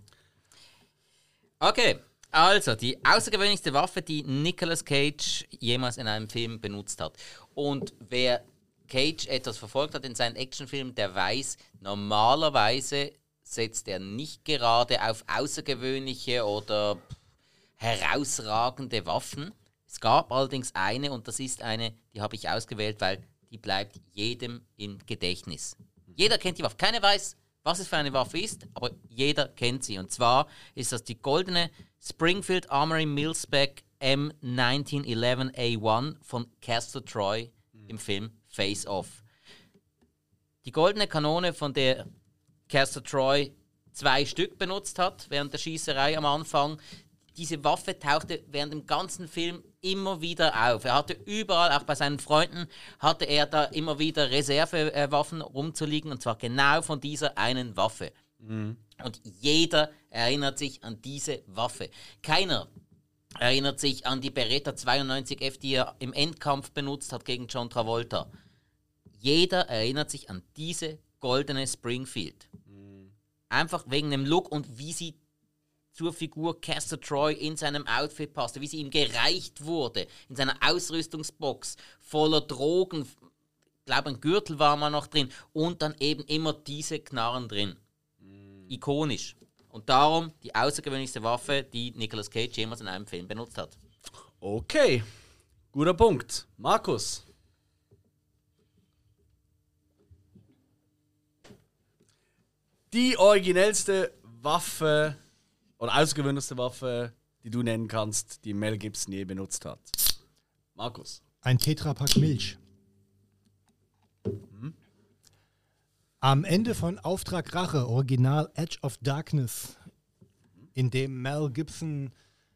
Okay, also die außergewöhnlichste Waffe, die Nicolas Cage jemals in einem Film benutzt hat. Und wer Cage etwas verfolgt hat in seinen Actionfilmen, der weiß, normalerweise setzt er nicht gerade auf außergewöhnliche oder herausragende Waffen. Es gab allerdings eine und das ist eine, die habe ich ausgewählt, weil die bleibt jedem im Gedächtnis. Jeder kennt die Waffe. Keiner weiß, was es für eine Waffe ist, aber jeder kennt sie. Und zwar ist das die goldene Springfield Armory Millspec M1911A1 von Castor Troy im Film Face Off. Die goldene Kanone, von der Caster Troy zwei Stück benutzt hat während der Schießerei am Anfang, diese Waffe tauchte während dem ganzen Film immer wieder auf. Er hatte überall, auch bei seinen Freunden, hatte er da immer wieder Reservewaffen rumzuliegen und zwar genau von dieser einen Waffe. Mhm. Und jeder erinnert sich an diese Waffe. Keiner erinnert sich an die Beretta 92F, die er im Endkampf benutzt hat gegen John Travolta. Jeder erinnert sich an diese goldene Springfield. Mhm. Einfach wegen dem Look und wie sie zur Figur Castor Troy in seinem Outfit passte, wie sie ihm gereicht wurde, in seiner Ausrüstungsbox voller Drogen. Ich glaube, ein Gürtel war mal noch drin und dann eben immer diese Knarren drin. Ikonisch. Und darum die außergewöhnlichste Waffe, die Nicolas Cage jemals in einem Film benutzt hat. Okay, guter Punkt. Markus. Die originellste Waffe oder ausgewöhnlichste Waffe, die du nennen kannst, die Mel Gibson je benutzt hat? Markus. Ein Tetrapack Milch. Mhm. Am Ende von Auftrag Rache, Original Edge of Darkness, in dem Mel Gibson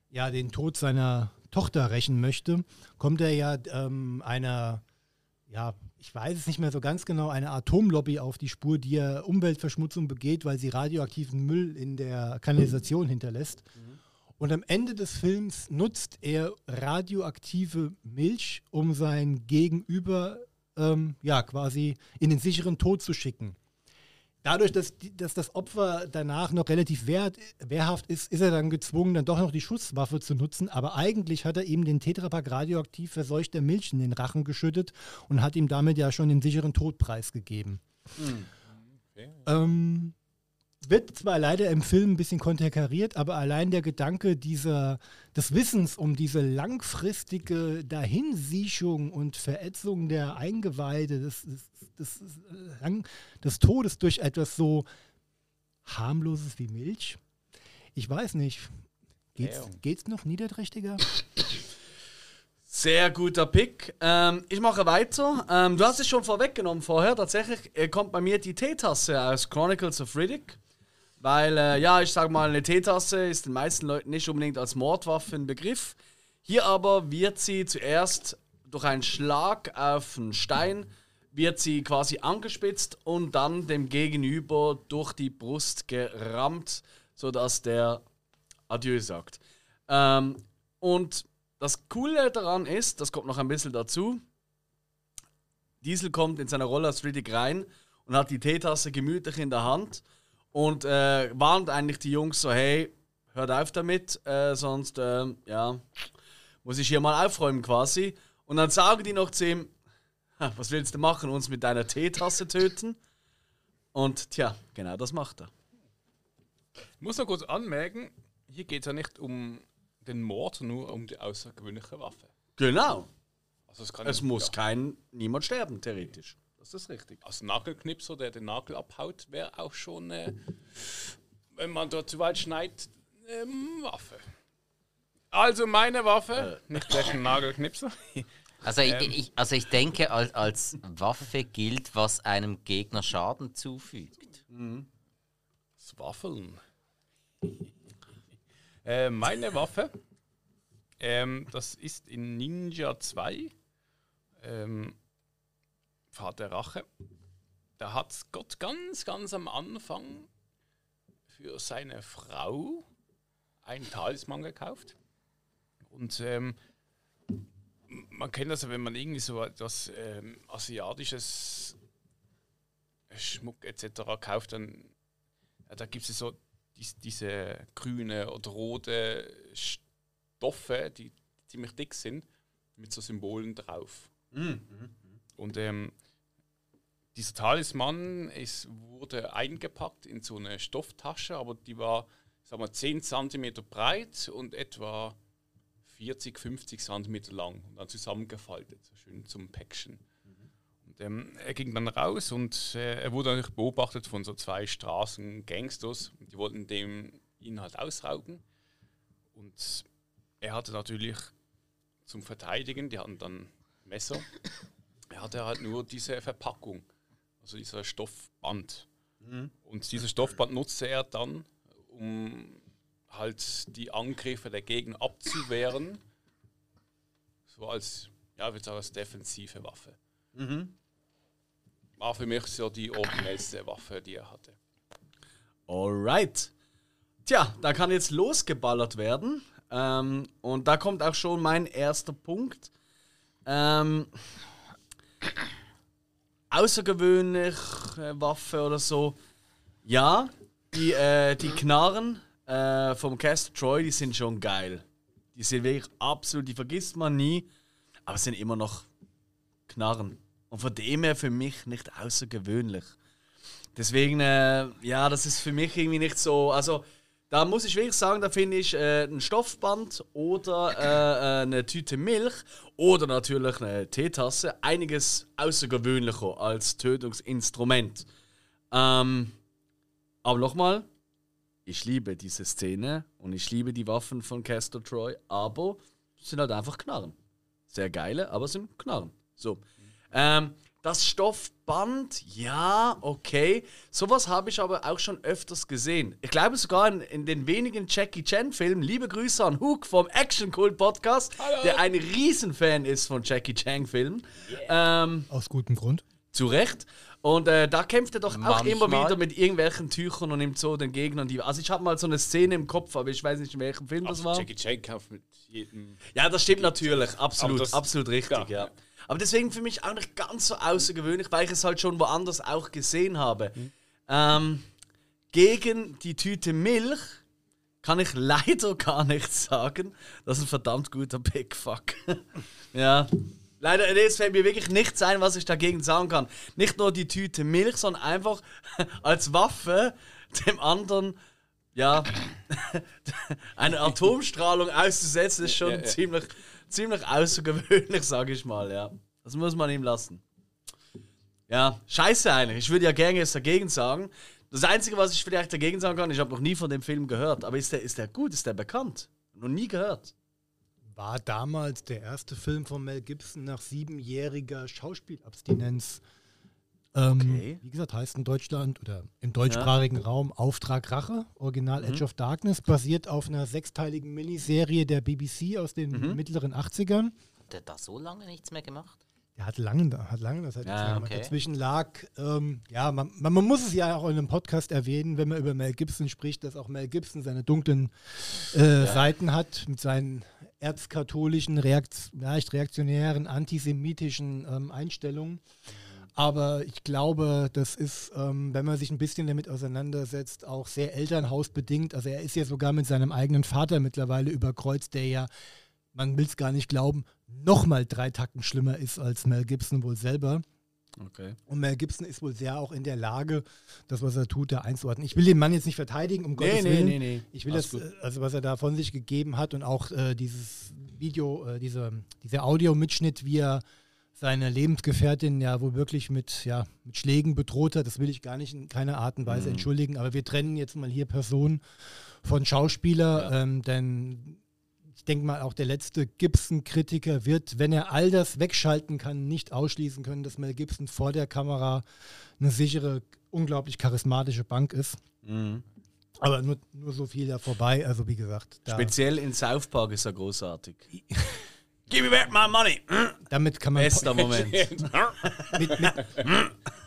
ja den Tod seiner Tochter rächen möchte, kommt er ja ähm, einer ja, ich weiß es nicht mehr so ganz genau, eine Atomlobby auf die Spur, die ja Umweltverschmutzung begeht, weil sie radioaktiven Müll in der Kanalisation hinterlässt. Mhm. Und am Ende des Films nutzt er radioaktive Milch, um sein Gegenüber ähm, ja quasi in den sicheren Tod zu schicken dadurch, dass, dass das Opfer danach noch relativ wehr, wehrhaft ist, ist er dann gezwungen, dann doch noch die Schusswaffe zu nutzen. Aber eigentlich hat er ihm den Tetrapack radioaktiv verseuchter Milch in den Rachen geschüttet und hat ihm damit ja schon den sicheren Todpreis gegeben. Mhm. Okay. Ähm, wird zwar leider im Film ein bisschen konterkariert, aber allein der Gedanke dieser, des Wissens um diese langfristige Dahinsiechung und Verätzung der Eingeweide, des, des, des, des Todes durch etwas so harmloses wie Milch, ich weiß nicht. Geht's, geht's noch niederträchtiger? Sehr guter Pick. Ähm, ich mache weiter. Ähm, du hast es schon vorweggenommen vorher. Tatsächlich äh, kommt bei mir die Teetasse aus Chronicles of Riddick. Weil, äh, ja, ich sag mal, eine Teetasse ist den meisten Leuten nicht unbedingt als Mordwaffe ein Begriff. Hier aber wird sie zuerst durch einen Schlag auf einen Stein, wird sie quasi angespitzt und dann dem Gegenüber durch die Brust gerammt, sodass der Adieu sagt. Ähm, und das Coole daran ist, das kommt noch ein bisschen dazu, Diesel kommt in seine Rolle als Riddick rein und hat die Teetasse gemütlich in der Hand und äh, warnt eigentlich die Jungs so, hey, hört auf damit, äh, sonst, äh, ja, muss ich hier mal aufräumen quasi. Und dann sagen die noch zu ihm, was willst du machen, uns mit deiner Teetasse töten? Und tja, genau das macht er. Ich muss noch kurz anmerken, hier geht es ja nicht um den Mord, nur um die außergewöhnliche Waffe. Genau. Also es, es muss ja. kein niemand sterben, theoretisch. Das ist richtig. Als Nagelknipser, der den Nagel abhaut, wäre auch schon, äh, wenn man dort zu weit schneidet, eine ähm, Waffe. Also meine Waffe, äh. nicht gleich ein Nagelknipser. Also, ähm. ich, ich, also ich denke, als, als Waffe gilt, was einem Gegner Schaden zufügt. Mhm. Das Waffeln. äh, meine Waffe, ähm, das ist in Ninja 2. Ähm, Pfad der Rache. Da hat Gott ganz, ganz am Anfang für seine Frau einen Talisman gekauft. Und ähm, man kennt das, wenn man irgendwie so etwas ähm, Asiatisches Schmuck etc. kauft, dann ja, da gibt es so dies, diese grüne oder rote Stoffe, die ziemlich dick sind, mit so Symbolen drauf. Mhm. Und ähm, dieser Talisman ist, wurde eingepackt in so eine Stofftasche, aber die war sagen wir, 10 cm breit und etwa 40, 50 cm lang und dann zusammengefaltet, so schön zum Päckchen. Und, ähm, er ging dann raus und äh, er wurde natürlich beobachtet von so zwei Straßen-Gangsters. Die wollten dem ihn halt ausrauben. Und er hatte natürlich zum Verteidigen, die hatten dann Messer er hatte halt nur diese Verpackung, also dieser Stoffband. Und dieses Stoffband nutzte er dann, um halt die Angriffe der Gegner abzuwehren. So als, ja, ich würde sagen, als defensive Waffe. War für mich so die originellste Waffe, die er hatte. Alright. Tja, da kann jetzt losgeballert werden. Ähm, und da kommt auch schon mein erster Punkt. Ähm, außergewöhnliche Waffe oder so. Ja, die, äh, die Knarren äh, vom Castle Troy, die sind schon geil. Die sind wirklich absolut, die vergisst man nie. Aber sind immer noch Knarren. Und von dem her für mich nicht außergewöhnlich. Deswegen, äh, ja, das ist für mich irgendwie nicht so. Also, da muss ich wirklich sagen, da finde ich äh, ein Stoffband oder äh, äh, eine Tüte Milch oder natürlich eine Teetasse einiges außergewöhnlicher als Tötungsinstrument. Ähm, aber nochmal, ich liebe diese Szene und ich liebe die Waffen von Castor Troy, aber sind halt einfach Knarren. Sehr geile, aber sind Knarren. So. Ähm, das Stoffband, ja, okay. Sowas habe ich aber auch schon öfters gesehen. Ich glaube sogar in, in den wenigen Jackie Chan-Filmen. Liebe Grüße an Hook vom Action Cult Podcast, der ein Riesenfan ist von Jackie Chan-Filmen. Ähm, Aus gutem Grund. zu Recht. Und äh, da kämpft er doch auch Manchmal. immer wieder mit irgendwelchen Tüchern und nimmt so den Gegnern die. Also ich habe mal so eine Szene im Kopf, aber ich weiß nicht, in welchem Film das Also war. Jackie Chan kämpft mit jedem. Ja, das stimmt natürlich, absolut, das- absolut richtig, ja. ja. Aber deswegen für mich auch nicht ganz so außergewöhnlich, weil ich es halt schon woanders auch gesehen habe. Ähm, gegen die Tüte Milch kann ich leider gar nichts sagen. Das ist ein verdammt guter Big Fuck. ja. Leider, es fällt mir wirklich nichts ein, was ich dagegen sagen kann. Nicht nur die Tüte Milch, sondern einfach als Waffe dem anderen, ja, eine Atomstrahlung auszusetzen, ist schon Ja, ja. ziemlich, ziemlich außergewöhnlich, sage ich mal, ja. Das muss man ihm lassen. Ja, scheiße eigentlich. Ich würde ja gerne jetzt dagegen sagen. Das Einzige, was ich vielleicht dagegen sagen kann, ich habe noch nie von dem Film gehört. Aber ist der, ist der gut? Ist der bekannt? Noch nie gehört. War damals der erste Film von Mel Gibson nach siebenjähriger Schauspielabstinenz. Ähm, Okay. Wie gesagt, heißt in Deutschland oder im deutschsprachigen Raum Auftrag Rache, Original Edge of Darkness, basiert auf einer sechsteiligen Miniserie der BBC aus den mittleren 80ern. Hat der da so lange nichts mehr gemacht? Der hat lange, hat lange das hat Ja, nichts mehr gemacht. okay. Dazwischen lag, ähm, ja, man, man, man muss es ja auch in einem Podcast erwähnen, wenn man über Mel Gibson spricht, dass auch Mel Gibson seine dunklen äh, Seiten hat mit seinen erzkatholischen, reakt leicht reaktionären, antisemitischen ähm, Einstellungen. Aber ich glaube, das ist, ähm, wenn man sich ein bisschen damit auseinandersetzt, auch sehr elternhausbedingt. Also er ist ja sogar mit seinem eigenen Vater mittlerweile überkreuzt, der ja, man will es gar nicht glauben, nochmal drei Tacken schlimmer ist als Mel Gibson wohl selber. Okay. Und Mel Gibson ist wohl sehr auch in der Lage, das, was er tut, da einzuordnen. Ich will den Mann jetzt nicht verteidigen, um Gottes nee, Willen. nee, nee. Ich will Alles das, gut. also was er da von sich gegeben hat und auch äh, dieses Video, äh, diese, dieser Audiomitschnitt, wie er seine Lebensgefährtin ja wohl wirklich mit, ja, mit Schlägen bedroht hat, das will ich gar nicht in keiner Art und Mhm. Weise entschuldigen. Aber wir trennen jetzt mal hier Person von Schauspieler, Ja. ähm, denn ich denke mal, auch der letzte Gibson-Kritiker wird, wenn er all das wegschalten kann, nicht ausschließen können, dass Mel Gibson vor der Kamera eine sichere, unglaublich charismatische Bank ist. Mhm. Aber nur, nur so viel da vorbei. Also wie gesagt, Speziell in South Park ist er großartig. Give me back my money! damit kann man. Bester Moment. Mit, mit,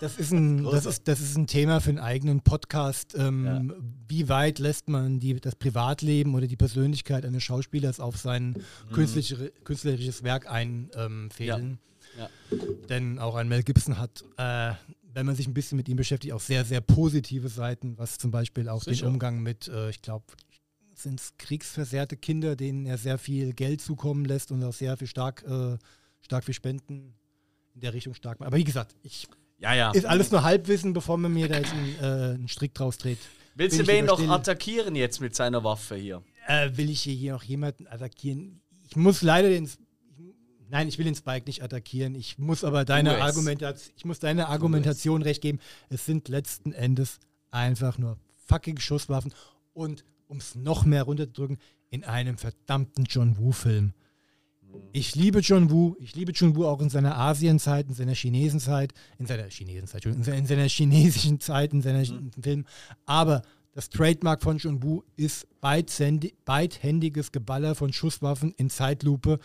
das, ist ein, das, ist, das ist ein Thema für einen eigenen Podcast. Ähm, Wie weit lässt man die, das Privatleben oder die Persönlichkeit eines Schauspielers auf sein künstliche, künstlerisches Werk einfehlen? Ja. Denn auch ein Mel Gibson hat, äh, wenn man sich ein bisschen mit ihm beschäftigt, auch sehr, sehr positive Seiten, was zum Beispiel auch Sicher. den Umgang mit, äh, ich glaube, sind es kriegsversehrte Kinder, denen er sehr viel Geld zukommen lässt und auch sehr viel stark, äh, stark für Spenden in der Richtung stark macht. Aber wie gesagt, ich, Ja, ja. ist alles nur Halbwissen, bevor man mir da jetzt einen, äh, einen Strick draus dreht. Willst Bin du ich wen noch attackieren jetzt mit seiner Waffe hier? Äh, will ich hier, noch jemanden attackieren? Ich muss leider den. Nein, ich will den Spike nicht attackieren. Ich muss aber deine. Argumentation, ich muss deine Argumentation recht geben. Es sind letzten Endes einfach nur fucking Schusswaffen. Und um es noch mehr runterzudrücken, in einem verdammten John Woo-Film. Ich liebe John Woo. Ich liebe John Woo auch in seiner Asienzeit, in seiner Chinesenzeit, in seiner Chinesenzeit, in seiner, in seiner chinesischen Zeit, in seinen mhm. Filmen. Aber das Trademark von John Woo ist beidhändiges Geballer von Schusswaffen in Zeitlupe.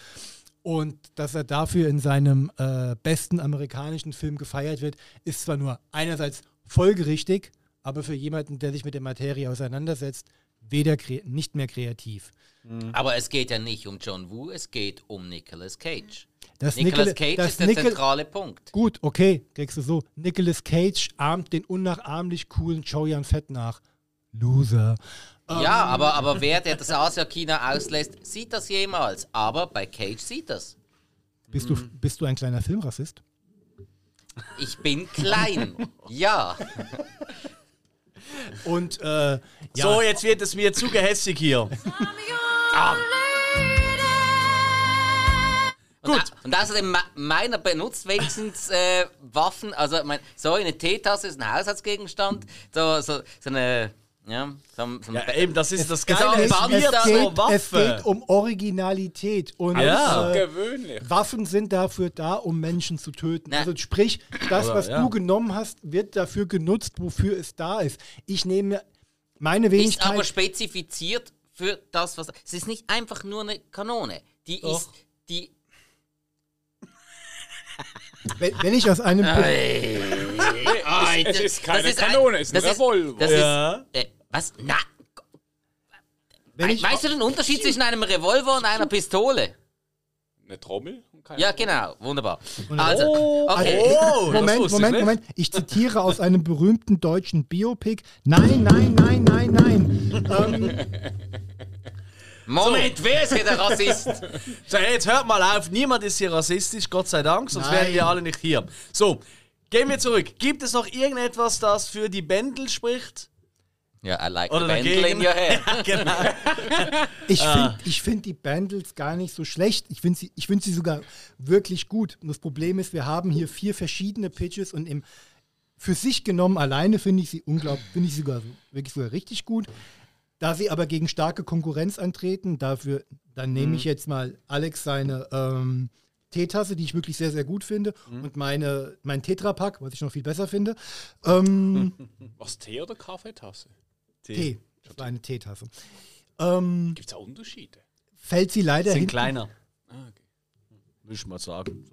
Und dass er dafür in seinem äh, besten amerikanischen Film gefeiert wird, ist zwar nur einerseits folgerichtig, aber für jemanden, der sich mit der Materie auseinandersetzt, weder nicht mehr kreativ. Mhm. Aber es geht ja nicht um John Woo, es geht um Nicolas Cage. Das Nicolas Cage das ist der Nicol zentrale Punkt. Gut, okay, kriegst du so. Nicolas Cage ahmt den unnachahmlich coolen Chow Fett nach. Loser. Ja, ähm. aber, aber wer, der das Asia-Kino auslässt, sieht das jemals. Aber bei Cage sieht das. Bist, du, bist du ein kleiner Filmrassist? Ich bin klein, ja. Und äh, ja. So, jetzt wird es mir zu gehässig hier. ah. Gut. Und, und außerdem, meiner benutzt wenigstens äh, Waffen. Also, mein, so eine Teetasse ist ein Haushaltsgegenstand. So, so, so eine ja, so, so ja eben, das ist das Geile. Es, es, geht, es geht um Originalität und ja. äh, Waffen sind dafür da, um Menschen zu töten. Na. Also sprich, das, was ja. du genommen hast, wird dafür genutzt, wofür es da ist. Ich nehme meine Wenigkeit... Ist aber spezifiziert für das, was... Es ist nicht einfach nur eine Kanone. Die Doch. ist... Die wenn, wenn, ich aus einem. Ey, es, ist keine Kanone, es ist ein Revolver. Das ja. ist, äh, was? Na. weißt du den Unterschied zwischen einem Revolver und einer Pistole? Eine Trommel? Ja, genau, wunderbar. Also, oh, okay. Oh, Moment, Moment, Moment. Ich zitiere aus einem berühmten deutschen Biopic. Nein, nein, nein, nein, nein. ähm, Moment, so. wer ist hier der Rassist? so, jetzt hört mal auf, niemand ist hier rassistisch, Gott sei Dank, sonst Nein. wären wir alle nicht hier. So, gehen wir zurück. Gibt es noch irgendetwas, das für die Bändel spricht? Ja, I like Oder the Bändel in your hair. ja, genau. ich finde find die Bändels gar nicht so schlecht. Ich finde sie, find sie sogar wirklich gut. Und das Problem ist, wir haben hier vier verschiedene Pitches und im, für sich genommen alleine finde ich sie unglaublich, finde ich sie sogar wirklich sogar richtig gut. Da sie aber gegen starke Konkurrenz antreten, dafür, dann nehme mhm. ich jetzt mal Alex seine ähm, Teetasse, die ich wirklich sehr, sehr gut finde, mhm. und meine, mein Tetrapack, was ich noch viel besser finde. Ähm, was, Tee oder Kaffeetasse? Tee. Tee. Das war eine Teetasse. Ähm, Gibt es da Unterschiede? Fällt sie leider Sind kleiner. Ah, okay. Würde ich mal sagen.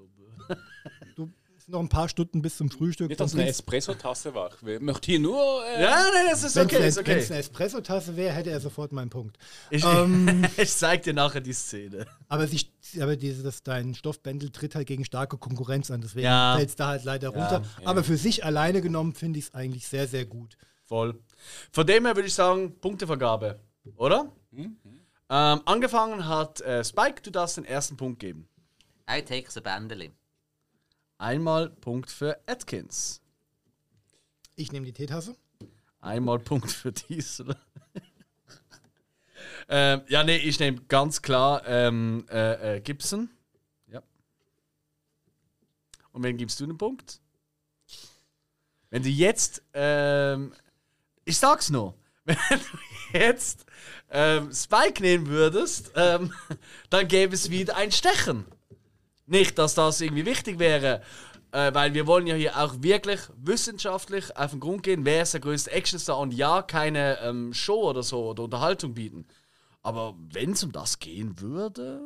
Du noch ein paar Stunden bis zum Frühstück. Nicht, dass eine Espresso-Tasse war. Ich möchte hier nur. Äh ja, nein, das ist okay. Ist okay. Wenn es eine Espresso-Tasse wäre, hätte er sofort meinen Punkt. Ich, ähm, ich zeig dir nachher die Szene. Aber, sie, aber diese, das, dein Stoffbändel tritt halt gegen starke Konkurrenz an, deswegen ja. fällt es da halt leider runter. Ja, aber für sich alleine genommen finde ich es eigentlich sehr, sehr gut. Voll. Von dem her würde ich sagen, Punktevergabe, oder? Mhm. Ähm, angefangen hat äh, Spike, du darfst den ersten Punkt geben. I take the Bändeli. Einmal Punkt für Atkins. Ich nehme die Teetasse. Einmal Punkt für Diesel. ähm, ja, nee, ich nehme ganz klar ähm, äh, äh, Gibson. Ja. Und wen gibst du den Punkt? Wenn du jetzt, ähm, ich sag's nur, wenn du jetzt ähm, Spike nehmen würdest, ähm, dann gäbe es wieder ein Stechen. Nicht, dass das irgendwie wichtig wäre, äh, weil wir wollen ja hier auch wirklich wissenschaftlich auf den Grund gehen, wer ist der größte Actionstar und ja, keine ähm, Show oder so oder Unterhaltung bieten. Aber wenn es um das gehen würde.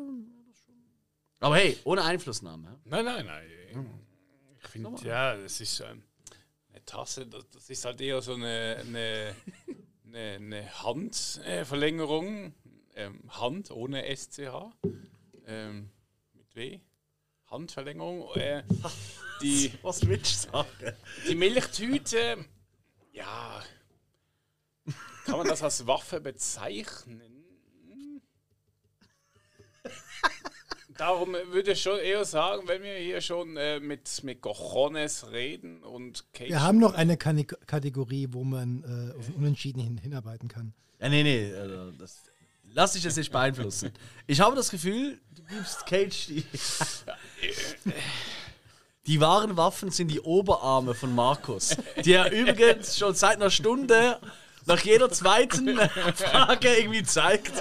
Aber hey, ohne Einflussnahme. Nein, nein, nein. Ich finde, ja, das ist ähm, eine Tasse, das, das, ist halt eher so eine, eine, eine, eine Handverlängerung. Ähm, Hand ohne SCH. Ähm, mit W. Handverlängerung. Äh, die, Was willst du sagen? Die Milchtüte, ja, kann man das als Waffe bezeichnen? Darum würde ich schon eher sagen, wenn wir hier schon äh, mit, mit Cojones reden und Cage Wir haben noch eine Kategorie, wo man äh, auf Unentschieden hin, hinarbeiten kann. Ja, nee, nee, also das Lass dich das nicht beeinflussen. Ich habe das Gefühl, du gibst Cage die. Die wahren Waffen sind die Oberarme von Markus, die er übrigens schon seit einer Stunde nach jeder zweiten Frage irgendwie zeigt.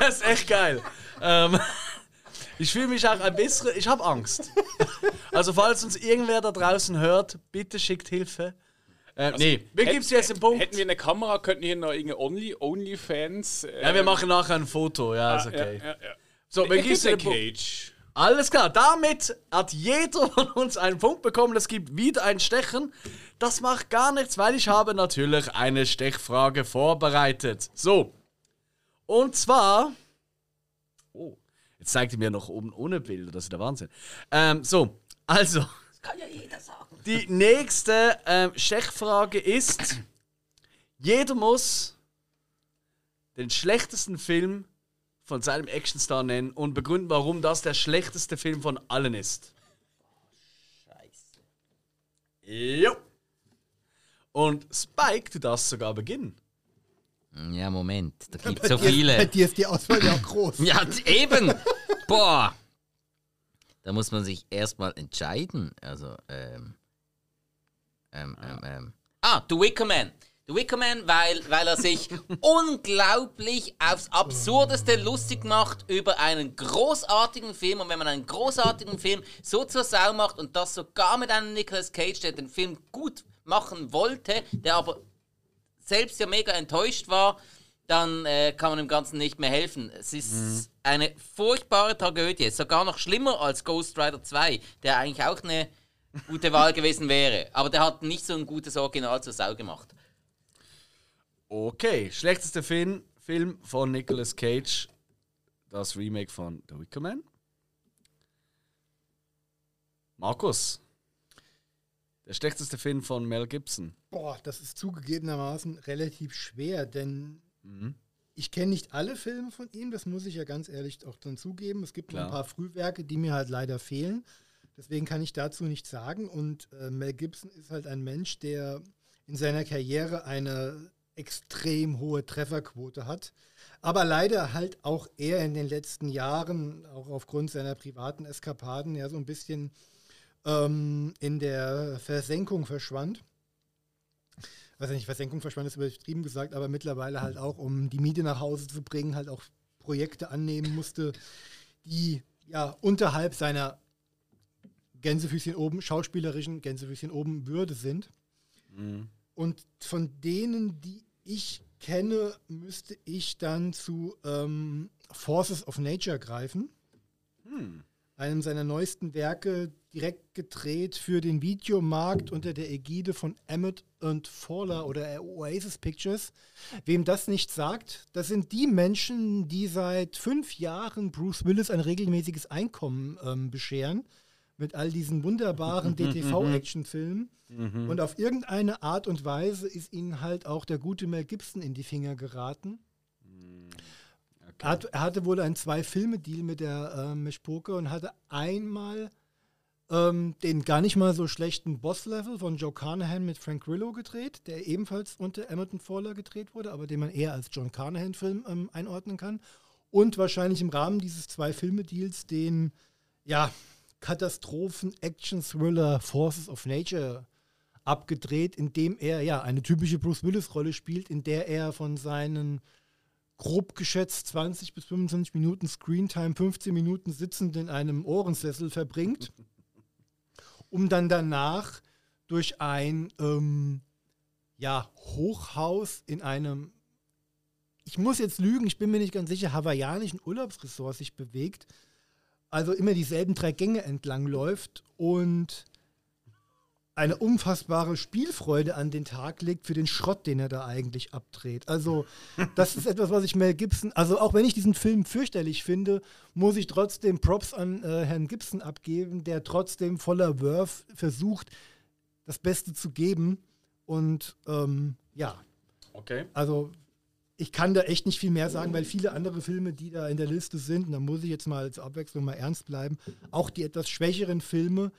Das ist echt geil. Ähm, Ich fühle mich auch ein bisschen. Ich habe Angst. Also, falls uns irgendwer da draußen hört, bitte schickt Hilfe. Äh, nee, wie Hätt- gibt's jetzt den Punkt? Hätten wir eine Kamera, könnten wir noch irgendeine Only, Onlyfans. Äh, ja, wir machen nachher ein Foto, ja, ist okay. Ja, ja, ja. So, wie gibt's den Punkt? Cage. Alles klar, damit hat jeder von uns einen Punkt bekommen. Es gibt wieder ein Stechen. Das macht gar nichts, weil ich habe natürlich eine Stechfrage vorbereitet. So. Und zwar. Oh, jetzt zeigt ihr mir noch oben ohne Bilder, das ist der Wahnsinn. Ähm, so, also. Kann ja jeder sagen. Die nächste ähm, Stechfrage ist: Jeder muss den schlechtesten Film von seinem Actionstar nennen und begründen, warum das der schlechteste Film von allen ist. Scheiße. Jo. Und Spike, du darfst sogar beginnen. Ja, Moment. Da gibt Bei so dir- Bei viele. dir ist die Auswahl ja auch groß. Ja, eben. Boah. Da muss man sich erstmal entscheiden. Also, ähm. Ähm, ähm, ähm. Ah, The Wicker Man. The Wicker Man, weil, weil er sich unglaublich aufs Absurdeste lustig macht über einen großartigen Film. Und wenn man einen großartigen Film so zur Sau macht und das sogar mit einem Nicolas Cage, der den Film gut machen wollte, der aber selbst ja mega enttäuscht war, dann äh, kann man dem Ganzen nicht mehr helfen. Es ist eine furchtbare Tragödie. Sogar noch schlimmer als Ghost Rider 2, der eigentlich auch eine gute Wahl gewesen wäre. Aber der hat nicht so ein gutes Original zur Sau gemacht. Okay, schlechtester Film, Film von Nicolas Cage. Das Remake von The Wicker Man. Markus. Der schlechteste Film von Mel Gibson. Boah, das ist zugegebenermaßen relativ schwer, denn Mhm. ich kenne nicht alle Filme von ihm, das muss ich ja ganz ehrlich auch dann zugeben. Es gibt noch ein paar Frühwerke, die mir halt leider fehlen. Deswegen kann ich dazu nichts sagen. Und äh, Mel Gibson ist halt ein Mensch, der in seiner Karriere eine extrem hohe Trefferquote hat. Aber leider halt auch er in den letzten Jahren, auch aufgrund seiner privaten Eskapaden, ja so ein bisschen ähm, in der Versenkung verschwand. Also nicht Versenkung verschwand, ist übertrieben gesagt, aber mittlerweile halt auch, um die Miete nach Hause zu bringen, halt auch Projekte annehmen musste, die ja unterhalb seiner Gänsefüßchen oben, schauspielerischen Gänsefüßchen oben Würde sind. Und von denen, die ich kenne, müsste ich dann zu ähm, Forces of Nature greifen. Einem seiner neuesten Werke, direkt gedreht für den Videomarkt unter der Ägide von Emmett und Fowler oder Oasis Pictures. Wem das nicht sagt, das sind die Menschen, die seit fünf Jahren Bruce Willis ein regelmäßiges Einkommen ähm, bescheren mit all diesen wunderbaren DTV-Actionfilmen. Und auf irgendeine Art und Weise ist ihnen halt auch der gute Mel Gibson in die Finger geraten. Er, hat, er hatte wohl einen Zwei-Filme-Deal mit der äh, Mischpoke und hatte einmal ähm, den gar nicht mal so schlechten Boss-Level von Joe Carnahan mit Frank Grillo gedreht, der ebenfalls unter Emerton Fowler gedreht wurde, aber den man eher als John Carnahan-Film ähm, einordnen kann. Und wahrscheinlich im Rahmen dieses Zwei-Filme-Deals den, ja, Katastrophen-Action-Thriller Forces of Nature abgedreht, in dem er ja eine typische Bruce Willis-Rolle spielt, in der er von seinen grob geschätzt 20 bis 25 Minuten Screentime, 15 Minuten sitzend in einem Ohrensessel verbringt, um dann danach durch ein ähm, ja, Hochhaus in einem, ich muss jetzt lügen, ich bin mir nicht ganz sicher, hawaiianischen Urlaubsressort sich bewegt, also immer dieselben drei Gänge entlang läuft und eine unfassbare Spielfreude an den Tag legt für den Schrott, den er da eigentlich abdreht. Also, das ist etwas, was ich Mel Gibson, also auch wenn ich diesen Film fürchterlich finde, muss ich trotzdem Props an äh, Herrn Gibson abgeben, der trotzdem voller Wurf versucht, das Beste zu geben. Und ähm, ja, Okay. also ich kann da echt nicht viel mehr sagen, weil viele andere Filme, die da in der Liste sind, und da muss ich jetzt mal zur Abwechslung mal ernst bleiben, auch die etwas schwächeren Filme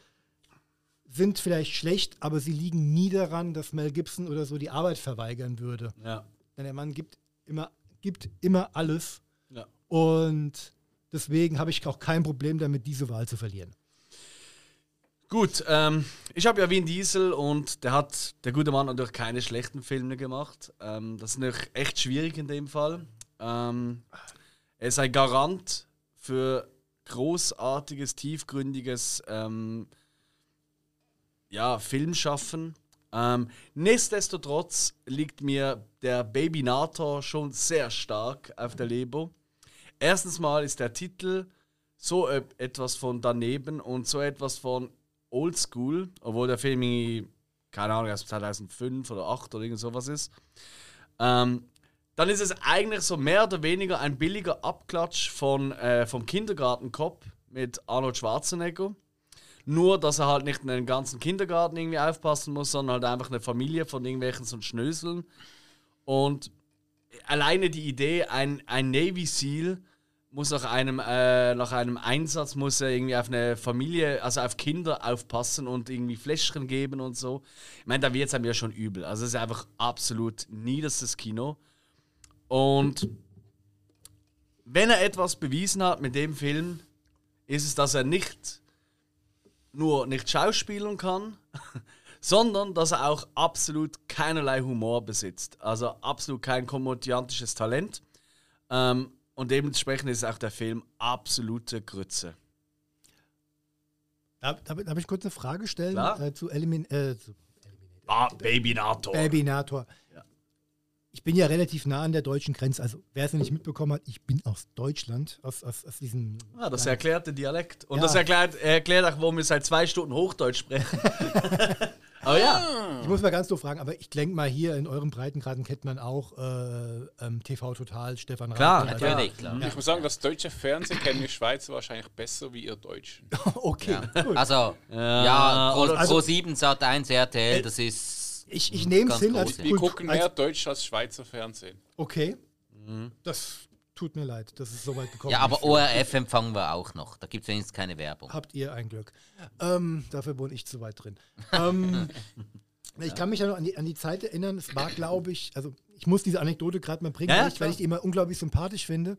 sind vielleicht schlecht, aber sie liegen nie daran, dass Mel Gibson oder so die Arbeit verweigern würde. Ja. Denn der Mann gibt immer, gibt immer alles ja. und deswegen habe ich auch kein Problem damit, diese Wahl zu verlieren. Gut, ähm, ich habe ja Vin Diesel und der hat, der gute Mann, natürlich keine schlechten Filme gemacht. Ähm, das ist natürlich echt schwierig in dem Fall. Ähm, er ist ein Garant für großartiges, tiefgründiges ähm, ja, Filmschaffen. Ähm, nichtsdestotrotz liegt mir der Baby Nator schon sehr stark auf der Leber. Erstens mal ist der Titel so etwas von daneben und so etwas von Oldschool, obwohl der Film keine Ahnung, aus 2005 oder 2008 oder irgend sowas ist. Ähm, dann ist es eigentlich so mehr oder weniger ein billiger Abklatsch von, äh, vom Kindergartenkopf mit Arnold Schwarzenegger. Nur, dass er halt nicht in den ganzen Kindergarten irgendwie aufpassen muss, sondern halt einfach eine Familie von irgendwelchen so Schnöseln. Und alleine die Idee, ein, ein Navy SEAL muss nach einem, äh, nach einem Einsatz muss er irgendwie auf eine Familie, also auf Kinder aufpassen und irgendwie Fläschchen geben und so. Ich meine, da wird es einem ja schon übel. Also es ist einfach absolut niederstes Kino. Und wenn er etwas bewiesen hat mit dem Film, ist es, dass er nicht nur nicht schauspielen kann, sondern dass er auch absolut keinerlei Humor besitzt. Also absolut kein komödiantisches Talent. Ähm, und dementsprechend ist auch der Film absolute Grütze. Darf, darf, ich kurz eine Frage stellen äh, zu, Elimin äh, zu ah, Babynator. Babynator. Ja. Ich bin ja relativ nah an der deutschen Grenze. Also, wer es nicht mitbekommen hat, ich bin aus Deutschland, aus, aus, aus diesem. Ah, das erklärt den Dialekt. Und ja. das erklärt, erklärt auch, warum wir seit zwei Stunden Hochdeutsch sprechen. Aber ja. Ich muss mal ganz doof fragen, aber ich denke mal, hier in euren Breitengraden kennt man auch äh, ähm, TV Total, Stefan Klar, Rath, natürlich. Klar. Ja. Ich muss sagen, das deutsche Fernsehen kennen die Schweizer wahrscheinlich besser wie ihr Deutschen. okay, ja. gut. Also, ja, ja Pro, also, Pro 7 Sat 1 RTL, äh, das ist. Ich, ich nehme es hin als. Wir gucken mehr als, Deutsch als Schweizer Fernsehen. Okay. Mhm. Das tut mir leid, dass es so weit gekommen ist. Ja, aber ORF empfangen wir auch noch. Da gibt es wenigstens keine Werbung. Habt ihr ein Glück. Ähm, dafür wohne ich zu weit drin. ähm, ich kann mich ja noch an die, an die Zeit erinnern, es war, glaube ich, also ich muss diese Anekdote gerade mal bringen, ja, weil, ich, weil ich die immer unglaublich sympathisch finde.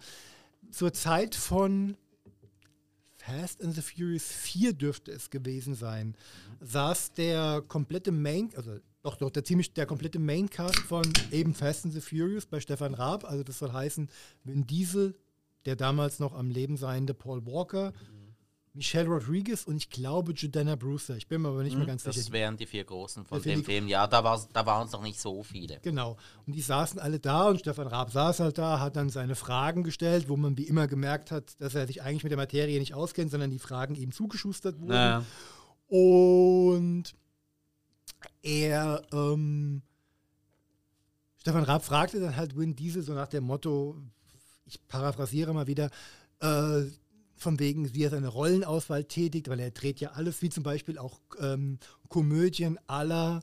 Zur Zeit von Fast and the Furious 4 dürfte es gewesen sein, saß der komplette Main, also doch, doch, der, ziemlich, der komplette Maincast von eben Fast and the Furious bei Stefan Raab, also das soll heißen, Vin Diesel, der damals noch am Leben seiende Paul Walker, mhm. Michelle Rodriguez und ich glaube Jordana Brewster. Ich bin mir aber nicht mhm, mehr ganz das sicher. Das wären die vier großen von dem Film. Ja, da, da waren es noch nicht so viele. Genau. Und die saßen alle da und Stefan Raab saß halt da, hat dann seine Fragen gestellt, wo man wie immer gemerkt hat, dass er sich eigentlich mit der Materie nicht auskennt, sondern die Fragen ihm zugeschustert wurden. Naja. Und er, ähm, Stefan Raab fragte dann halt Win Diesel so nach dem Motto, ich paraphrasiere mal wieder, äh, von wegen, wie er seine Rollenauswahl tätigt, weil er dreht ja alles, wie zum Beispiel auch ähm, Komödien aller.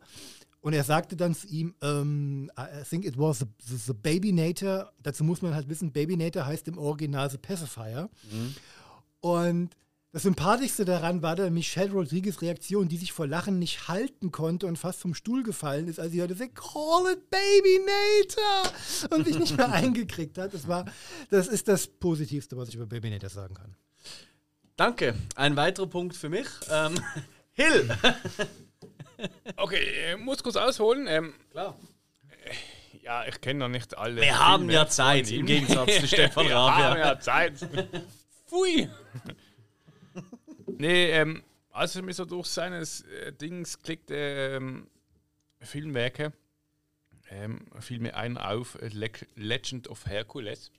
Und er sagte dann zu ihm, ähm, I think it was the, the, the Baby Nator. Dazu muss man halt wissen, Baby Nator heißt im Original The Pacifier. Mhm. Und das Sympathischste daran war dann Michelle Rodriguez Reaktion, die sich vor Lachen nicht halten konnte und fast vom Stuhl gefallen ist, als sie hörte, say, call it Baby Nator und sich nicht mehr eingekriegt hat. Das, war, das ist das Positivste, was ich über Baby Nator sagen kann. Danke. Ein weiterer Punkt für mich. Ähm, Hill. okay, ich muss kurz ausholen. Ähm, Klar. Ja, ich kenne noch nicht alle. Wir haben ja Zeit, im Gegensatz zu Stefan Raab. Wir haben ja Zeit. Pfui. Nee, ähm, als er mir so durch seines äh, Dings klickte, ähm, Filmwerke, ähm, fiel mir ein auf äh, Le Legend of Hercules.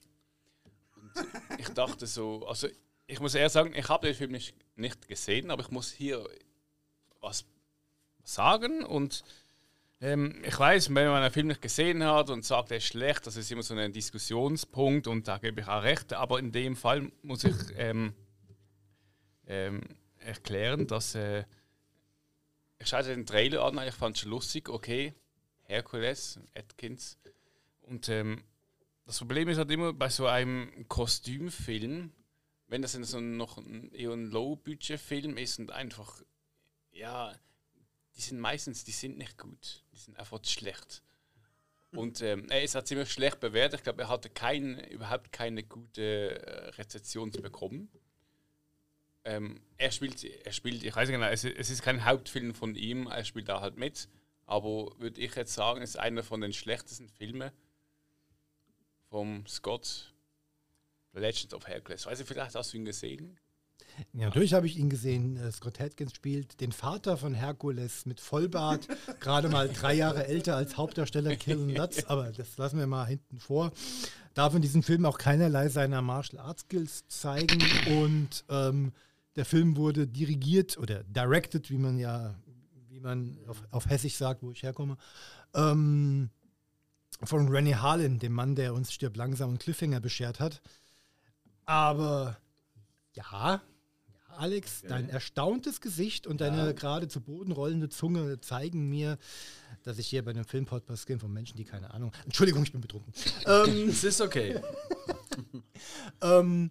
Und ich dachte so, also ich muss eher sagen, ich habe den Film nicht, nicht gesehen, aber ich muss hier was sagen und ähm, ich weiß, wenn man einen Film nicht gesehen hat und sagt, er ist schlecht, das ist immer so ein Diskussionspunkt und da gebe ich auch recht, aber in dem Fall muss ich ähm, ähm, erklären, dass äh, ich schaue den Trailer an, ich fand es lustig, okay, Herkules, Atkins und ähm, das Problem ist halt immer bei so einem Kostümfilm, wenn das so noch ein, Low-Budget-Film ist und einfach, ja, die sind meistens, die sind nicht gut, die sind einfach schlecht. Und ähm, es hat ziemlich schlecht bewertet. Ich glaube, er hatte kein, überhaupt keine gute äh, Rezeption bekommen. Ähm, er spielt, er spielt, ich weiß nicht genau, es, es, ist kein Hauptfilm von ihm, er spielt da halt mit. Aber würde ich jetzt sagen, ist einer von den schlechtesten Filmen vom Scott Legend of Hercules. Weiß ich, vielleicht hast du ihn gesehen? Ja, natürlich habe ich ihn gesehen. Äh, Scott Atkins spielt den Vater von Herkules mit Vollbart, gerade mal drei Jahre älter als Hauptdarsteller Killen Lutz, aber das lassen wir mal hinten vor. Darf in diesem Film auch keinerlei seiner Martial Arts Skills zeigen und ähm, der Film wurde dirigiert oder directed, wie man ja, wie man auf, auf Hessisch sagt, wo ich herkomme, ähm, von Rennie Harlin, dem Mann, der uns Stirb langsam und Cliffhanger beschert hat. Aber ja, Alex, dein erstauntes Gesicht und deine ja. gerade zu Boden rollende Zunge zeigen mir, dass ich hier bei einem Filmpodcast bin von Menschen, die keine Ahnung. Entschuldigung, ich bin betrunken. ähm, es ist okay. ähm,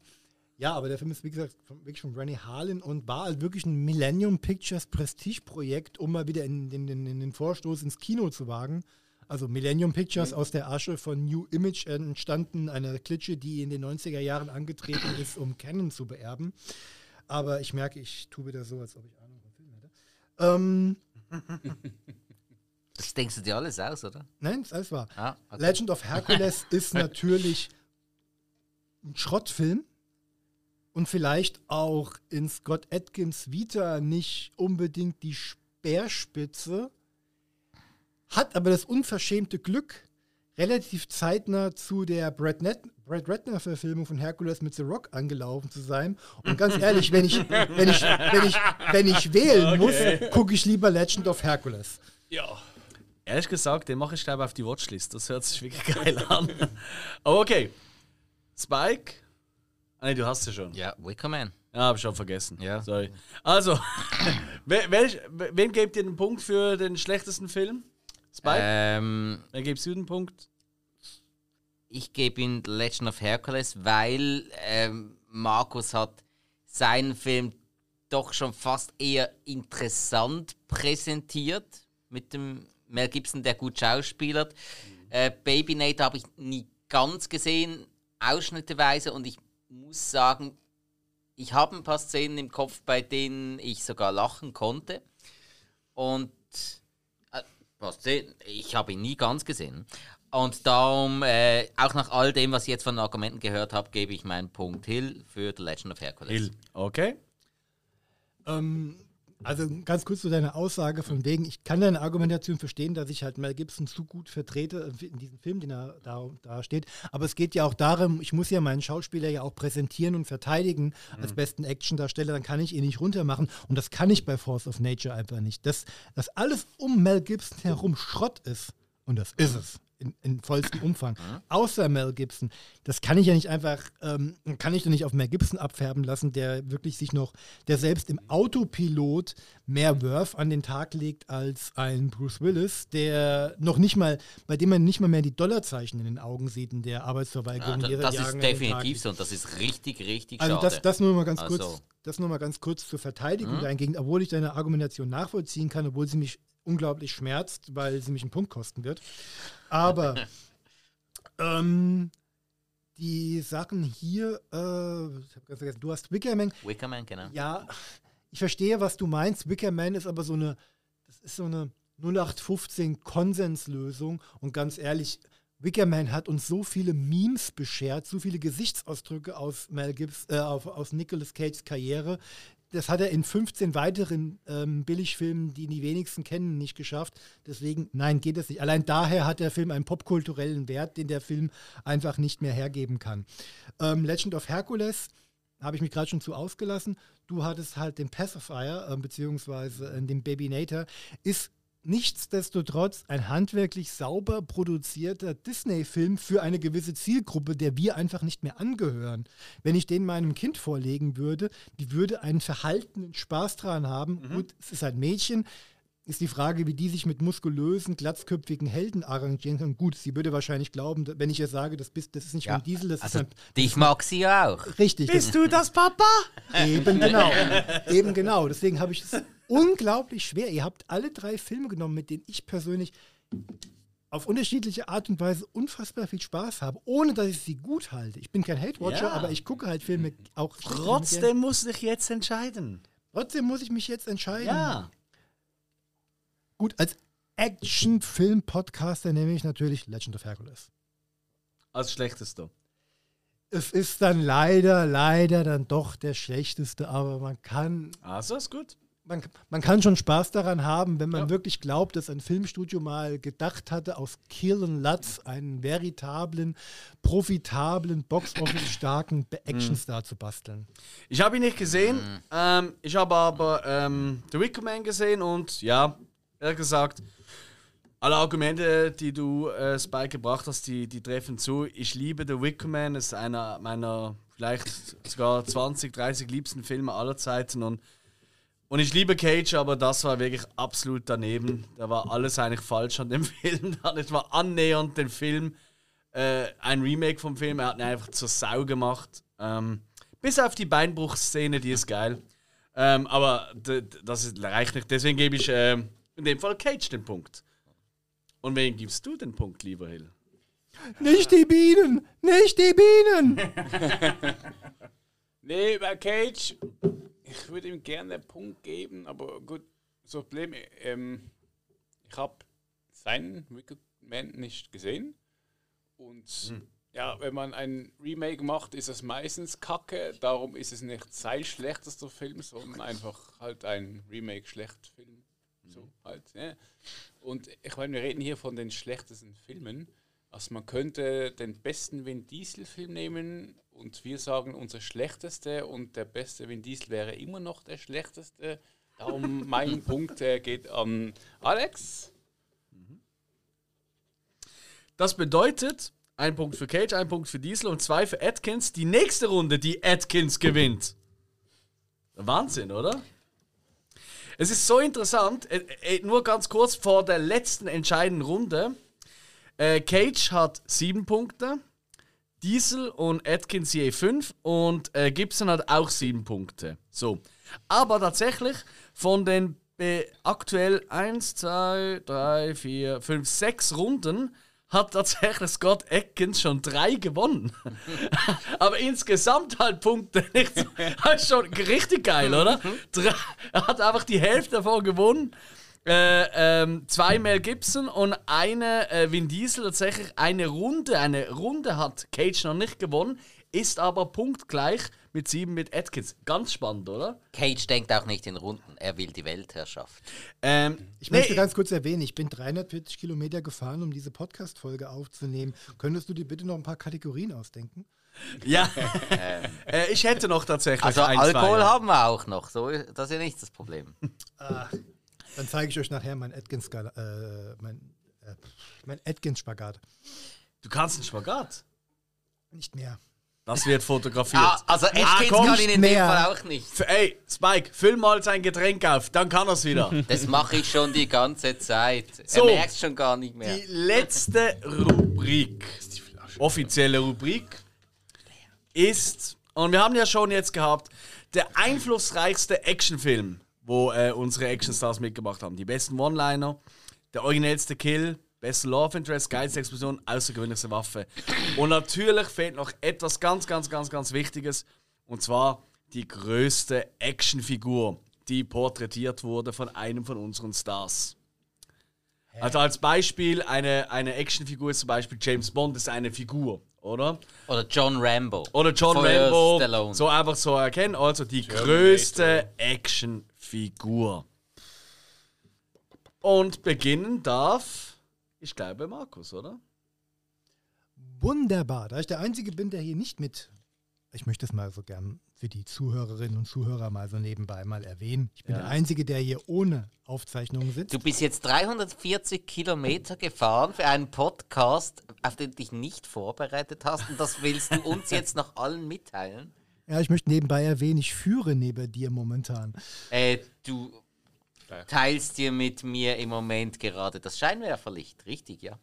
ja, aber der Film ist, wie gesagt, von, wirklich von Rennie Harlan und war halt wirklich ein Millennium Pictures Prestige-Projekt, um mal wieder in, in, in, in, den Vorstoß ins Kino zu wagen. Also Millennium Pictures mhm. aus der Asche von New Image entstanden, eine Klitsche, die in den 90er Jahren angetreten ist, um Canon zu beerben. Aber ich merke, ich tue wieder so, als ob ich Ahnung vom Film hätte. Ähm, das denkst du dir alles aus, oder? Nein, das ist alles wahr. Ah, okay. Legend of Hercules ist natürlich ein Schrottfilm und vielleicht auch in Scott Atkins Vita nicht unbedingt die Speerspitze, hat aber das unverschämte Glück, relativ zeitnah zu der Brad, Net Brad Ratner-Verfilmung von Hercules mit The Rock angelaufen zu sein. Und ganz ehrlich, wenn ich, wenn ich, wenn ich, wenn ich wählen okay. muss, gucke ich lieber Legend of Hercules. Ja. Ehrlich gesagt, den mache ich glaube auf die Watchlist. Das hört sich wirklich geil an. Aber okay. Spike. Ah, nee, du hast ja schon. Ja, Wickerman. Ja, habe ich schon vergessen. Ja. Sorry. Also, welch, wem gebt ihr den Punkt für den schlechtesten Film? Spike? Ähm, Wer gibst du den Punkt? Ich gebe ihm Legend of Hercules, weil ähm, Markus hat seinen Film doch schon fast eher interessant präsentiert mit dem Mel Gibson, der gut schauspielert. Mhm. Äh, Baby Nate habe ich nie ganz gesehen, ausschnitteweise, und ich muss sagen, ich habe ein paar Szenen im Kopf, bei denen ich sogar lachen konnte. Und äh, ich habe ihn nie ganz gesehen. Und darum, äh, auch nach all dem, was ich jetzt von den Argumenten gehört habe, gebe ich meinen Punkt Hill für The Legend of Hercules. Hill, okay. Ähm, also ganz kurz zu deiner Aussage von wegen, ich kann deine Argumentation verstehen, dass ich halt Mel Gibson zu gut vertrete in diesem Film, den er da, da steht. Aber es geht ja auch darum, ich muss ja meinen Schauspieler ja auch präsentieren und verteidigen mhm. als besten Actiondarsteller, dann kann ich ihn nicht runtermachen. Und das kann ich bei Force of Nature einfach nicht. Dass das alles um Mel Gibson herum Schrott ist. Und das ist es in, in vollstem Umfang. Mhm. Außer Mel Gibson. Das kann ich ja nicht einfach, ähm, kann ich doch nicht auf Mel Gibson abfärben lassen, der wirklich sich noch, der selbst im Autopilot mehr Worth an den Tag legt als ein Bruce Willis, der noch nicht mal, bei dem man nicht mal mehr die Dollarzeichen in den Augen sieht in der Arbeitsverweigerung. Ja, das ist definitiv so und das ist richtig, richtig also schade. Also das, das nur mal ganz also. kurz. Das nur mal ganz kurz zur Verteidigung mhm. dahingehend, obwohl ich deine Argumentation nachvollziehen kann, obwohl sie mich unglaublich schmerzt, weil sie mich einen Punkt kosten wird. Aber ähm, die Sachen hier, äh, ich habe ganz vergessen, du hast Wickerman. Wickerman, genau. Ja, ich verstehe, was du meinst. Wickerman ist aber so eine, das ist so eine 0815 Konsenslösung und ganz ehrlich, Wickerman hat uns so viele Memes beschert, so viele Gesichtsausdrücke aus Mel Gibbs, äh, aus Nicolas Cages Karriere, das hat er in 15 weiteren ähm, Billigfilmen, die die wenigsten kennen, nicht geschafft. Deswegen, nein, geht das nicht. Allein daher hat der Film einen popkulturellen Wert, den der Film einfach nicht mehr hergeben kann. Ähm, Legend of Hercules habe ich mich gerade schon zu ausgelassen. Du hattest halt den Pacifier, äh, beziehungsweise äh, den Babynator, ist nichtsdestotrotz ein handwerklich sauber produzierter Disney-Film für eine gewisse Zielgruppe, der wir einfach nicht mehr angehören. Wenn ich den meinem Kind vorlegen würde, die würde einen verhaltenen Spaß dran haben. Mhm. Gut, es ist ein Mädchen. Ist die Frage, wie die sich mit muskulösen, glatzköpfigen Helden arrangieren kann. Gut, sie würde wahrscheinlich glauben, wenn ich ihr sage, das, bist, das ist nicht ja. Vin Diesel, das also ist ein. Dich mag sie ja auch. Richtig. Bist du das, Papa? Eben genau. Eben genau. Deswegen habe ich es unglaublich schwer. Ihr habt alle drei Filme genommen, mit denen ich persönlich auf unterschiedliche Art und Weise unfassbar viel Spaß habe, ohne dass ich sie gut halte. Ich bin kein Hate-Watcher, ja. aber ich gucke halt Filme auch. Trotzdem muss ich jetzt entscheiden. Trotzdem muss ich mich jetzt entscheiden. Ja. Gut, als Action-Film-Podcaster nehme ich natürlich Legend of Hercules. Als schlechtester. Es ist dann leider, leider dann doch der schlechteste, aber man kann, Also ist gut. Man, man kann schon Spaß daran haben, wenn man Ja. wirklich glaubt, dass ein Filmstudio mal gedacht hatte, aus Kill and Lutz einen veritablen, profitablen, Box-Office-starken Actionstar zu basteln. Ich habe ihn nicht gesehen. Ähm, ich habe aber ähm, The Wicker Man gesehen und ja, ehrlich gesagt, alle Argumente, die du, äh, Spike, gebracht hast, die, die treffen zu. Ich liebe The Wicker Man, ist einer meiner vielleicht sogar 20, 30 liebsten Filme aller Zeiten und und ich liebe Cage, aber das war wirklich absolut daneben. Da war alles eigentlich falsch an dem Film. Das war annähernd den Film, äh, ein Remake vom Film. Er hat ihn einfach zur Sau gemacht. Ähm, bis auf die Beinbruchszene, die ist geil. Ähm, aber das ist, reicht nicht. Deswegen gebe ich ähm, in dem Fall Cage den Punkt. Und wem gibst du den Punkt, lieber Hill? Nicht die Bienen! Nicht die Bienen! Nee, bei Cage, ich würde ihm gerne einen Punkt geben, aber gut, das Problem, ähm, ich habe seinen Wicked Man nicht gesehen. Und ja, wenn man ein Remake macht, ist es meistens kacke. Darum ist es nicht sein schlechtester Film, sondern einfach halt ein Remake-Schlecht-Film. So halt. Ja. Und ich meine, wir reden hier von den schlechtesten Filmen. Also man könnte den besten Vin Diesel-Film nehmen und wir sagen unser schlechteste und der beste Vin Diesel wäre immer noch der schlechteste. Darum mein Punkt äh, geht an Alex. Das bedeutet, ein Punkt für Cage, ein Punkt für Diesel und zwei für Atkins. Die nächste Runde, die Atkins gewinnt. Wahnsinn, oder? Es ist so interessant, äh, äh, nur ganz kurz vor der letzten entscheidenden Runde. Äh, Cage hat sieben Punkte, Diesel und Atkins je fünf und äh, Gibson hat auch sieben Punkte. So. Aber tatsächlich von den be- aktuell 1, 2, 3, 4, 5, 6 Runden hat tatsächlich Scott Atkins schon drei gewonnen. Aber insgesamt halt Punkte Das ist schon richtig geil, oder? Er hat einfach die Hälfte davon gewonnen. Äh, ähm, zwei Mel Gibson und eine äh, Vin Diesel tatsächlich eine Runde. Eine Runde hat Cage noch nicht gewonnen, ist aber punktgleich mit sieben mit Atkins. Ganz spannend, oder? Cage denkt auch nicht in Runden, er will die Weltherrschaft. Ähm, Ich möchte ganz kurz erwähnen, ich bin 340 Kilometer gefahren, um diese Podcast-Folge aufzunehmen. Könntest du dir bitte noch ein paar Kategorien ausdenken? ja, äh, ich hätte noch tatsächlich Also ein, Alkohol zwei, ja. haben wir auch noch, so, das ist ja nicht das Problem. Dann zeige ich euch nachher mein Atkins, äh, mein, äh, mein Atkins-Spagat. Du kannst einen Spagat. Nicht mehr. Das wird fotografiert. Ah, also Atkins komm, kann ihn in dem mehr. Fall auch nicht. Ey, Spike, füll mal sein Getränk auf, dann kann er's wieder. Das mache ich schon die ganze Zeit. So. Er merkt schon gar nicht mehr. Die letzte Rubrik, offizielle Rubrik, ist, und wir haben ja schon jetzt gehabt, der einflussreichste Actionfilm, wo äh, unsere Actionstars mitgemacht haben. Die besten One-Liner, der originellste Kill, beste Love Interest, geilste Explosion, außergewöhnlichste Waffe. Und natürlich fehlt noch etwas ganz, ganz, ganz, ganz Wichtiges, und zwar die größte Actionfigur, die porträtiert wurde von einem von unseren Stars. Also als Beispiel, eine, eine Actionfigur ist zum Beispiel James Bond ist eine Figur, oder? Oder John Rambo. Oder John Von Rambo. Stallone. So einfach so erkennen. Also die größte Actionfigur. Und beginnen darf, ich glaube, Markus, oder? Wunderbar. Da ich der Einzige bin, der hier nicht mit. Ich möchte es mal so gern für die Zuhörerinnen und Zuhörer mal so nebenbei mal erwähnen. Ich bin Ja. der Einzige, der hier ohne Aufzeichnungen sitzt. Du bist jetzt 340 Kilometer gefahren für einen Podcast, auf den du dich nicht vorbereitet hast. Und das willst du uns jetzt noch allen mitteilen? Ja, ich möchte nebenbei erwähnen, ich führe neben dir momentan. Äh, du teilst dir mit mir im Moment gerade das Scheinwerferlicht, richtig, ja?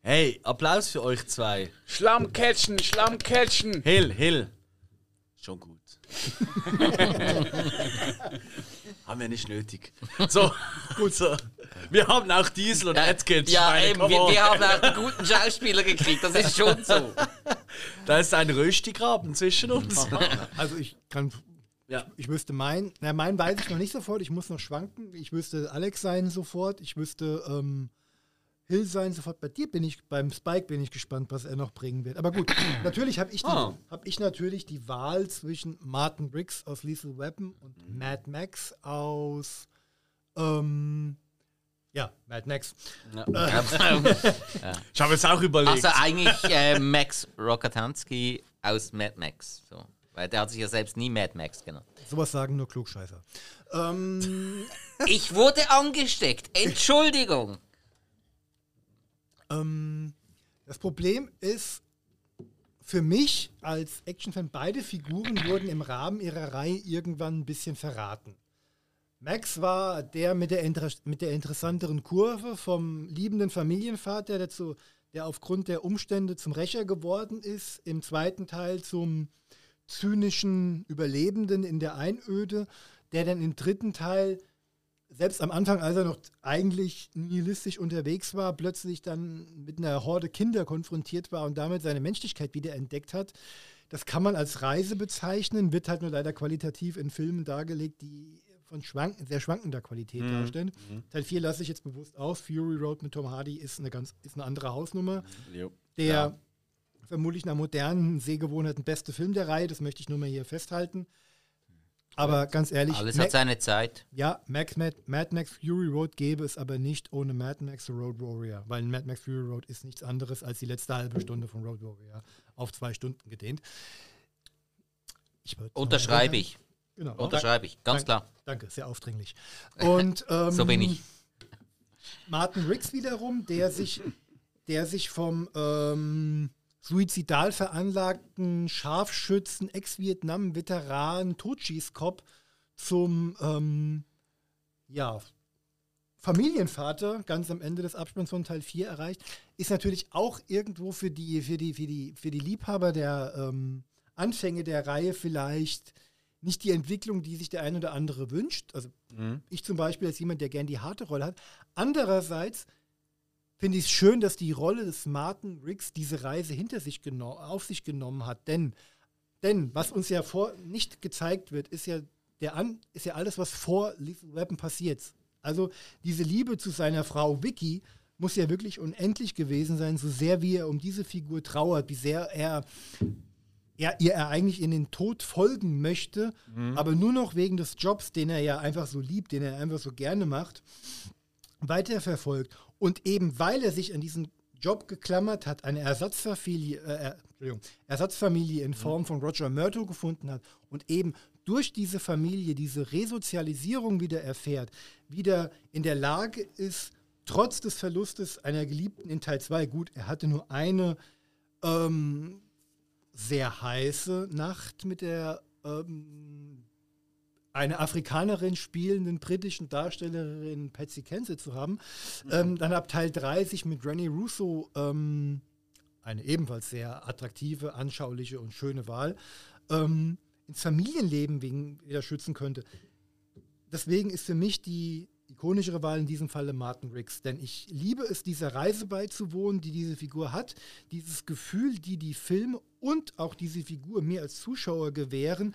Hey, Applaus für euch zwei. Schlamm catchen, Schlamm catchen. Hill, Hill. Schon gut. haben wir nicht nötig. So, gut so. Wir haben auch Diesel und Atkins. ja, Schweine, eben, wir, wir haben auch einen guten Schauspieler gekriegt, das ist schon so. Da ist ein Röstigraben zwischen uns. Also ich kann. Ja. Ich wüsste meinen, na, meinen weiß ich noch nicht sofort, ich muss noch schwanken. Ich wüsste Alex sein sofort, ich wüsste ähm, Hill sein. Sofort bei dir bin ich, beim Spike bin ich gespannt, was er noch bringen wird. Aber gut, natürlich habe ich, die- Ah. hab ich natürlich die Wahl zwischen Martin Briggs aus Lethal Weapon und Mad Max aus. Ähm, ja, Mad Max. Ich habe jetzt auch überlegt. also eigentlich äh, Max Rockatansky aus Mad Max. So. Weil der hat sich ja selbst nie Mad Max genannt. Sowas sagen nur Klugscheißer. Ähm, Ich wurde angesteckt. Entschuldigung. Ähm, das Problem ist, für mich als Actionfan, beide Figuren wurden im Rahmen ihrer Reihe irgendwann ein bisschen verraten. Max war der mit der, inter mit der interessanteren Kurve vom liebenden Familienvater, der, zu, der aufgrund der Umstände zum Rächer geworden ist, im zweiten Teil zum zynischen Überlebenden in der Einöde, der dann im dritten Teil selbst am Anfang, als er noch eigentlich nihilistisch unterwegs war, plötzlich dann mit einer Horde Kinder konfrontiert war und damit seine Menschlichkeit wieder entdeckt hat. Das kann man als Reise bezeichnen, wird halt nur leider qualitativ in Filmen dargelegt, die von schwank sehr schwankender Qualität darstellen. Teil 4 lasse ich jetzt bewusst aus. Fury Road mit Tom Hardy ist eine ganz ist eine andere Hausnummer. Jo. Der vermutlich nach modernen Sehgewohnheiten beste Film der Reihe, das möchte ich nur mal hier festhalten. Aber ganz ehrlich, Alles Ma- hat seine Zeit. ja, Max, Mad, Mad Max Fury Road gäbe es aber nicht ohne Mad Max Road Warrior, weil Mad Max Fury Road ist nichts anderes als die letzte halbe Stunde von Road Warrior auf zwei Stunden gedehnt. Ich Unterschreibe ich. Genau. Unterschreibe ich. Ganz Dank- klar. Danke, sehr aufdringlich. Und ähm, So bin ich. Martin Riggs wiederum, der sich, der sich vom ähm, suizidal veranlagten Scharfschützen, Ex-Vietnam-Veteran, Totschießkopf zum ähm, ja, Familienvater ganz am Ende des Abspanns von Teil 4 erreicht, ist natürlich auch irgendwo für die, für die, für die, für die Liebhaber der ähm, Anfänge der Reihe vielleicht nicht die Entwicklung, die sich der ein oder andere wünscht. Also ich zum Beispiel als jemand, der gern die harte Rolle hat. Andererseits finde ich es schön, dass die Rolle des Martin Riggs diese Reise hinter sich auf sich genommen hat. Denn, denn was uns ja vor nicht gezeigt wird, ist ja, der An ist ja alles, was vor Lethal Weapon passiert. Also diese Liebe zu seiner Frau Vicky muss ja wirklich unendlich gewesen sein, so sehr wie er um diese Figur trauert, wie sehr er er, ihr er eigentlich in den Tod folgen möchte, aber nur noch wegen des Jobs, den er ja einfach so liebt, den er einfach so gerne macht, weiterverfolgt. Und eben weil er sich an diesen Job geklammert hat, eine Ersatzfamilie, äh, Ersatzfamilie in Form von Roger Murto gefunden hat und eben durch diese Familie diese Resozialisierung wieder erfährt, wieder in der Lage ist, trotz des Verlustes einer Geliebten in Teil 2, gut, er hatte nur eine ähm, sehr heiße Nacht mit der ähm, eine Afrikanerin spielenden britischen Darstellerin Patsy Kensit zu haben. Ähm, dann ab Teil 3 sich mit Rennie Russo, ähm, eine ebenfalls sehr attraktive, anschauliche und schöne Wahl, ähm, ins Familienleben wegen wieder schützen könnte. Deswegen ist für mich die ikonischere Wahl in diesem Falle Martin Riggs. Denn ich liebe es, dieser Reise beizuwohnen, die diese Figur hat. Dieses Gefühl, die die Filme und auch diese Figur mir als Zuschauer gewähren,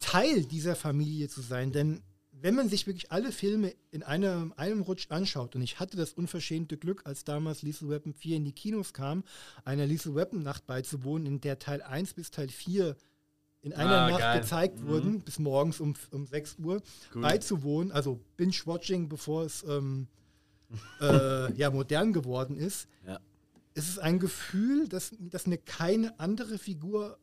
Teil dieser Familie zu sein. Denn wenn man sich wirklich alle Filme in einem, einem Rutsch anschaut, und ich hatte das unverschämte Glück, als damals Lethal Weapon 4 in die Kinos kam, einer Lethal Weapon Nacht beizuwohnen, in der Teil 1 bis Teil 4 in einer Ah, Nacht geil. gezeigt wurden, bis morgens um, um 6 Uhr, beizuwohnen, also Binge-Watching, bevor es ähm, äh, ja, modern geworden ist. Ja. Es ist ein Gefühl, dass, dass mir keine andere Figur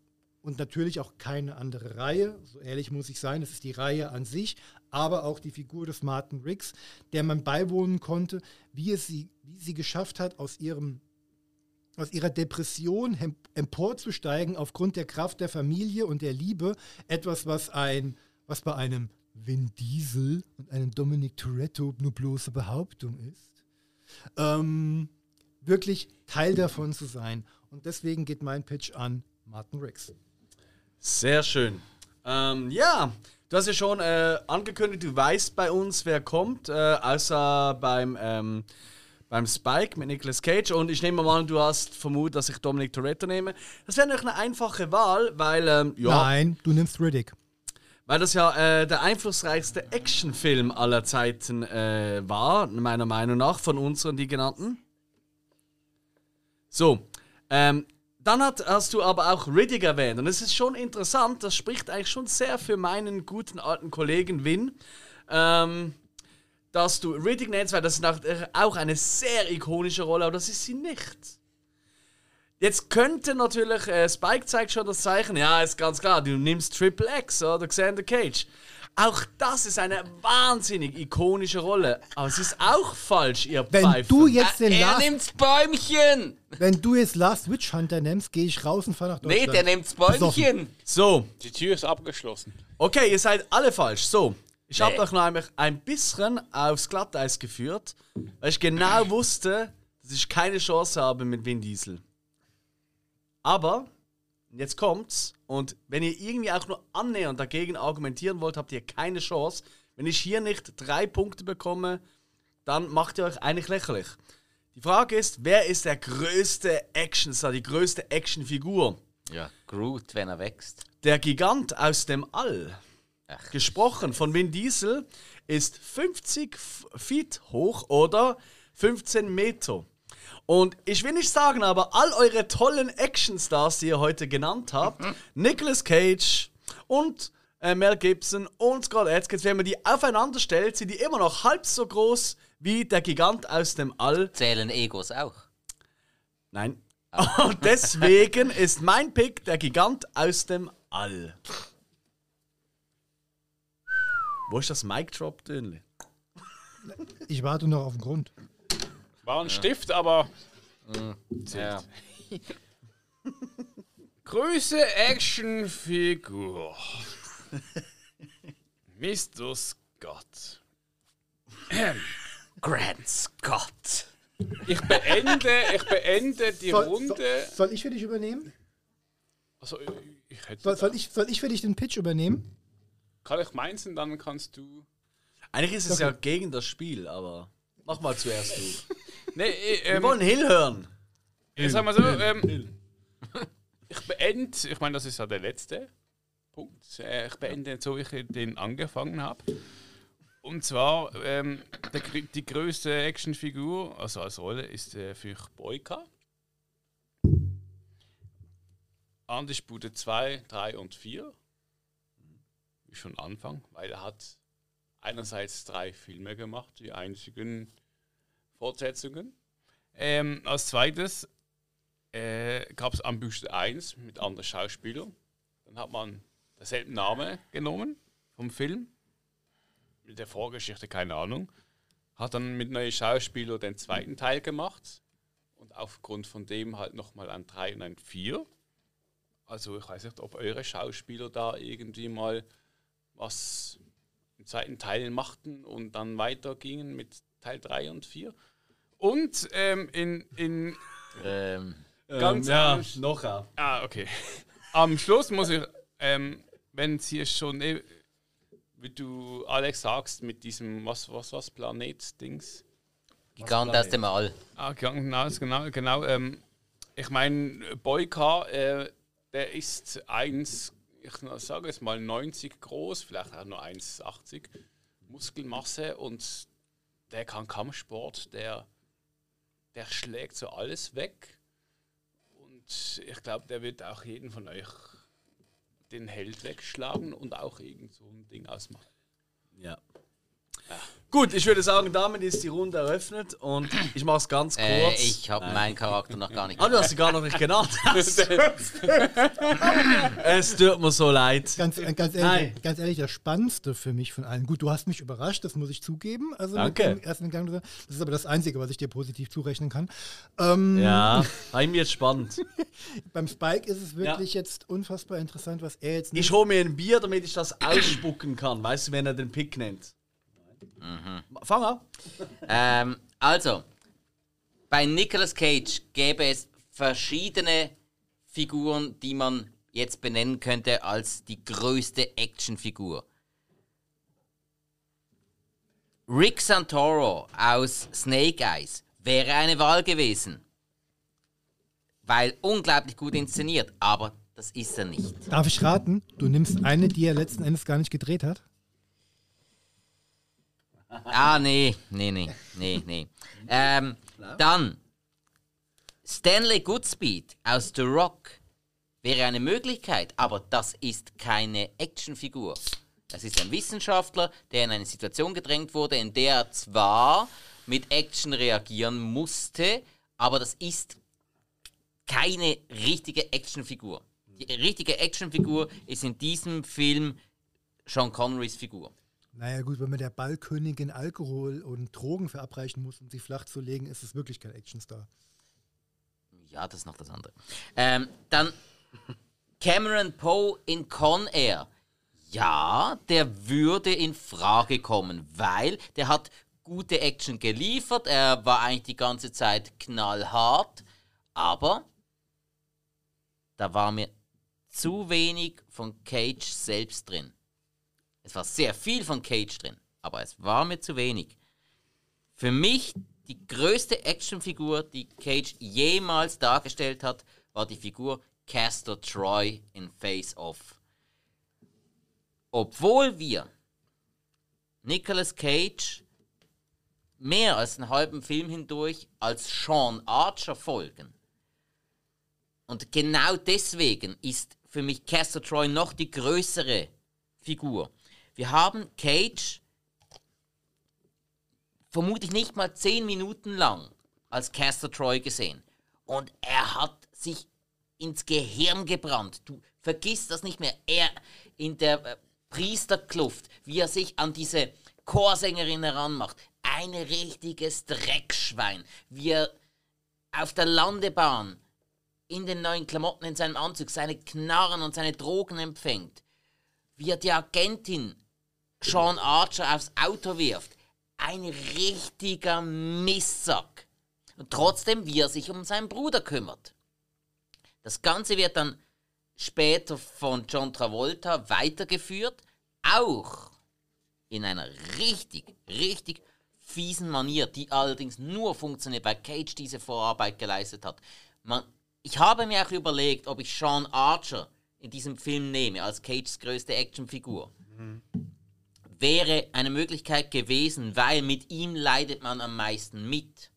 und natürlich auch keine andere Reihe, so ehrlich muss ich sein, es ist die Reihe an sich, aber auch die Figur des Martin Riggs, der man beiwohnen konnte, wie es sie, wie sie geschafft hat, aus ihrem aus ihrer Depression emporzusteigen aufgrund der Kraft der Familie und der Liebe, etwas, was ein, was bei einem Vin Diesel und einem Dominic Toretto nur bloße Behauptung ist, ähm, wirklich Teil davon zu sein. Und deswegen geht mein Pitch an Martin Riggs. Sehr schön. Ähm, ja, du hast ja schon äh, angekündigt, du weißt bei uns, wer kommt, äh, außer beim, ähm, beim Spike mit Nicolas Cage. Und ich nehme mal an, du hast vermutet, dass ich Dominic Toretto nehme. Das wäre natürlich eine einfache Wahl, weil, ähm, ja, Nein, du nimmst Riddick. weil das ja äh, der einflussreichste Actionfilm aller Zeiten äh, war, meiner Meinung nach, von unseren, die genannten. So, ähm, dann hat, hast du aber auch Riddick erwähnt. Und es ist schon interessant, das spricht eigentlich schon sehr für meinen guten alten Kollegen Win. Ähm, dass du Riddick nennst, weil das ist auch eine sehr ikonische Rolle, aber das ist sie nicht. Jetzt könnte natürlich, äh, Spike zeigt schon das Zeichen, ja, ist ganz klar, du nimmst Triple X oder Xander Cage. Auch das ist eine wahnsinnig ikonische Rolle. Aber es ist auch falsch, ihr Wenn Pfeifen. du jetzt den er Last, nimmt's Bäumchen! wenn du jetzt Last Witch Hunter nimmst, gehe ich raus und fahre nach Nee, Deutschland. der nimmt's Bäumchen! So, Die Tür ist abgeschlossen. okay, ihr seid alle falsch. So, ich habe Nee. euch noch einmal ein bisschen aufs Glatteis geführt, weil ich genau wusste, dass ich keine Chance habe mit Vin Diesel. Aber, jetzt kommt's, und wenn ihr irgendwie auch nur annähernd dagegen argumentieren wollt, habt ihr keine Chance. Wenn ich hier nicht drei Punkte bekomme, dann macht ihr euch eigentlich lächerlich. Die Frage ist, wer ist der größte Actionstar, die größte Actionfigur? Ja, Groot, wenn er wächst. Der Gigant aus dem All, Ach. gesprochen von Vin Diesel, ist 50 F- Feet hoch oder 15 Meter. Und ich will nicht sagen, aber all eure tollen Actionstars, die ihr heute genannt habt, Nicolas Cage und äh, Mel Gibson und Scott Adkins, wenn man die aufeinander stellt, sind die immer noch halb so groß wie der Gigant aus dem All. Zählen Egos auch. Nein. Und deswegen ist mein Pick der Gigant aus dem All. Wo ist das Mic Drop, Dönli? Ich warte noch auf den Grund. War ein Stift, aber Ja. Größe Actionfigur. Mr. Scott. Grant Scott. Ich beende, ich beende die Soll, Runde. soll, soll ich für dich übernehmen? Also, ich hätte, Soll, soll, ich, soll ich für dich den Pitch übernehmen? kann ich meins und dann kannst du. Eigentlich ist es ja gegen das Spiel, aber mach mal zuerst du. Nee, äh, Wir ähm, wollen Hill hören. ich sag mal so, ähm, ich beende, ich meine, das ist ja der letzte Punkt. Äh, ich beende so, wie ich den angefangen habe. Und zwar, ähm, der, die größte Actionfigur, also als Rolle, ist äh, für mich Boyka. Andisbude 2, 3 und 4. Wie schon Anfang, weil er hat einerseits drei Filme gemacht, die einzigen Fortsetzungen. Ähm, als zweites äh, gab es Ambushed 1 mit anderen Schauspielern. Dann hat man derselben Name genommen vom Film. Mit der Vorgeschichte keine Ahnung. Hat dann mit neuen Schauspielern den zweiten Teil gemacht. Und aufgrund von dem halt nochmal ein 3 und ein 4. Also ich weiß nicht, ob eure Schauspieler da irgendwie mal was im zweiten Teil machten und dann weitergingen mit Teil 3 und 4. Und ähm, in, in Ähm, Ganz ja, am- noch auch. Ah, okay. Am Schluss muss ich, ähm, wenn sie es schon, eh, wie du Alex sagst, mit diesem, was, was, was, Planet-Dings. Gigant aus dem All. Ah, genau, genau, genau. Ähm, ich meine, Boyka, äh, der ist 1, ich sage es mal 90 groß, vielleicht auch nur 1,80 Muskelmasse und der kann Kampfsport, der, der schlägt so alles weg. Und ich glaube, der wird auch jeden von euch den Held wegschlagen und auch irgend so ein Ding ausmachen. Ja. Gut, ich würde sagen, damit ist die Runde eröffnet und ich mache es ganz kurz. Äh, ich habe meinen Charakter noch gar nicht Ah, du hast sie gar noch nicht genannt. es tut mir so leid. Ganz, äh, ganz, ehrlich, ganz ehrlich, das Spannendste für mich von allen. Gut, du hast mich überrascht, das muss ich zugeben. Also Danke. Mit dem ersten Gang, das ist aber das Einzige, was ich dir positiv zurechnen kann. Ähm, Ja, habe mir jetzt spannend. Beim Spike ist es wirklich jetzt unfassbar interessant, was er jetzt Ich hole mir ein Bier, damit ich das ausspucken kann. Weißt du, wenn er den Pick nennt? Fang an. Ähm, also, bei Nicolas Cage gäbe es verschiedene Figuren, die man jetzt benennen könnte als die größte Actionfigur. Rick Santoro aus Snake Eyes wäre eine Wahl gewesen. Weil unglaublich gut inszeniert, aber das ist er nicht. Darf ich raten? Du nimmst eine, die er letzten Endes gar nicht gedreht hat? Ah, nee, nee, nee, nee, nee. Ähm, dann Stanley Goodspeed aus The Rock wäre eine Möglichkeit, aber das ist keine Actionfigur. Das ist ein Wissenschaftler, der in eine Situation gedrängt wurde, in der er zwar mit Action reagieren musste, aber das ist keine richtige Actionfigur. Die richtige Actionfigur ist in diesem Film Sean Connerys Figur. Naja gut, wenn man der Ballkönigin Alkohol und Drogen verabreichen muss, um sie flach zu legen, ist es wirklich kein Actionstar. Ja, das ist noch das andere. Ähm, dann Cameron Poe in Con Air. Ja, der würde in Frage kommen, weil der hat gute Action geliefert. Er war eigentlich die ganze Zeit knallhart, aber da war mir zu wenig von Cage selbst drin. Es war sehr viel von Cage drin, aber es war mir zu wenig. Für mich die größte Actionfigur, die Cage jemals dargestellt hat, war die Figur Castor Troy in Face Off. Obwohl wir Nicolas Cage mehr als einen halben Film hindurch als Sean Archer folgen. Und genau deswegen ist für mich Castor Troy noch die größere Figur. Wir haben Cage vermutlich nicht mal zehn Minuten lang als Castor Troy gesehen. Und er hat sich ins Gehirn gebrannt. Du vergisst das nicht mehr. Er in der äh, Priesterkluft, wie er sich an diese Chorsängerin heranmacht. Ein richtiges Dreckschwein. Wie er auf der Landebahn in den neuen Klamotten in seinem Anzug seine Knarren und seine Drogen empfängt. Wie er die Agentin Sean Archer aufs Auto wirft. Ein richtiger Mistsack. Und trotzdem, wie er sich um seinen Bruder kümmert. Das Ganze wird dann später von John Travolta weitergeführt, auch in einer richtig, richtig fiesen Manier, die allerdings nur funktioniert, weil Cage diese Vorarbeit geleistet hat. Man, ich habe mir auch überlegt, ob ich Sean Archer in diesem Film nehme, als Cages größte Actionfigur. Mhm wäre eine Möglichkeit gewesen, weil mit ihm leidet man am meisten mit.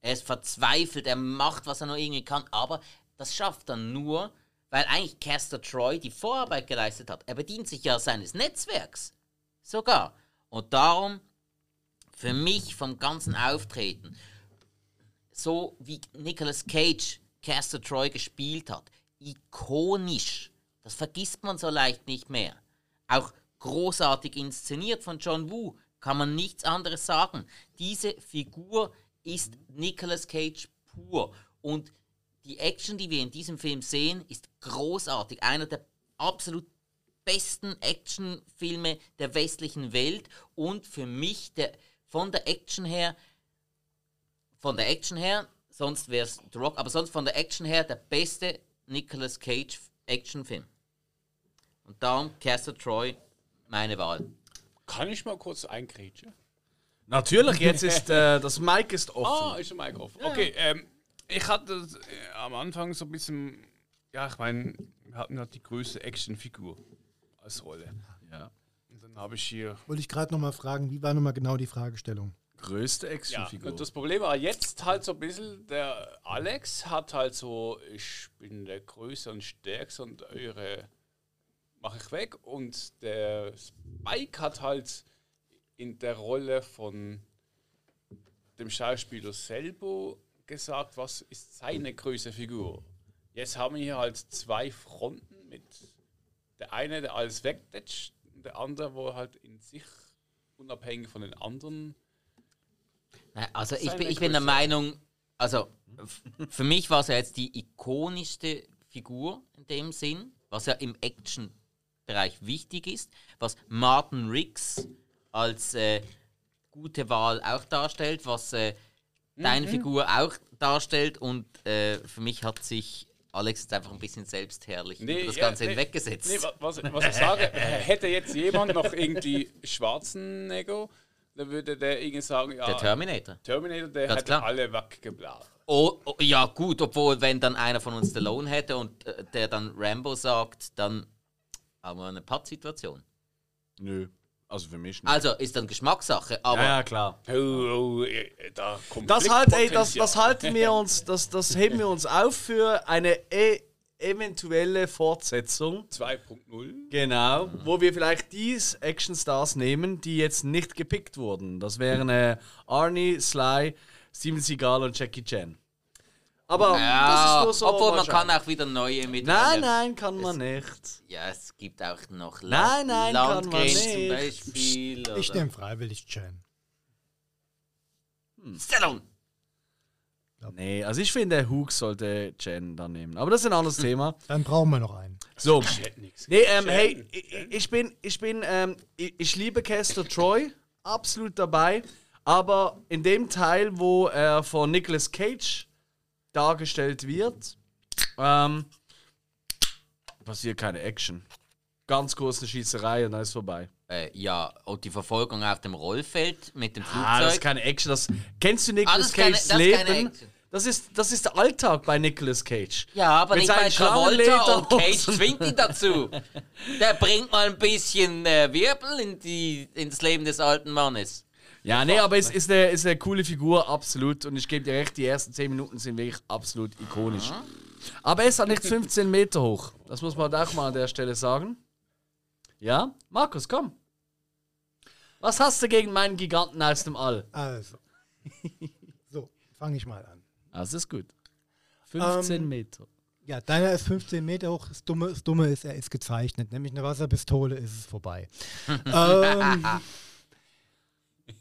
Er ist verzweifelt, er macht, was er nur irgendwie kann, aber das schafft er nur, weil eigentlich Castor Troy die Vorarbeit geleistet hat. Er bedient sich ja seines Netzwerks. Sogar. Und darum, für mich vom ganzen Auftreten, so wie Nicolas Cage Castor Troy gespielt hat, ikonisch. Das vergisst man so leicht nicht mehr. Auch großartig inszeniert von John Woo, kann man nichts anderes sagen. Diese Figur ist Nicolas Cage pur und die Action, die wir in diesem Film sehen, ist großartig. Einer der absolut besten Actionfilme der westlichen Welt und für mich der, von der Action her, von der Action her, sonst wäre es The Rock, aber sonst von der Action her der beste Nicolas Cage Actionfilm. Und darum Castle Troy meine Wahl. Kann ich mal kurz eingrätschen? Natürlich, jetzt ist äh, das Mic ist offen. Ah, ist der Mic offen. Okay, ähm, ich hatte äh, am Anfang so ein bisschen, ja, ich meine, wir hatten ja die größte Actionfigur als Rolle. Ja. Und dann habe ich hier. Wollte ich gerade nochmal fragen, wie war nochmal genau die Fragestellung? Größte Ja, Actionfigur. und das Problem war jetzt halt so ein bisschen, der Alex hat halt so, ich bin der Größte und Stärkste und eure mache ich weg. Und der Spike hat halt in der Rolle von dem Schauspieler selber gesagt, was ist seine größte Figur. Jetzt haben wir hier halt zwei Fronten mit der eine, der alles wegdetscht, und der andere, wo halt in sich unabhängig von den anderen. Nein, Also ich bin, ich bin der. Meinung, also f- für mich war es ja jetzt die ikonischste Figur in dem Sinn, was ja im Action-Bereich wichtig ist, was Martin Riggs als äh, gute Wahl auch darstellt, was äh, deine Figur auch darstellt und äh, für mich hat sich Alex jetzt einfach ein bisschen selbstherrlich über das Ganze nee, hinweggesetzt. Nee, wa- was, was ich sage, hätte jetzt jemand noch irgendwie Schwarzenegger, dann würde der irgendwie sagen, ja, der Terminator. Terminator, der Ganz hätte klar. alle weggeblasen. Oh, oh, ja, gut, obwohl, wenn dann einer von uns Stallone hätte und äh, der dann Rambo sagt, dann haben wir eine Pattsituation. Nö. Also für mich nicht. Also ist dann Geschmackssache, aber Ja, ja, klar. oh, oh, da Das halt, ey, das, das halten wir uns, das, das heben wir uns auf für eine e eventuelle Fortsetzung. 2.0. Genau, wo wir vielleicht die Actionstars nehmen, die jetzt nicht gepickt wurden. Das wären äh, Arnie, Sly, Steven Seagal und Jackie Chan. Aber ja, das ist nur so. obwohl man kann auch wieder neue mit Nein, nein, kann man nicht. Ja, es gibt auch noch Nein, nein, kann man Landgren nicht. zum Beispiel. Ich oder- nehme freiwillig Chan. Stallone. Nee, also ich finde, Hook sollte Chen dann nehmen. Aber das ist ein anderes Thema. Dann brauchen wir noch einen. So. hätte nichts Nee, ähm, hey, ich, ich bin, ich bin, ähm, ich, ich liebe Castor Troy, absolut dabei. Aber in dem Teil, wo er von Nicolas Cage dargestellt wird, ähm, passiert keine Action. Ganz kurz eine Schießerei und dann ist vorbei. Äh, ja, und die Verfolgung auf dem Rollfeld mit dem Ah, das ist Flugzeug. keine Action. Das, kennst du Ah, Nicolas keine- Cages keine Leben? Das ist, das ist der Alltag bei Nicolas Cage. ja, aber Mit nicht bei Travolta und Cage zwingt ihn dazu. Der bringt mal ein bisschen äh, Wirbel in die, ins Leben des alten Mannes. Ja, nee, aber es ist eine, ist eine coole Figur, absolut. Und ich gebe dir recht, die ersten 10 Minuten sind wirklich absolut ikonisch. Aber er ist halt nicht 15 Meter hoch. Das muss man auch mal an der Stelle sagen. Ja? Markus, komm. Was hast du gegen meinen Giganten aus dem All? Also. So, fange ich mal an. Das ist gut. 15 Ähm, Meter. Ja, deiner ist 15 Meter hoch. Das Dumme, das Dumme ist, er ist gezeichnet. Nämlich eine Wasserpistole ist es vorbei. ähm,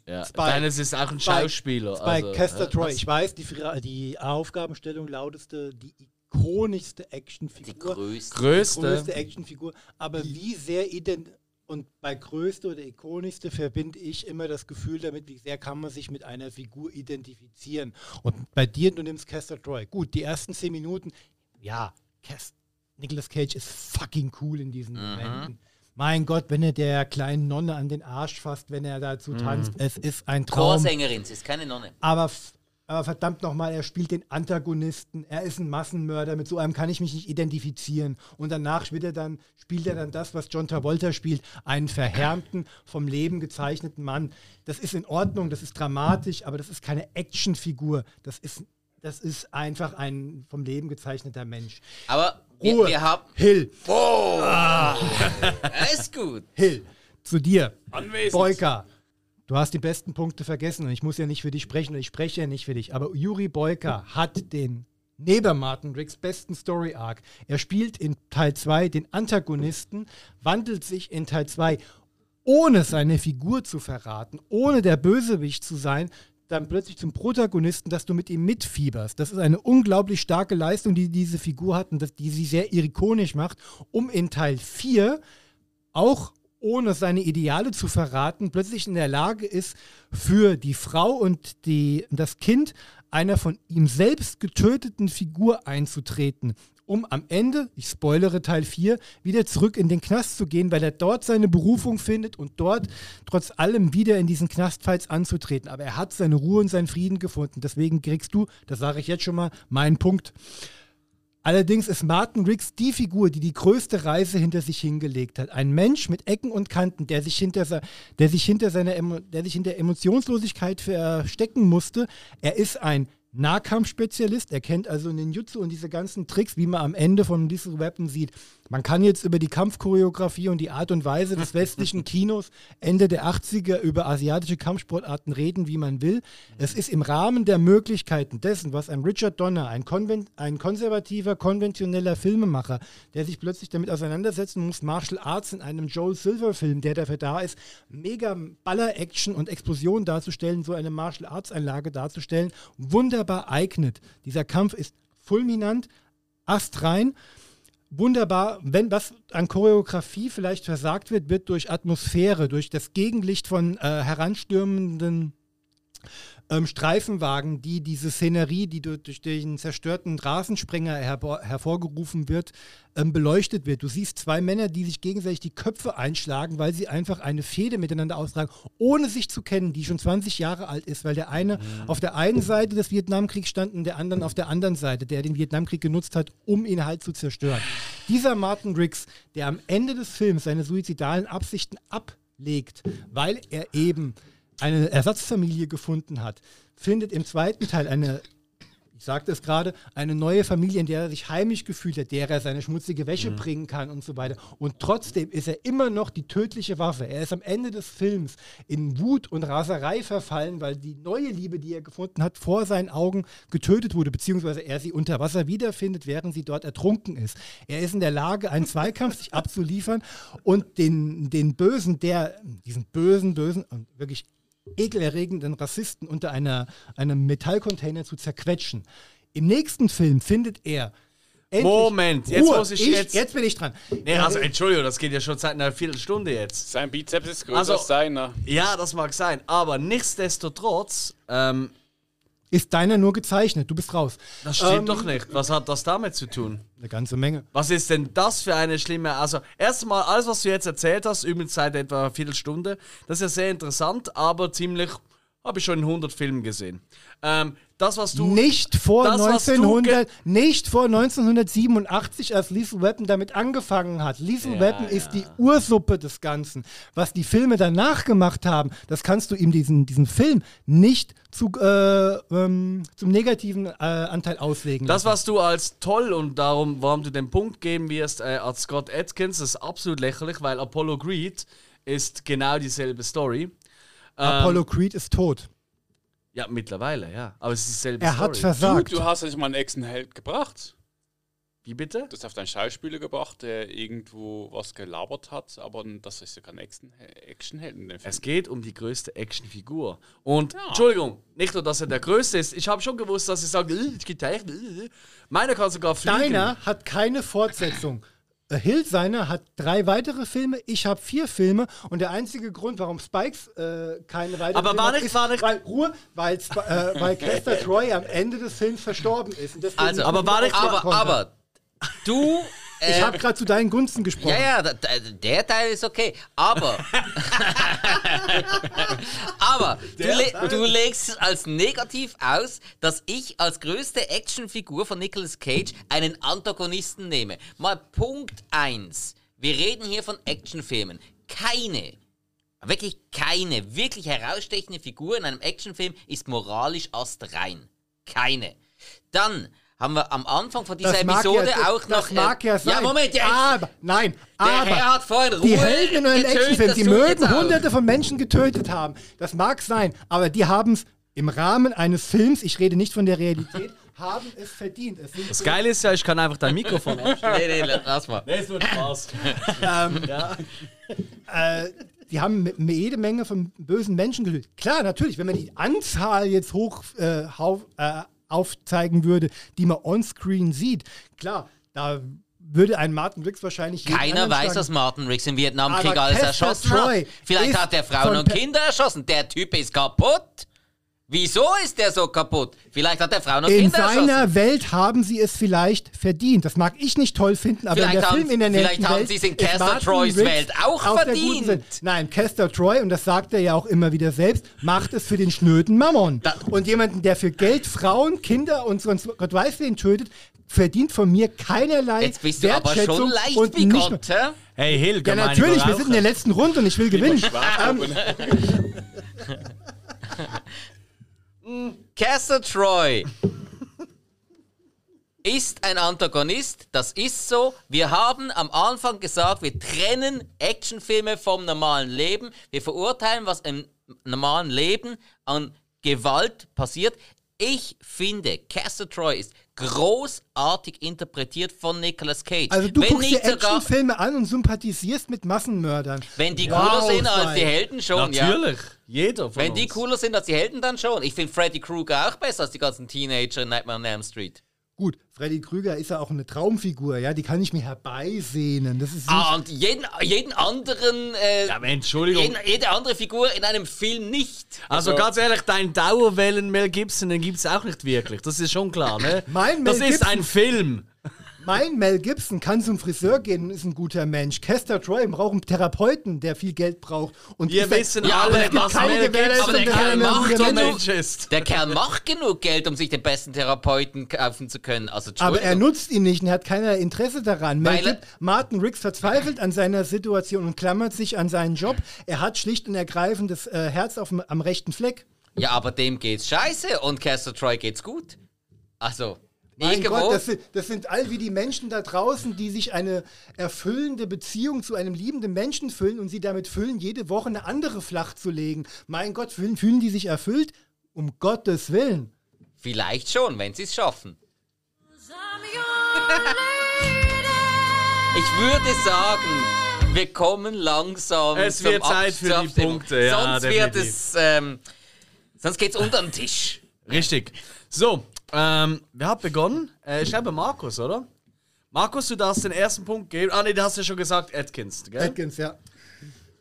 Ja. bei- Deines ist auch ein Schauspieler. bei also, Castor äh, Troy. Ich weiß, die, die Aufgabenstellung lauteste die ikonischste Die Actionfigur. größte. Größte. größte Actionfigur. Aber wie sehr ident und bei größte oder ikonischste verbinde ich immer das Gefühl damit, wie sehr kann man sich mit einer Figur identifizieren. Und bei dir, du nimmst Castor Troy. Gut, die ersten zehn Minuten, ja, Cas Nicolas Cage ist fucking cool in diesen Momenten. Mein Gott, wenn er der kleinen Nonne an den Arsch fasst, wenn er dazu tanzt, es ist ein Traum. Chorsängerin, sie ist keine Nonne. Aber, aber verdammt nochmal, er spielt den Antagonisten. Er ist ein Massenmörder. Mit so einem kann ich mich nicht identifizieren. Und danach spielt er dann, spielt er dann das, was John Travolta spielt: einen verhärmten, vom Leben gezeichneten Mann. Das ist in Ordnung, das ist dramatisch, aber das ist keine Actionfigur. Das ist, das ist einfach ein vom Leben gezeichneter Mensch. Aber Ruhe. wir haben. Hill, Er ist gut. Hill, zu dir. Anwesend. Boyka, du hast die besten Punkte vergessen und ich muss ja nicht für dich sprechen und ich spreche ja nicht für dich. Aber Yuri Boyka hat den neben Martin Riggs besten Story Arc. Er spielt in Teil 2 den Antagonisten, wandelt sich in Teil 2 ohne seine Figur zu verraten, ohne der Bösewicht zu sein, dann plötzlich zum Protagonisten, dass du mit ihm mitfieberst. Das ist eine unglaublich starke Leistung, die diese Figur hat und die sie sehr ikonisch macht, um in Teil 4 auch ohne seine Ideale zu verraten, plötzlich in der Lage ist, für die Frau und die, das Kind einer von ihm selbst getöteten Figur einzutreten, um am Ende, ich spoilere Teil 4, wieder zurück in den Knast zu gehen, weil er dort seine Berufung findet und dort trotz allem wieder in diesen Knastfights anzutreten. Aber er hat seine Ruhe und seinen Frieden gefunden. Deswegen kriegst du, das sage ich jetzt schon mal, meinen Punkt. Allerdings ist Martin Riggs die Figur, die die größte Reise hinter sich hingelegt hat. Ein Mensch mit Ecken und Kanten, der sich hinter, der sich hinter seiner der sich hinter Emotionslosigkeit verstecken musste. Er ist ein Nahkampfspezialist, er kennt also Ninjutsu und diese ganzen Tricks, wie man am Ende von Lethal Weapon sieht. Man kann jetzt über die Kampfchoreografie und die Art und Weise des westlichen Kinos Ende der 80er über asiatische Kampfsportarten reden, wie man will. Es ist im Rahmen der Möglichkeiten dessen, was ein Richard Donner, ein, konven ein konservativer, konventioneller Filmemacher, der sich plötzlich damit auseinandersetzen muss, Martial Arts in einem Joel Silver-Film, der dafür da ist, mega Baller-Action und Explosion darzustellen, so eine Martial Arts-Einlage darzustellen, wunderbar eignet. Dieser Kampf ist fulminant, astrein wunderbar, wenn was an Choreografie vielleicht versagt wird, wird durch Atmosphäre, durch das Gegenlicht von äh, heranstürmenden ähm, Streifenwagen, die diese Szenerie, die du- durch den zerstörten Rasensprenger hervor, hervorgerufen wird, ähm, beleuchtet wird. Du siehst zwei Männer, die sich gegenseitig die Köpfe einschlagen, weil sie einfach eine Fehde miteinander austragen, ohne sich zu kennen, die schon 20 Jahre alt ist, weil der eine auf der einen Seite des Vietnamkriegs stand und der andere auf der anderen Seite, der den Vietnamkrieg genutzt hat, um ihn halt zu zerstören. Dieser Martin Riggs, der am Ende des Films seine suizidalen Absichten ab legt, weil er eben eine Ersatzfamilie gefunden hat, findet im zweiten Teil eine ich sagte es gerade, eine neue Familie, in der er sich heimisch gefühlt hat, der er seine schmutzige Wäsche mhm. bringen kann und so weiter. Und trotzdem ist er immer noch die tödliche Waffe. Er ist am Ende des Films in Wut und Raserei verfallen, weil die neue Liebe, die er gefunden hat, vor seinen Augen getötet wurde, beziehungsweise er sie unter Wasser wiederfindet, während sie dort ertrunken ist. Er ist in der Lage, einen Zweikampf sich abzuliefern und den, den Bösen, der, diesen bösen, bösen und wirklich ekelerregenden Rassisten unter einer, einem Metallcontainer zu zerquetschen. Im nächsten Film findet er Moment, jetzt Ruhe. muss ich, ich jetzt. Jetzt bin ich dran. Nee, also Entschuldigung, das geht ja schon seit einer Viertelstunde jetzt. Sein Bizeps ist größer also, als seiner. Ja, das mag sein, aber nichtsdestotrotz ähm, ist deiner nur gezeichnet. Du bist raus. Das stimmt ähm, doch nicht. Was hat das damit zu tun? Eine ganze Menge. Was ist denn das für eine schlimme. Also, erstmal, alles, was du jetzt erzählt hast, übrigens seit etwa einer Viertelstunde, das ist ja sehr interessant, aber ziemlich. Habe ich schon in 100 Filmen gesehen. Ähm, das, was du. Nicht vor, das, 1900, nicht vor 1987, als Lethal Weapon damit angefangen hat. Lethal ja, Weapon ja. ist die Ursuppe des Ganzen. Was die Filme danach gemacht haben, das kannst du ihm diesen, diesen Film nicht zu, äh, ähm, zum negativen äh, Anteil auslegen. Das, was du als toll und darum, warum du den Punkt geben wirst, äh, als Scott Atkins, ist absolut lächerlich, weil Apollo Creed ist genau dieselbe Story. Apollo ähm, Creed ist tot. Ja, mittlerweile, ja. Aber es ist dieselbe er Story. hat versagt. Du, du hast ja nicht mal einen Echsenheld gebracht. Wie bitte? Du hast auf deinen Schauspieler gebracht, der irgendwo was gelabert hat, aber das ist ja kein Actionheld in dem Film. Es geht um die größte Actionfigur. Und, ja. Entschuldigung, nicht nur, dass er der größte ist. Ich habe schon gewusst, dass ich sage, es geht echt. Meiner kann sogar fliegen. Deiner hat keine Fortsetzung. Hill seiner hat drei weitere Filme, ich habe vier Filme und der einzige Grund, warum Spikes äh, keine weiteren Aber Filme war nicht, ist, war nicht weil Ruhe, weil, äh, weil Kester Troy am Ende des Films verstorben ist. also, aber war nicht, aber, aber du ich äh, habe gerade zu deinen Gunsten gesprochen. Ja, ja, der Teil ist okay. Aber. aber du, le du, legst es als negativ aus, dass ich als größte Actionfigur von Nicolas Cage einen Antagonisten nehme. Mal Punkt 1. Wir reden hier von Actionfilmen. Keine, wirklich keine wirklich herausstechende Figur in einem Actionfilm ist moralisch astrein. Keine. Dann haben wir am Anfang von dieser Episode ja, auch noch. Das mag ja sein. Ja, Moment, ja. Aber, nein, der aber. Herr hat vorhin Ruhe die Helden in einem Actionfilm, die mögen hunderte von Menschen getötet haben. Das mag sein, aber die haben es im Rahmen eines Films, ich rede nicht von der Realität, haben es verdient. Es das Geile ist ja, ich kann einfach dein Mikrofon abstellen. nee, nee, lass mal. Nee, es wird Spaß. ähm, ja. äh, die haben jede Menge von bösen Menschen getötet. Klar, natürlich, wenn man die Anzahl jetzt hoch äh, auf, äh, aufzeigen würde, die man onscreen sieht. Klar, da würde ein Martin Riggs wahrscheinlich. Keiner weiß, dass Martin Riggs im Vietnamkrieg alles erschossen Troy hat. Vielleicht hat er Frauen und Kinder erschossen. Der Typ ist kaputt. Wieso ist der so kaputt? Vielleicht hat der Frauen und in Kinder erschossen. In seiner Welt haben sie es vielleicht verdient. Das mag ich nicht toll finden, aber vielleicht in der Film in der Vielleicht haben sie es in Caster Troys Welt auch verdient. Nein, Caster Troy, und das sagt er ja auch immer wieder selbst, macht es für den schnöden Mammon. Da und jemanden, der für Geld Frauen, Kinder und sonst Gott weiß wen tötet, verdient von mir keinerlei Jetzt bist du aber schon leicht und wie Gott, Hey Hill, Ja, natürlich, wir sind in der letzten Runde und ich will gewinnen. Castle Troy ist ein Antagonist, das ist so. Wir haben am Anfang gesagt, wir trennen Actionfilme vom normalen Leben. Wir verurteilen, was im normalen Leben an Gewalt passiert. Ich finde, Castle Troy ist großartig interpretiert von Nicolas Cage. Also du wenn guckst dir Actionfilme an und sympathisierst mit Massenmördern. Wenn die wow, cooler sind als die Helden schon, Natürlich. Ja. Jeder von Wenn uns. die cooler sind als die Helden, dann schon. Ich finde Freddy Krueger auch besser als die ganzen Teenager in Nightmare on Elm Street. Gut, Freddy Krüger ist ja auch eine Traumfigur, ja, die kann ich mir herbeisehnen. Das ist ah, und jeden, jeden anderen. Äh, ja, Entschuldigung. Jeden, jede andere Figur in einem Film nicht. Also, also ganz ehrlich, dein Dauerwellen Mel Gibson, den gibt es auch nicht wirklich. Das ist schon klar, ne? mein Mel das ist ein Film. Mein Mel Gibson kann zum Friseur gehen und ist ein guter Mensch. Kester Troy braucht einen Therapeuten, der viel Geld braucht. Und Wir wissen Ja, alle, was keine Mel Gibson der ein Kerl er macht ein genug. Mensch ist. Der Kerl macht genug Geld, um sich den besten Therapeuten kaufen zu können. Also, Aber er nutzt ihn nicht und er hat keinerlei Interesse daran. Mel Gib Martin Riggs verzweifelt an seiner Situation und klammert sich an seinen Job. Er hat schlicht und ergreifend das äh, Herz auf, am rechten Fleck. Ja, aber dem geht's scheiße und Castor Troy geht's gut. Also, Mein irgendwo. Gott, das sind, das sind all wie die Menschen da draußen, die sich eine erfüllende Beziehung zu einem liebenden Menschen füllen und sie damit füllen, jede Woche eine andere flach zu legen. Mein Gott, fühlen, fühlen die sich erfüllt? Um Gottes Willen. Vielleicht schon, wenn sie es schaffen. Ich würde sagen, wir kommen langsam. Es zum wird Zeit für die. Punkte, ja, Sonst wird definitiv. es. Ähm, sonst geht's unter den Tisch. Richtig. So, ähm, wer hat begonnen? Äh, ich glaube Markus, oder? Markus, du darfst den ersten Punkt geben. Ah, nee, du hast ja schon gesagt, Atkins, gell? Atkins, ja.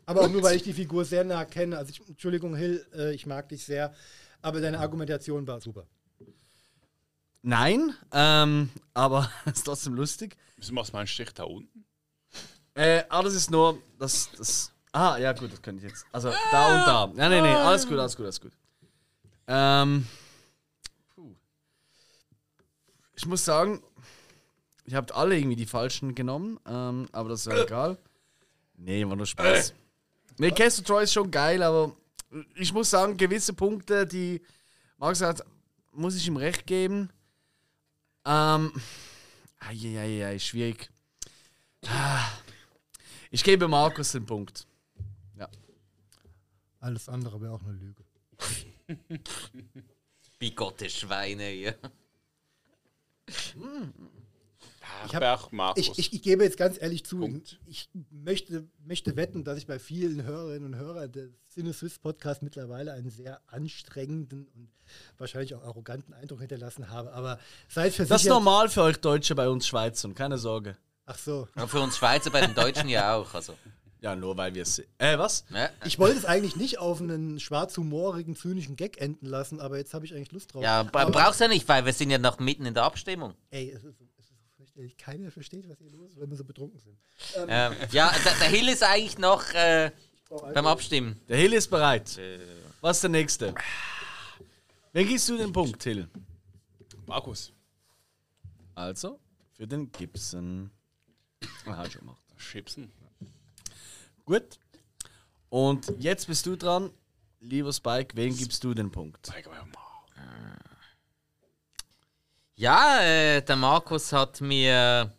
Aber auch nur, weil ich die Figur sehr nah kenne. Also, ich, Entschuldigung, Hill, äh, ich mag dich sehr. Aber deine Argumentation war super. Nein, ähm, aber ist trotzdem lustig. Wieso machst du mal einen Strich da unten? Äh, ah, das ist nur das, das. Ah, ja, gut, das könnte ich jetzt. Also da und da. Ja, nee, nee, alles gut, alles gut, alles gut. Ähm. Ich muss sagen, ihr habt alle irgendwie die falschen genommen, ähm, aber das ist ja egal. Nee, war nur Spaß. Nee, Castle Troy ist schon geil, aber ich muss sagen, gewisse Punkte, die Marx hat, muss ich ihm recht geben. Ähm. Eieiei, schwierig. Ich gebe Markus den Punkt. Alles andere wäre auch eine Lüge. Bigotte Schweine hier. Ich hab-. Ich, ich, ich gebe jetzt ganz ehrlich zu, Punkt. ich möchte, möchte wetten, dass ich bei vielen Hörerinnen und Hörern des CineSwiss Podcast mittlerweile einen sehr anstrengenden und wahrscheinlich auch arroganten Eindruck hinterlassen habe. Aber seid versichert. Das ist normal für euch Deutsche bei uns Schweizern, keine Sorge. Ach so. Und für uns Schweizer bei den Deutschen ja auch. Also, Ja, nur weil wir es. Äh, was? ne? Ich wollte es eigentlich nicht auf einen schwarzhumorigen, zynischen Gag enden lassen, aber jetzt habe ich eigentlich Lust drauf. Ja, aber, brauchst du ja nicht, weil wir sind ja noch mitten in der Abstimmung. Ey, es ist, es ist so fürchterlich. Keiner versteht, was hier los ist, weil wir so betrunken sind. Ähm, ja, der, der Hill ist eigentlich noch äh, beim Abstimmen. Der Hill ist bereit. Was ist der nächste? Wen gibst du den Punkt, Hill? Markus. Also, für den Gibson. Aha, schon gemacht. Chipsen. Gut. Und jetzt bist du dran. Lieber Spike, wen gibst du den Punkt? Zeig mal. Ja, äh, der Markus hat mir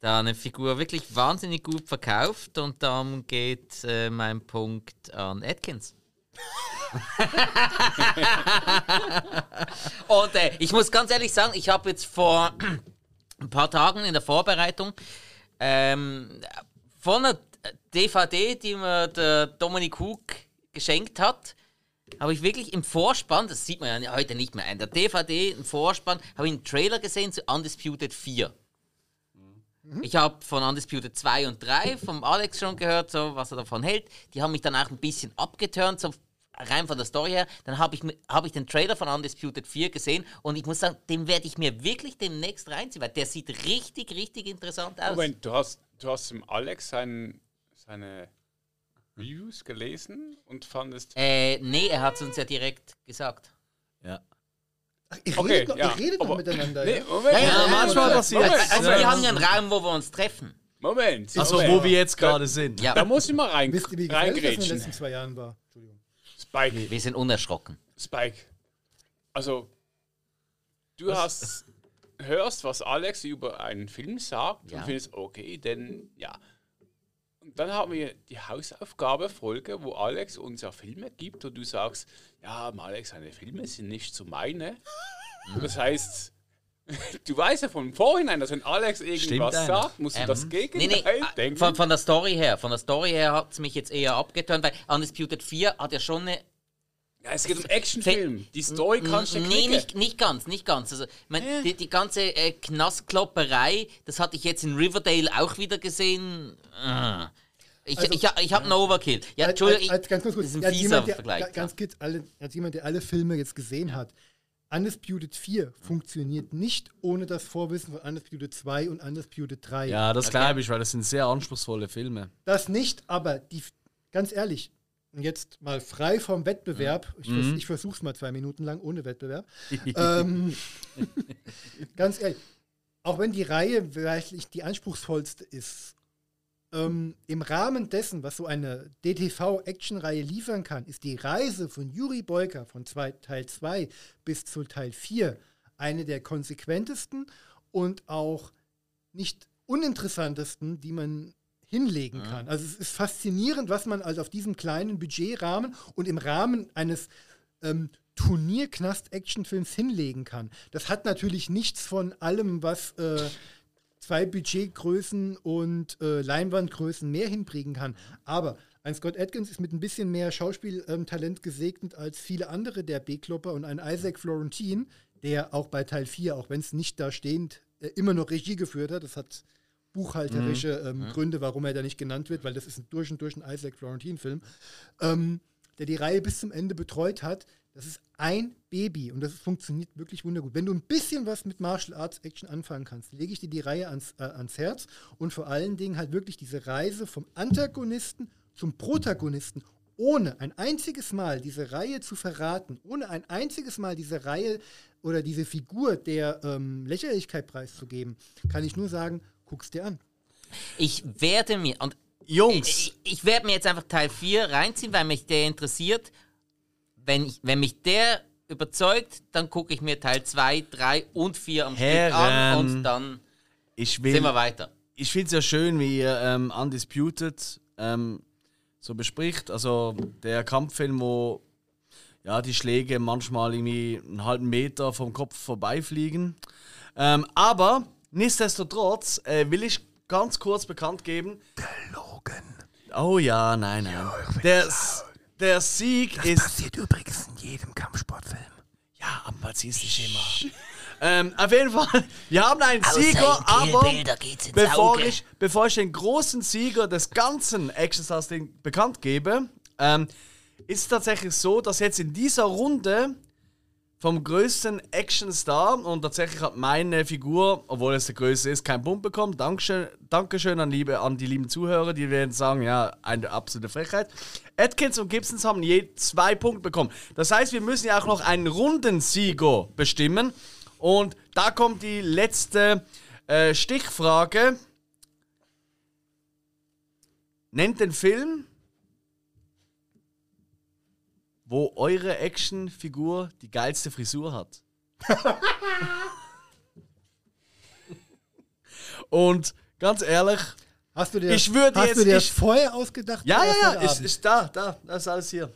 da eine Figur wirklich wahnsinnig gut verkauft und darum geht äh, mein Punkt an Atkins. und äh, ich muss ganz ehrlich sagen, ich habe jetzt vor ein paar Tagen in der Vorbereitung ähm, von einer DVD, die mir der Dominik Hug geschenkt hat, habe ich wirklich im Vorspann, das sieht man ja heute nicht mehr, in der DVD, im Vorspann, habe ich einen Trailer gesehen zu Undisputed 4. Ich habe von Undisputed 2 und 3 vom Alex schon gehört, so, was er davon hält. Die haben mich dann auch ein bisschen abgeturnt, so rein von der Story her. Dann habe ich, hab ich den Trailer von Undisputed 4 gesehen und ich muss sagen, den werde ich mir wirklich demnächst reinziehen, weil der sieht richtig, richtig interessant aus. Moment, du hast, du hast im Alex sein, seine Reviews gelesen und fandest. Äh, nee, er hat es uns ja direkt gesagt. Ja. Ihr Okay, noch, ja, redet aber- miteinander. Nee? Moment, Ja, ja, manchmal passiert Moment, Also wir haben ja einen Raum, wo wir uns treffen. Moment. Also, Moment. wo wir jetzt gerade sind. Ja, Da muss ich mal rein, Wisst ihr, wie gefährlich das in den reingrätschen. letzten zwei Jahren war? Entschuldigung. Spike, wir sind unerschrocken. Spike. Also, du hast, hörst, was Alex über einen Film sagt Ja. und findest, okay, denn ja. Dann haben wir die Hausaufgabe-Folge, wo Alex uns ja Filme gibt und du sagst, ja, Alex, seine Filme sind nicht so meine. Das heißt, du weißt ja von vorhinein, dass wenn Alex irgendwas Stimmt sagt, musst du Ähm, das nee, Gegenteil nee, äh, denken. von, von der Story her. Von der Story her hat es mich jetzt eher abgeturnt, weil Undisputed 4 hat ja schon eine. ja, es geht um Actionfilm. Die Story kannst du nee, nicht, nicht ganz, nicht ganz. Also, mein, die, die ganze äh, Knastklopperei, das hatte ich jetzt in Riverdale auch wieder gesehen. Ah. Ich, Also- ich, ich habe einen Overkill. Ja, Entschuldigung, als, als, ganz kurz, das ist ein fieser jemand, der, Vergleich. ga- ganz kurz, alle, als jemand, der alle Filme jetzt gesehen hat, Undisputed 4 funktioniert nicht ohne das Vorwissen von Undisputed 2 und Undisputed 3. Ja, das Okay. glaube ich, weil das sind sehr anspruchsvolle Filme. Das nicht, aber die, ganz ehrlich, und jetzt mal frei vom Wettbewerb, ich, vers ich versuche es mal zwei Minuten lang ohne Wettbewerb. ähm, ganz ehrlich, auch wenn die Reihe vielleicht nicht die anspruchsvollste ist, ähm, im Rahmen dessen, was so eine DTV-Action-Reihe liefern kann, ist die Reise von Juri Boyka von zwei, Teil 2 bis zu Teil 4 eine der konsequentesten und auch nicht uninteressantesten, die man hinlegen kann. Also es ist faszinierend, was man also auf diesem kleinen Budgetrahmen und im Rahmen eines ähm, Turnierknast-Actionfilms hinlegen kann. Das hat natürlich nichts von allem, was äh, zwei Budgetgrößen und äh, Leinwandgrößen mehr hinbringen kann. Aber ein Scott Atkins ist mit ein bisschen mehr Schauspieltalent gesegnet als viele andere der B-Klopper und ein Isaac Florentine, der auch bei Teil 4, auch wenn es nicht da stehend, äh, immer noch Regie geführt hat. Das hat buchhalterische ähm, Gründe, warum er da nicht genannt wird, weil das ist ein durch und durch ein Isaac Florentine-Film, ähm, der die Reihe bis zum Ende betreut hat. Das ist ein Baby und das funktioniert wirklich wundergut. Wenn du ein bisschen was mit Martial Arts Action anfangen kannst, lege ich dir die Reihe ans, äh, ans Herz und vor allen Dingen halt wirklich diese Reise vom Antagonisten zum Protagonisten, ohne ein einziges Mal diese Reihe zu verraten, ohne ein einziges Mal diese Reihe oder diese Figur der ähm, Lächerlichkeit preiszugeben, kann ich nur sagen, guck's dir an. Ich werde mir, und Jungs, ich, ich werde mir jetzt einfach Teil 4 reinziehen, weil mich der interessiert. Wenn, ich, wenn mich der überzeugt, dann gucke ich mir Teil 2, 3 und 4 am Stück an Herren. und dann ich will. sind wir weiter. ich finde es ja schön, wie ihr ähm, Undisputed ähm, so bespricht. Also der Kampffilm, wo ja, die Schläge manchmal irgendwie einen halben Meter vom Kopf vorbeifliegen. Ähm, aber nichtsdestotrotz äh, will ich ganz kurz bekannt geben. Der Logan. Oh ja, nein, nein. der, S- der Sieg ist. passiert übrigens in jedem Kampfsportfilm. Ja, aber es nicht immer. ähm, auf jeden Fall, wir haben einen Sieger, aber bevor ich, bevor ich den großen Sieger des ganzen Action Stars Ding bekannt gebe, ähm, ist es tatsächlich so, dass jetzt in dieser Runde vom größten Actionstar und tatsächlich hat meine Figur, obwohl es der größte ist, keinen Punkt bekommen. Dankeschön, Dankeschön an, liebe, an die lieben Zuhörer, die werden sagen, ja, eine absolute Frechheit. Atkins und Gibsons haben je zwei Punkte bekommen. Das heißt, wir müssen ja auch noch einen Rundensieger bestimmen. Und da kommt die letzte äh, Stichfrage. Nennt den Film, wo eure Actionfigur die geilste Frisur hat. Und ganz ehrlich, Hast du dir, Ich würde hast jetzt- du dir das ich- vorher ausgedacht? ja, ja, ja, ist, ist da, da, das ist alles hier.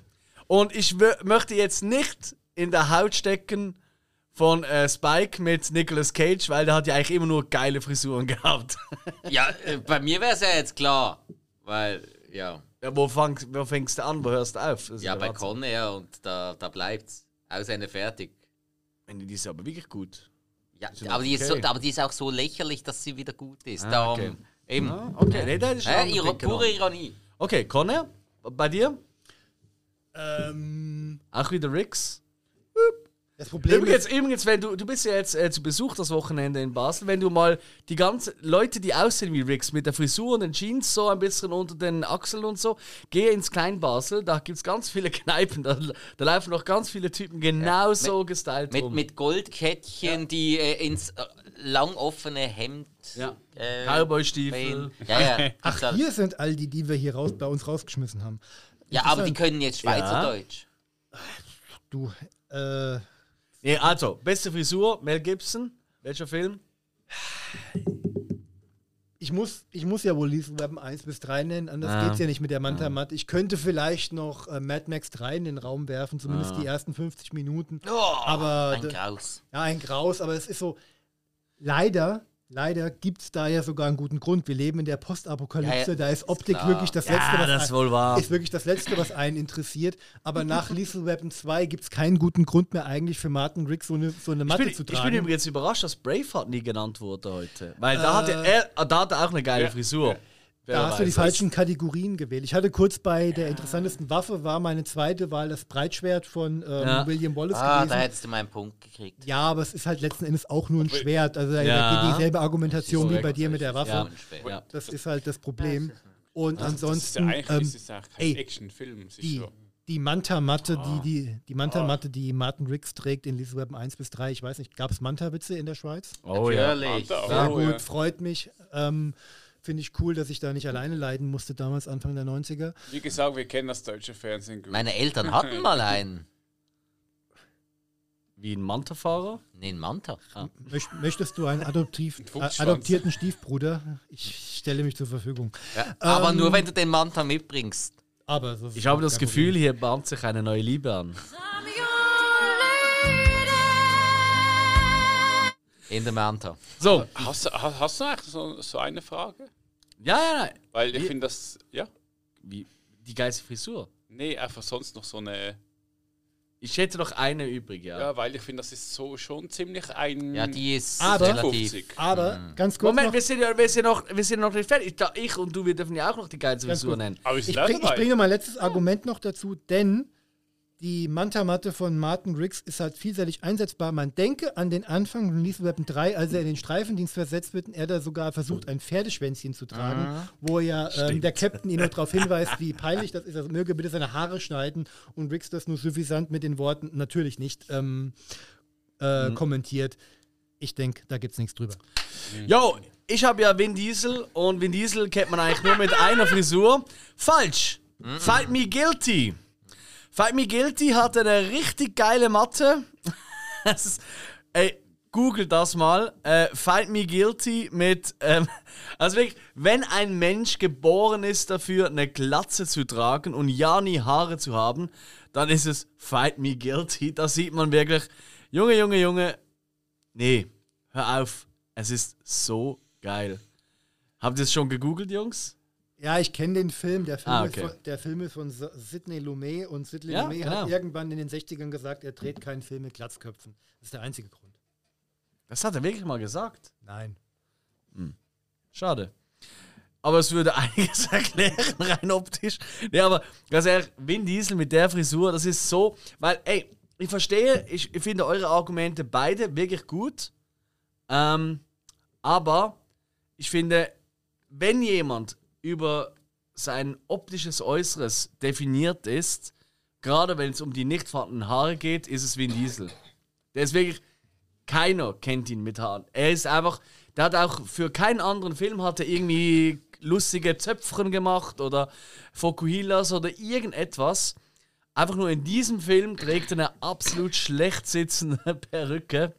Und ich möchte jetzt nicht in der Haut stecken von äh, Spike mit Nicolas Cage, weil der hat ja eigentlich immer nur geile Frisuren gehabt. Ja, äh, bei mir wäre es ja jetzt klar. Weil, ja, ja, wo, fang, wo fängst du an, wo hörst du auf? Das ja bei. Conair und da, da bleibt's. Aus Ende fertig. Die ist aber wirklich gut. Ja, aber die, ist so, okay. aber die ist auch so lächerlich, dass sie wieder gut ist. Ah, Darum, okay. Eben. Ah, okay, nee, das ist Äh, anderes Ding, pure genau. Ironie. Okay, Conner, bei dir? ähm, Auch wieder Rix? das Problem Übrigens, ist, übrigens wenn du, du bist ja jetzt äh, zu Besuch das Wochenende in Basel, wenn du mal die ganzen Leute, die aussehen wie Rix, mit der Frisur und den Jeans so ein bisschen unter den Achseln und so, geh ins Klein-Basel, da gibt es ganz viele Kneipen, da, da laufen noch ganz viele Typen genau so gestylt Mit, rum. mit Goldkettchen, die äh, ins äh, lang offene Hemd. ja. Äh, Cowboy-Stiefel. Ja, ja. ach, hier sind all die, die wir hier raus, bei uns rausgeschmissen haben. ja, aber die können jetzt Schweizerdeutsch. Du, äh, Nee, also, beste Frisur, Mel Gibson, welcher Film? ich muss, ich muss ja wohl Lethal Weapon 1 bis 3 nennen, anders Ah. geht's ja nicht mit der Manta Matt. Ich könnte vielleicht noch äh, Mad Max 3 in den Raum werfen, Ah. zumindest die ersten 50 Minuten. Oh, aber ein Graus. ja, ein Graus, aber es ist so, leider, leider gibt es da ja sogar einen guten Grund. Wir leben in der Postapokalypse, Ja, ja, da ist Optik klar. wirklich das Letzte, was das ist ein- ist wirklich das Letzte, was einen interessiert. Aber nach Lethal Weapon 2 gibt es keinen guten Grund mehr eigentlich für Martin Riggs so eine, so eine Ich Matte bin, zu ich tragen. bin übrigens überrascht, dass Braveheart nie genannt wurde heute. Weil da, hat er, er, da hat er auch eine geile Ja. Frisur. Da hast du die falschen Kategorien gewählt. Ich hatte kurz bei der interessantesten Waffe, war meine zweite Wahl das Breitschwert von ähm, Ja. William Wallace Ah, da gewesen. hättest du meinen Punkt gekriegt. Ja, aber es ist halt letzten Endes auch nur ein Schwert. Also da Ja. geht dieselbe Argumentation wie korrekt. bei dir mit der Waffe. Ja. Ja. Das ist halt das Problem. Und Das ist ja ansonsten eigentlich ähm, ist es ja kein Actionfilm. Die, so. die Manta-Matte, die, die, die Manta-Matte, die Martin Riggs trägt in Lethal Weapon 1 bis 3. Ich weiß nicht, gab es Manta-Witze in der Schweiz? Oh ja. Natürlich. Manta, Sehr oh, gut, ja. freut mich. Ähm, Finde ich cool, dass ich da nicht alleine leiden musste, damals Anfang der 90er. Wie gesagt, wir kennen das deutsche Fernsehen gut. Meine Eltern hatten mal einen. Wie ein Manta-Fahrer? Nee, einen Manta. Möcht, möchtest du einen adoptiv, adoptierten Stiefbruder? Ich stelle mich zur Verfügung. Ja. Aber Ähm, nur, wenn du den Manta mitbringst. Aber Ich habe das Gefühl, Problem. hier bahnt sich eine neue Liebe an. In der Manta. So, Hast, du- hast, hast du eigentlich so, so eine Frage? ja, ja, nein. Weil ich finde das, ja, Wie, die geilste Frisur. nee, einfach sonst noch so eine, Ich hätte noch eine übrig, ja. ja, weil ich finde, das ist so schon ziemlich ein... Ja, die ist Aber- relativ. 50. Aber Mhm. ganz kurz Moment, noch, wir sind, ja, wir, sind noch, wir sind noch nicht fertig. Ich, da- ich und du, wir dürfen ja auch noch die geilste Frisur nennen. Aber ich, bring, ich bringe mein letztes Argument noch dazu, denn die Manta-Matte von Martin Riggs ist halt vielseitig einsetzbar. Man denke an den Anfang von Lethal Weapon 3, als er in den Streifendienst versetzt wird und er da sogar versucht, ein Pferdeschwänzchen zu tragen, wo ja ähm, der Captain ihn noch darauf hinweist, wie peinlich das ist. Er möge bitte seine Haare schneiden und Riggs das nur suffisant mit den Worten natürlich nicht ähm, äh, kommentiert. Ich denke, da gibt es nichts drüber. Jo, ich habe ja Vin Diesel und Vin Diesel kennt man eigentlich nur mit einer Frisur. Falsch. Fight Me Guilty. Fight Me Guilty hat eine richtig geile Matte. Ist, ey, google das mal. Äh, Fight Me Guilty mit. Ähm, also wirklich, wenn ein Mensch geboren ist dafür, eine Glatze zu tragen und ja nie Haare zu haben, dann ist es Fight Me Guilty. Da sieht man wirklich, Junge, Junge, Junge, Nee, hör auf. Es ist so geil. Habt ihr es schon gegoogelt, Jungs? Ja, ich kenne den Film. Der Film, Ah, ist okay. von, der Film ist von Sidney Lumet und Sidney Ja, Lumet genau. hat irgendwann in den 60ern gesagt, er dreht keinen Film mit Glatzköpfen. Das ist der einzige Grund. Das hat er wirklich mal gesagt. Nein. Schade. Aber es würde einiges erklären, rein optisch. Nee, aber ganz ehrlich, Vin Diesel mit der Frisur, das ist so. Weil, ey, ich verstehe, ich, ich finde eure Argumente beide wirklich gut. Ähm, aber ich finde, wenn jemand über sein optisches Äußeres definiert ist, gerade wenn es um die nicht vorhandenen Haare geht, ist es Vin Diesel. Der ist wirklich. Keiner kennt ihn mit Haaren. Er ist einfach. Der hat auch für keinen anderen Film hat er irgendwie lustige Zöpfchen gemacht oder Fokuhilas oder irgendetwas. Einfach nur in diesem Film trägt er eine absolut schlecht sitzende Perücke.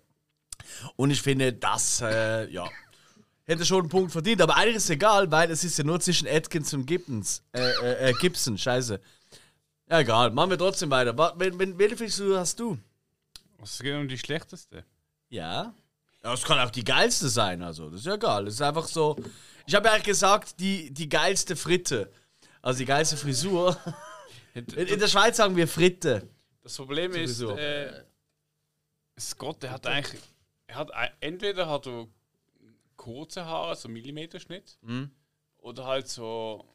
Und ich finde, das, äh, ja, hätte schon einen Punkt verdient. Aber eigentlich ist es egal, weil es ist ja nur zwischen Atkins und Gibbons. Äh, äh, äh, Gibson, scheiße. Ja, egal, machen wir trotzdem weiter. Wenn, wenn, welche Frisur hast du? Was geht um die schlechteste? Ja. Ja, es kann auch die geilste sein, also. Das ist ja egal. Das ist einfach so. Ich habe ja eigentlich gesagt, die, die geilste Fritte. Also die geilste Frisur. In, in der Schweiz sagen wir Fritte. Das Problem ist, äh, Scott, der hat eigentlich, er hat entweder hat er kurze Haare, so Millimeterschnitt, Mhm. oder halt so,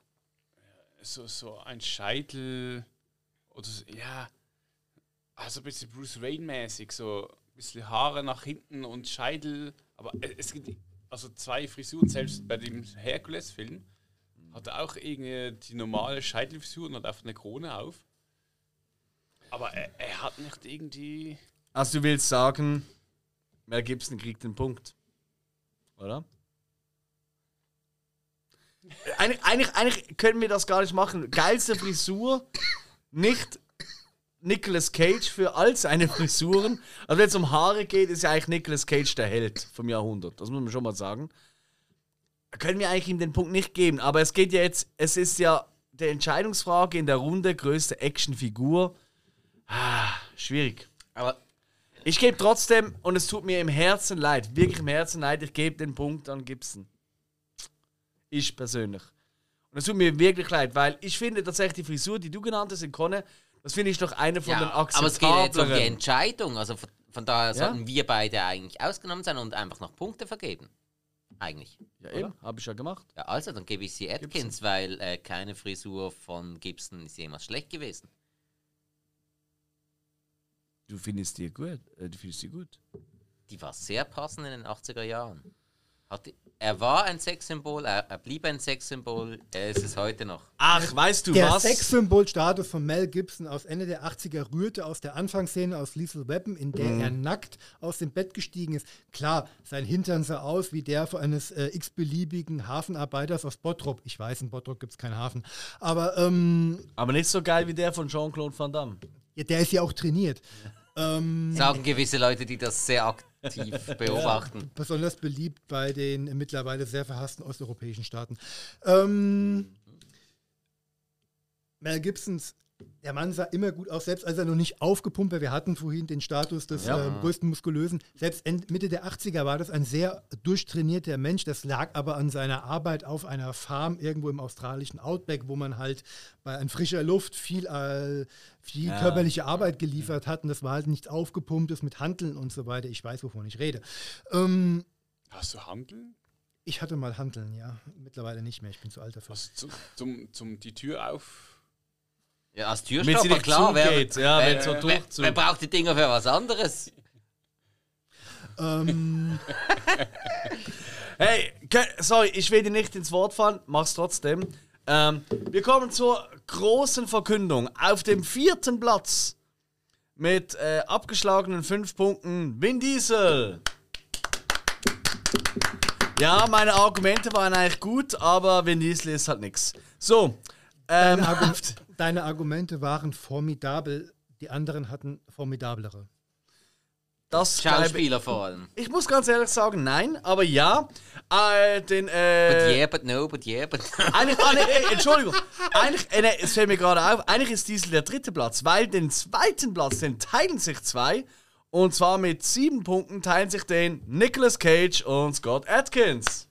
so, so ein Scheitel, oder so, ja, also ein bisschen Bruce Wayne-mäßig, so ein bisschen Haare nach hinten und Scheitel, aber e- es gibt also zwei Frisuren, selbst bei dem Herkules-Film hat er auch irgendwie die normale Scheitelfrisur und hat einfach eine Krone auf. Aber er, er hat nicht irgendwie. Also du willst sagen, Mel Gibson kriegt den Punkt. Oder? Eigentlich, eigentlich, eigentlich können wir das gar nicht machen. Geilste Frisur, nicht Nicolas Cage für all seine Frisuren. Also wenn es um Haare geht, ist ja eigentlich Nicolas Cage der Held vom Jahrhundert. Das muss man schon mal sagen. Können wir eigentlich ihm den Punkt nicht geben. Aber es geht ja jetzt, es ist ja der Entscheidungsfrage in der Runde, größte Actionfigur. Ah, schwierig. Aber Ich gebe trotzdem, und es tut mir im Herzen leid, wirklich im Herzen leid, ich gebe den Punkt an Gibson. Ich persönlich. Und es tut mir wirklich leid, weil ich finde tatsächlich die Frisur, die du genannt hast in Conne, das finde ich doch eine von ja, den aber es geht jetzt um die akzeptableren. Entscheidung. Also von, von daher Ja? sollten wir beide eigentlich ausgenommen sein und einfach noch Punkte vergeben. Eigentlich. Ja, eben, habe ich ja gemacht. Ja, also, dann gebe ich sie Atkins, weil äh, keine Frisur von Gibson ist jemals schlecht gewesen. Du findest die gut. Äh, du findest die gut. Die war sehr passend in den 80er Jahren. Hat, er war ein Sexsymbol, er, er blieb ein Sexsymbol, er ist es heute noch. Ach, weißt du Der was? Sexsymbolstatus von Mel Gibson aus Ende der 80er rührte aus der Anfangsszene aus Lethal Weapon, in der Mhm. er nackt aus dem Bett gestiegen ist. Klar, sein Hintern sah aus wie der eines äh, x-beliebigen Hafenarbeiters aus Bottrop. Ich weiß, in Bottrop gibt es keinen Hafen. Aber ähm, Aber nicht so geil wie der von Jean-Claude Van Damme. ja, der ist ja auch trainiert. Ähm, Sagen gewisse Leute, die das sehr aktiv beobachten. besonders beliebt bei den mittlerweile sehr verhassten osteuropäischen Staaten. Ähm, Mel Gibsons, der Mann sah immer gut aus, selbst als er noch nicht aufgepumpt war. Wir hatten vorhin den Status des Ja. äh, größten Muskulösen. Selbst Mitte der 80er war das ein sehr durchtrainierter Mensch. Das lag aber an seiner Arbeit auf einer Farm irgendwo im australischen Outback, wo man halt bei an frischer Luft viel, äh, viel Ja. körperliche Arbeit geliefert hat. Und das war halt nichts Aufgepumptes mit Handeln und so weiter. Ich weiß, wovon ich rede. Ähm, Hast du Handeln? ich hatte mal Handeln, ja. Mittlerweile nicht mehr. Ich bin zu alt dafür. Was zum, zum, zum die Tür auf. Ja, als Türstopper, klar. Wer, zugeht. Ja, wenn so wer, durchzug. wer braucht die Dinger für was anderes? Ähm, Hey, sorry, ich will dir nicht ins Wort fallen, mach's trotzdem. Ähm, wir kommen zur großen Verkündung. Auf dem vierten Platz mit äh, abgeschlagenen fünf Punkten Vin Diesel. Ja, meine Argumente waren eigentlich gut, aber Vin Diesel ist halt nix. So, ähm, deine, deine Argumente waren formidabel. Die anderen hatten formidablere. das Schauspieler vor allem. ich muss ganz ehrlich sagen, nein, aber ja. Äh, den, But äh, yeah, but no, but yeah, but. Eigentlich, ah, nee, Entschuldigung. Eigentlich, äh, nee, es fällt mir gerade auf, eigentlich ist Diesel der dritte Platz, weil den zweiten Platz, den teilen sich zwei. Und zwar mit sieben Punkten teilen sich den Nicolas Cage und Scott Atkins.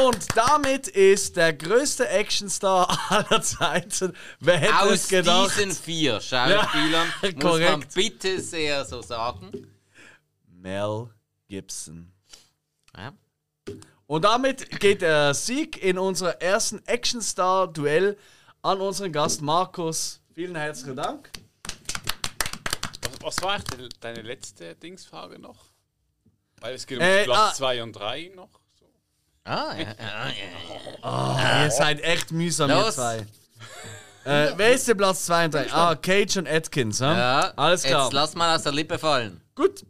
Und damit ist der größte Actionstar aller Zeiten. Wer hätte es Aus gedacht? diesen vier Schauspielern Ja, muss man korrekt. bitte sehr so sagen. Mel Gibson. Ja. Und damit geht der Sieg in unser ersten Actionstar-Duell an unseren Gast Markus. Vielen herzlichen Dank. Was, war eigentlich deine letzte Dingsfrage noch? Weil es geht um Äh, Platz ah. 2 und 3 noch. Ah, ja, ja, ja. Ihr seid echt mühsam, ihr Los. zwei. Äh, wer ist der Platz 2 und 3? Ah, Cage und Atkins, hm? ja. Alles klar. Jetzt lass mal aus der Lippe fallen. Gut.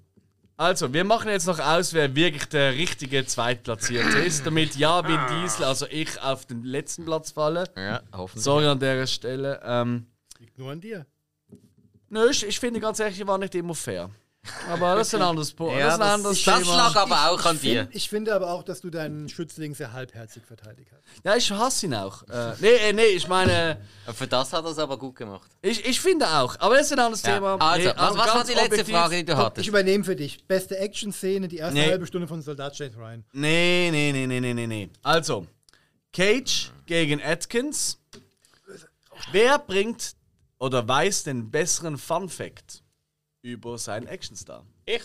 Also, wir machen jetzt noch aus, wer wirklich der richtige Zweitplatzierte ist, damit ja Vin Diesel, also ich, auf den letzten Platz falle. Ja, hoffentlich. Sorry an der Stelle. Ähm, Liegt nur an dir. nö, ich, ich finde ganz ehrlich, ich war nicht immer fair. Aber das ist ein anderes Punkt. Ja, das ist ein das, anderes das Thema. lag aber auch an Ich, dir. find, ich finde aber auch, dass du deinen Schützling sehr halbherzig verteidigt hast. Ja, ich hasse ihn auch. Äh, nee, äh, nee, ich meine, Für das hat er es aber gut gemacht. ich, ich finde auch. Aber das ist ein anderes Ja. Thema. Also, Nee, was, was war die letzte objektiv- Frage, die du hattest? ich übernehme für dich. Beste Action-Szene, die erste Nee. halbe Stunde von Soldat James Ryan. Nee, nee, nee, nee, nee, nee, nee. Also, Cage gegen Atkins. Wer bringt oder weiß den besseren Fun Fact über seinen Actionstar? Ich?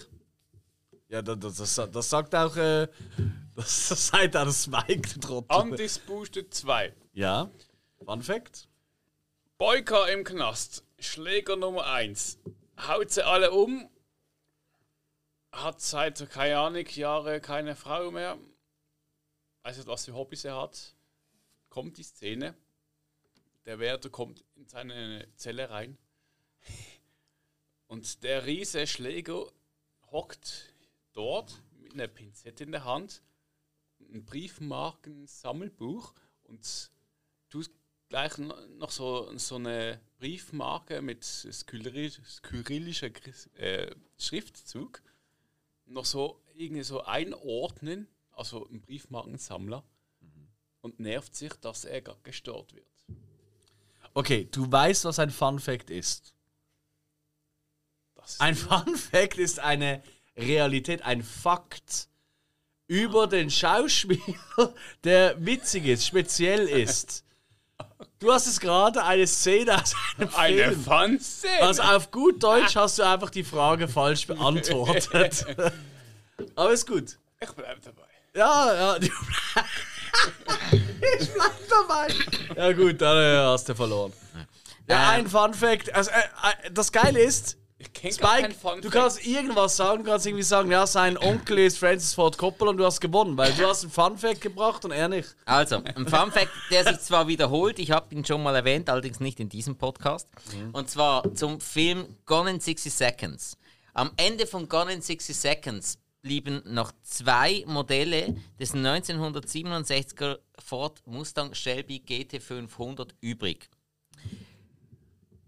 Ja, das, das, das, sagt auch, äh, das, das sagt auch das Mike, Trottel. Undisputed 2. Ja, Fun Fact. Boyka im Knast. Schläger Nummer 1. Haut sie alle um. Hat seit, keine Ahnung, Jahre keine Frau mehr. Weiß nicht, was für Hobbys er hat. Kommt die Szene. Der Wärter kommt in seine Zelle rein. Und der riese Schläger hockt dort mit einer Pinzette in der Hand, ein Briefmarken-Sammelbuch und tut gleich no- noch so, so eine Briefmarke mit skyrillisch- kyrillischer Gris- äh, Schriftzug noch so irgendwie so einordnen, also ein Briefmarkensammler, und nervt sich, dass er gerade gestört wird. Okay, du weißt, was ein Fun Fact ist. Ein Fun Fact ist eine Realität, ein Fakt über den Schauspieler, der witzig ist, speziell ist. Du hast es gerade eine Szene aus einem eine Film. Fun-Szene. Also auf gut Deutsch hast du einfach die Frage falsch beantwortet. Aber ist gut. Ich bleib dabei. Ja, ja. ich bleib dabei. Ja gut, dann äh, hast du verloren. Ja, ein Fun Fact. Also, äh, äh, das Geile ist, Ich kenn gar Spike, keinen du kannst irgendwas sagen, du kannst irgendwie sagen, ja, sein Onkel ist Francis Ford Coppola und du hast gewonnen, weil du hast einen Fun Fact gebracht und er nicht. Also, ein Fun Fact, der sich zwar wiederholt, ich habe ihn schon mal erwähnt, allerdings nicht in diesem Podcast. Und zwar zum Film Gone in 60 Seconds. Am Ende von Gone in 60 Seconds blieben noch zwei Modelle des 1967er Ford Mustang Shelby GT500 übrig.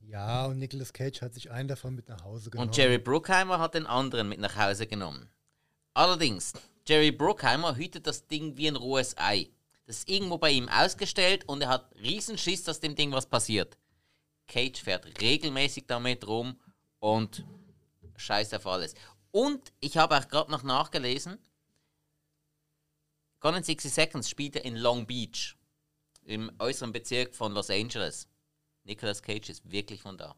Ja, und Nicolas Cage hat sich einen davon mit nach Hause genommen. Und Jerry Bruckheimer hat den anderen mit nach Hause genommen. Allerdings, Jerry Bruckheimer hütet das Ding wie ein rohes Ei. Das ist irgendwo bei ihm ausgestellt und er hat riesen Schiss, dass dem Ding was passiert. Cage fährt regelmäßig damit rum und scheiß auf alles. Und ich habe auch gerade noch nachgelesen, Gone in 60 Seconds spielt er in Long Beach, im äußeren Bezirk von Los Angeles. Nicolas Cage ist wirklich von da.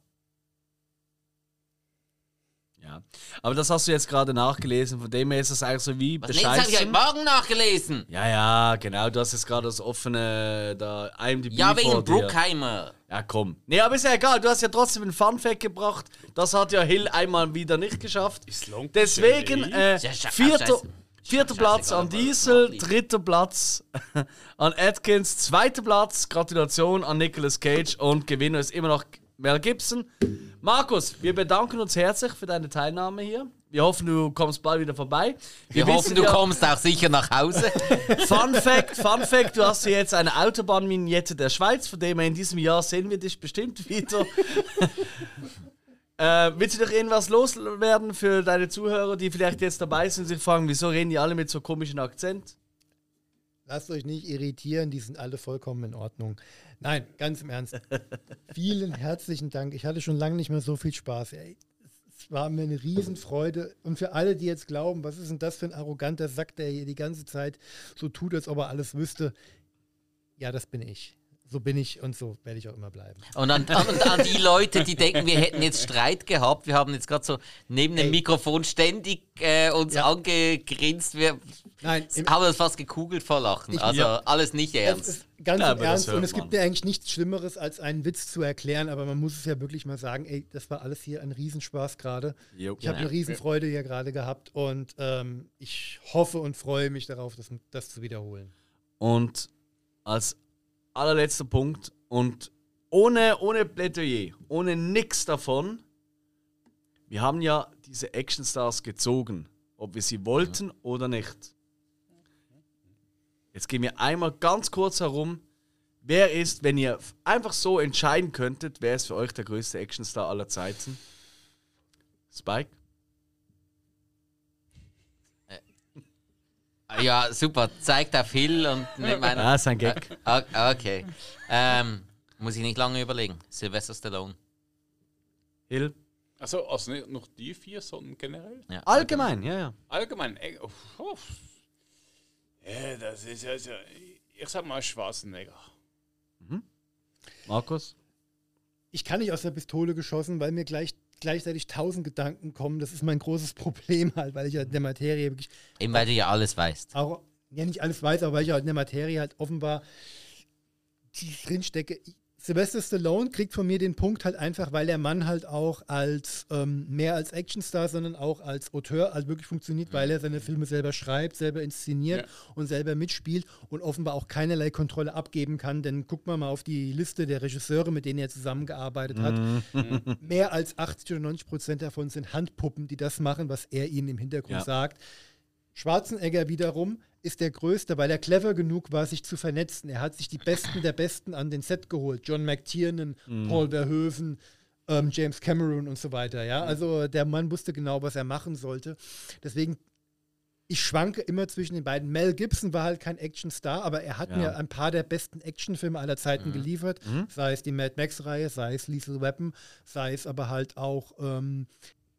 Ja. Aber das hast du jetzt gerade nachgelesen, von dem her ist das eigentlich so wie Was nee, das habe ich heute bescheißen. Morgen nachgelesen. Ja, ja, genau, du hast jetzt gerade das offene da IMDb Ja, vor wegen dir. Bruckheimer. Ja, komm. Nee, aber ist ja egal, du hast ja trotzdem einen Fun Fact gebracht. Das hat ja Hill einmal wieder nicht geschafft. Ist Long Deswegen äh, vierter. Vierter Platz an Diesel, dritter Platz an Atkins, zweiter Platz, Gratulation an Nicolas Cage und Gewinner ist immer noch Mel Gibson. Markus, wir bedanken uns herzlich für deine Teilnahme hier. Wir hoffen, du kommst bald wieder vorbei. Wir, wissen hoffen, du ja- kommst auch sicher nach Hause. Fun Fact, Fun Fact, du hast hier jetzt eine Autobahnvignette der Schweiz, von dem her in diesem Jahr sehen wir dich bestimmt wieder. Äh, willst du noch irgendwas loswerden für deine Zuhörer, die vielleicht jetzt dabei sind und sich fragen, wieso reden die alle mit so komischen Akzent? Lasst euch nicht irritieren, die sind alle vollkommen in Ordnung. Nein, ganz im Ernst. Vielen herzlichen Dank. Ich hatte schon lange nicht mehr so viel Spaß. Ey, es war mir eine Riesenfreude. Und für alle, die jetzt glauben, was ist denn das für ein arroganter Sack, der hier die ganze Zeit so tut, als ob er alles wüsste. Ja, das bin ich. So bin ich und so werde ich auch immer bleiben. Und an, an, an die Leute, die denken, wir hätten jetzt Streit gehabt. Wir haben jetzt gerade so neben dem Ey. Mikrofon ständig äh, uns Ja. angegrinst. Wir Nein, haben uns fast gekugelt vor Lachen. Ich- Also Ja. alles nicht ernst. ganz Ja, Ernst und es man. gibt mir eigentlich nichts Schlimmeres, als einen Witz zu erklären, aber man muss es ja wirklich mal sagen, ey, das war alles hier ein Riesenspaß gerade. Ich habe Ja. eine Riesenfreude hier gerade gehabt und ähm, ich hoffe und freue mich darauf, das, das zu wiederholen. Und als allerletzter Punkt und ohne, ohne Plädoyer, ohne nix davon, wir haben ja diese Actionstars gezogen, ob wir sie wollten oder nicht. Jetzt gehen wir einmal ganz kurz herum. Wer ist, wenn ihr einfach so entscheiden könntet, wer ist für euch der größte Actionstar aller Zeiten? Spike? Ja, super. Zeigt auf Hill und nicht meiner. Ah, ist ein Gag. Ah, Okay. Ähm, muss ich nicht lange überlegen. Sylvester Stallone. Hill? Also, also nicht noch die vier, sondern generell? Ja, Allgemein, ja, ja. Allgemein. ey, uff, uff. Ja, das ist also. Ich sag mal Schwarzenegger. Markus? Ich kann nicht aus der Pistole geschossen, weil mir gleich, gleichzeitig tausend Gedanken kommen. Das ist mein großes Problem halt, weil ich halt in der Materie wirklich Eben weil du ja alles weißt. auch, ja nicht alles weiß, aber weil ich halt in der Materie halt offenbar tief drinstecke. Ich- Sylvester Stallone kriegt von mir den Punkt halt einfach, weil der Mann halt auch als ähm, mehr als Actionstar, sondern auch als Auteur halt wirklich funktioniert, weil er seine Filme selber schreibt, selber inszeniert Ja. und selber mitspielt und offenbar auch keinerlei Kontrolle abgeben kann. Denn guckt mal mal auf die Liste der Regisseure, mit denen er zusammengearbeitet hat. Mehr als 80 oder 90 Prozent davon sind Handpuppen, die das machen, was er ihnen im Hintergrund Ja. sagt. Schwarzenegger wiederum ist der Größte, weil er clever genug war, sich zu vernetzen. Er hat sich die Besten der Besten an den Set geholt. John McTiernan, Paul Verhoeven, ähm, James Cameron und so weiter. Ja? Also der Mann wusste genau, was er machen sollte. Deswegen, ich schwanke immer zwischen den beiden. Mel Gibson war halt kein Actionstar, aber er hat Ja. mir ein paar der besten Actionfilme aller Zeiten geliefert. Sei es die Mad Max-Reihe, sei es Lethal Weapon, sei es aber halt auch, ähm,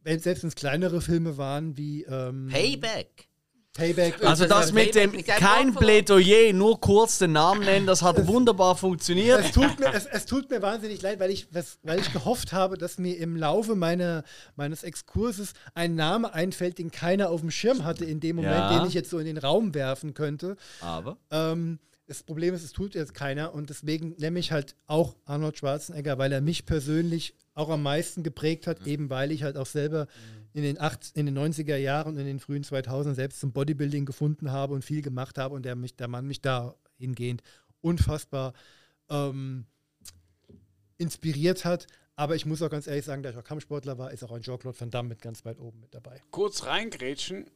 wenn, selbst wenn es kleinere Filme waren wie ähm, Payback. Payback. Also das mit dem kein Plädoyer, nur kurz den Namen nennen, das hat wunderbar funktioniert. es tut, mir, es, es tut mir wahnsinnig leid, weil ich, was, weil ich gehofft habe, dass mir im Laufe meiner, meines Exkurses ein Name einfällt, den keiner auf dem Schirm hatte in dem Moment, Ja. den ich jetzt so in den Raum werfen könnte. Aber Ähm, das Problem ist, es tut jetzt keiner und deswegen nenne ich halt auch Arnold Schwarzenegger, weil er mich persönlich auch am meisten geprägt hat, eben weil ich halt auch selber in den, acht, in den 90er Jahren und in den frühen 2000 selbst zum Bodybuilding gefunden habe und viel gemacht habe und der, mich, der Mann mich dahingehend unfassbar ähm, inspiriert hat. Aber ich muss auch ganz ehrlich sagen, da ich auch Kampfsportler war, ist auch ein Jean-Claude Van Damme mit ganz weit oben mit dabei. Kurz reingrätschen.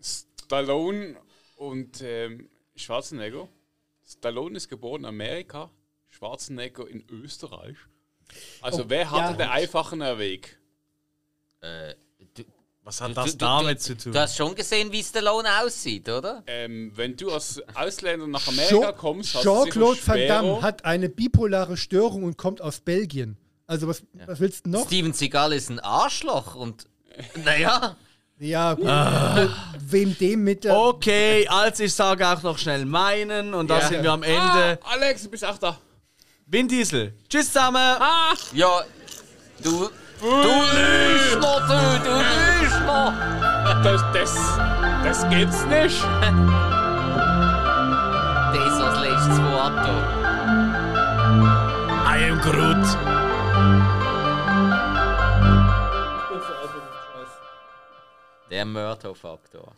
Stallone und ähm, Schwarzenegger. Stallone ist geboren in Amerika, Schwarzenegger in Österreich. Also Oh, wer hatte ja. den einfachen Weg? Äh, was hat du- das du- damit du, zu tun? Du hast schon gesehen, wie Stallone aussieht, oder? Ähm, wenn du als Ausländer nach Amerika kommst, hast du Jean-Claude Van Damme hat eine bipolare Störung und kommt aus Belgien. Also was, was willst du noch? Steven Seagal ist ein Arschloch und naja, Ja, gut. Wem dem mit der. Okay, also ich sage auch noch schnell meinen und da Ja. sind wir am Ah, Ende. Alex, du bist auch da. Vin Diesel. Tschüss zusammen. ja, du, du noch, du, du noch. Das, das, das gibt's nicht. Das ist das letzte Wort, du. I am Groot. Der Mörderfaktor.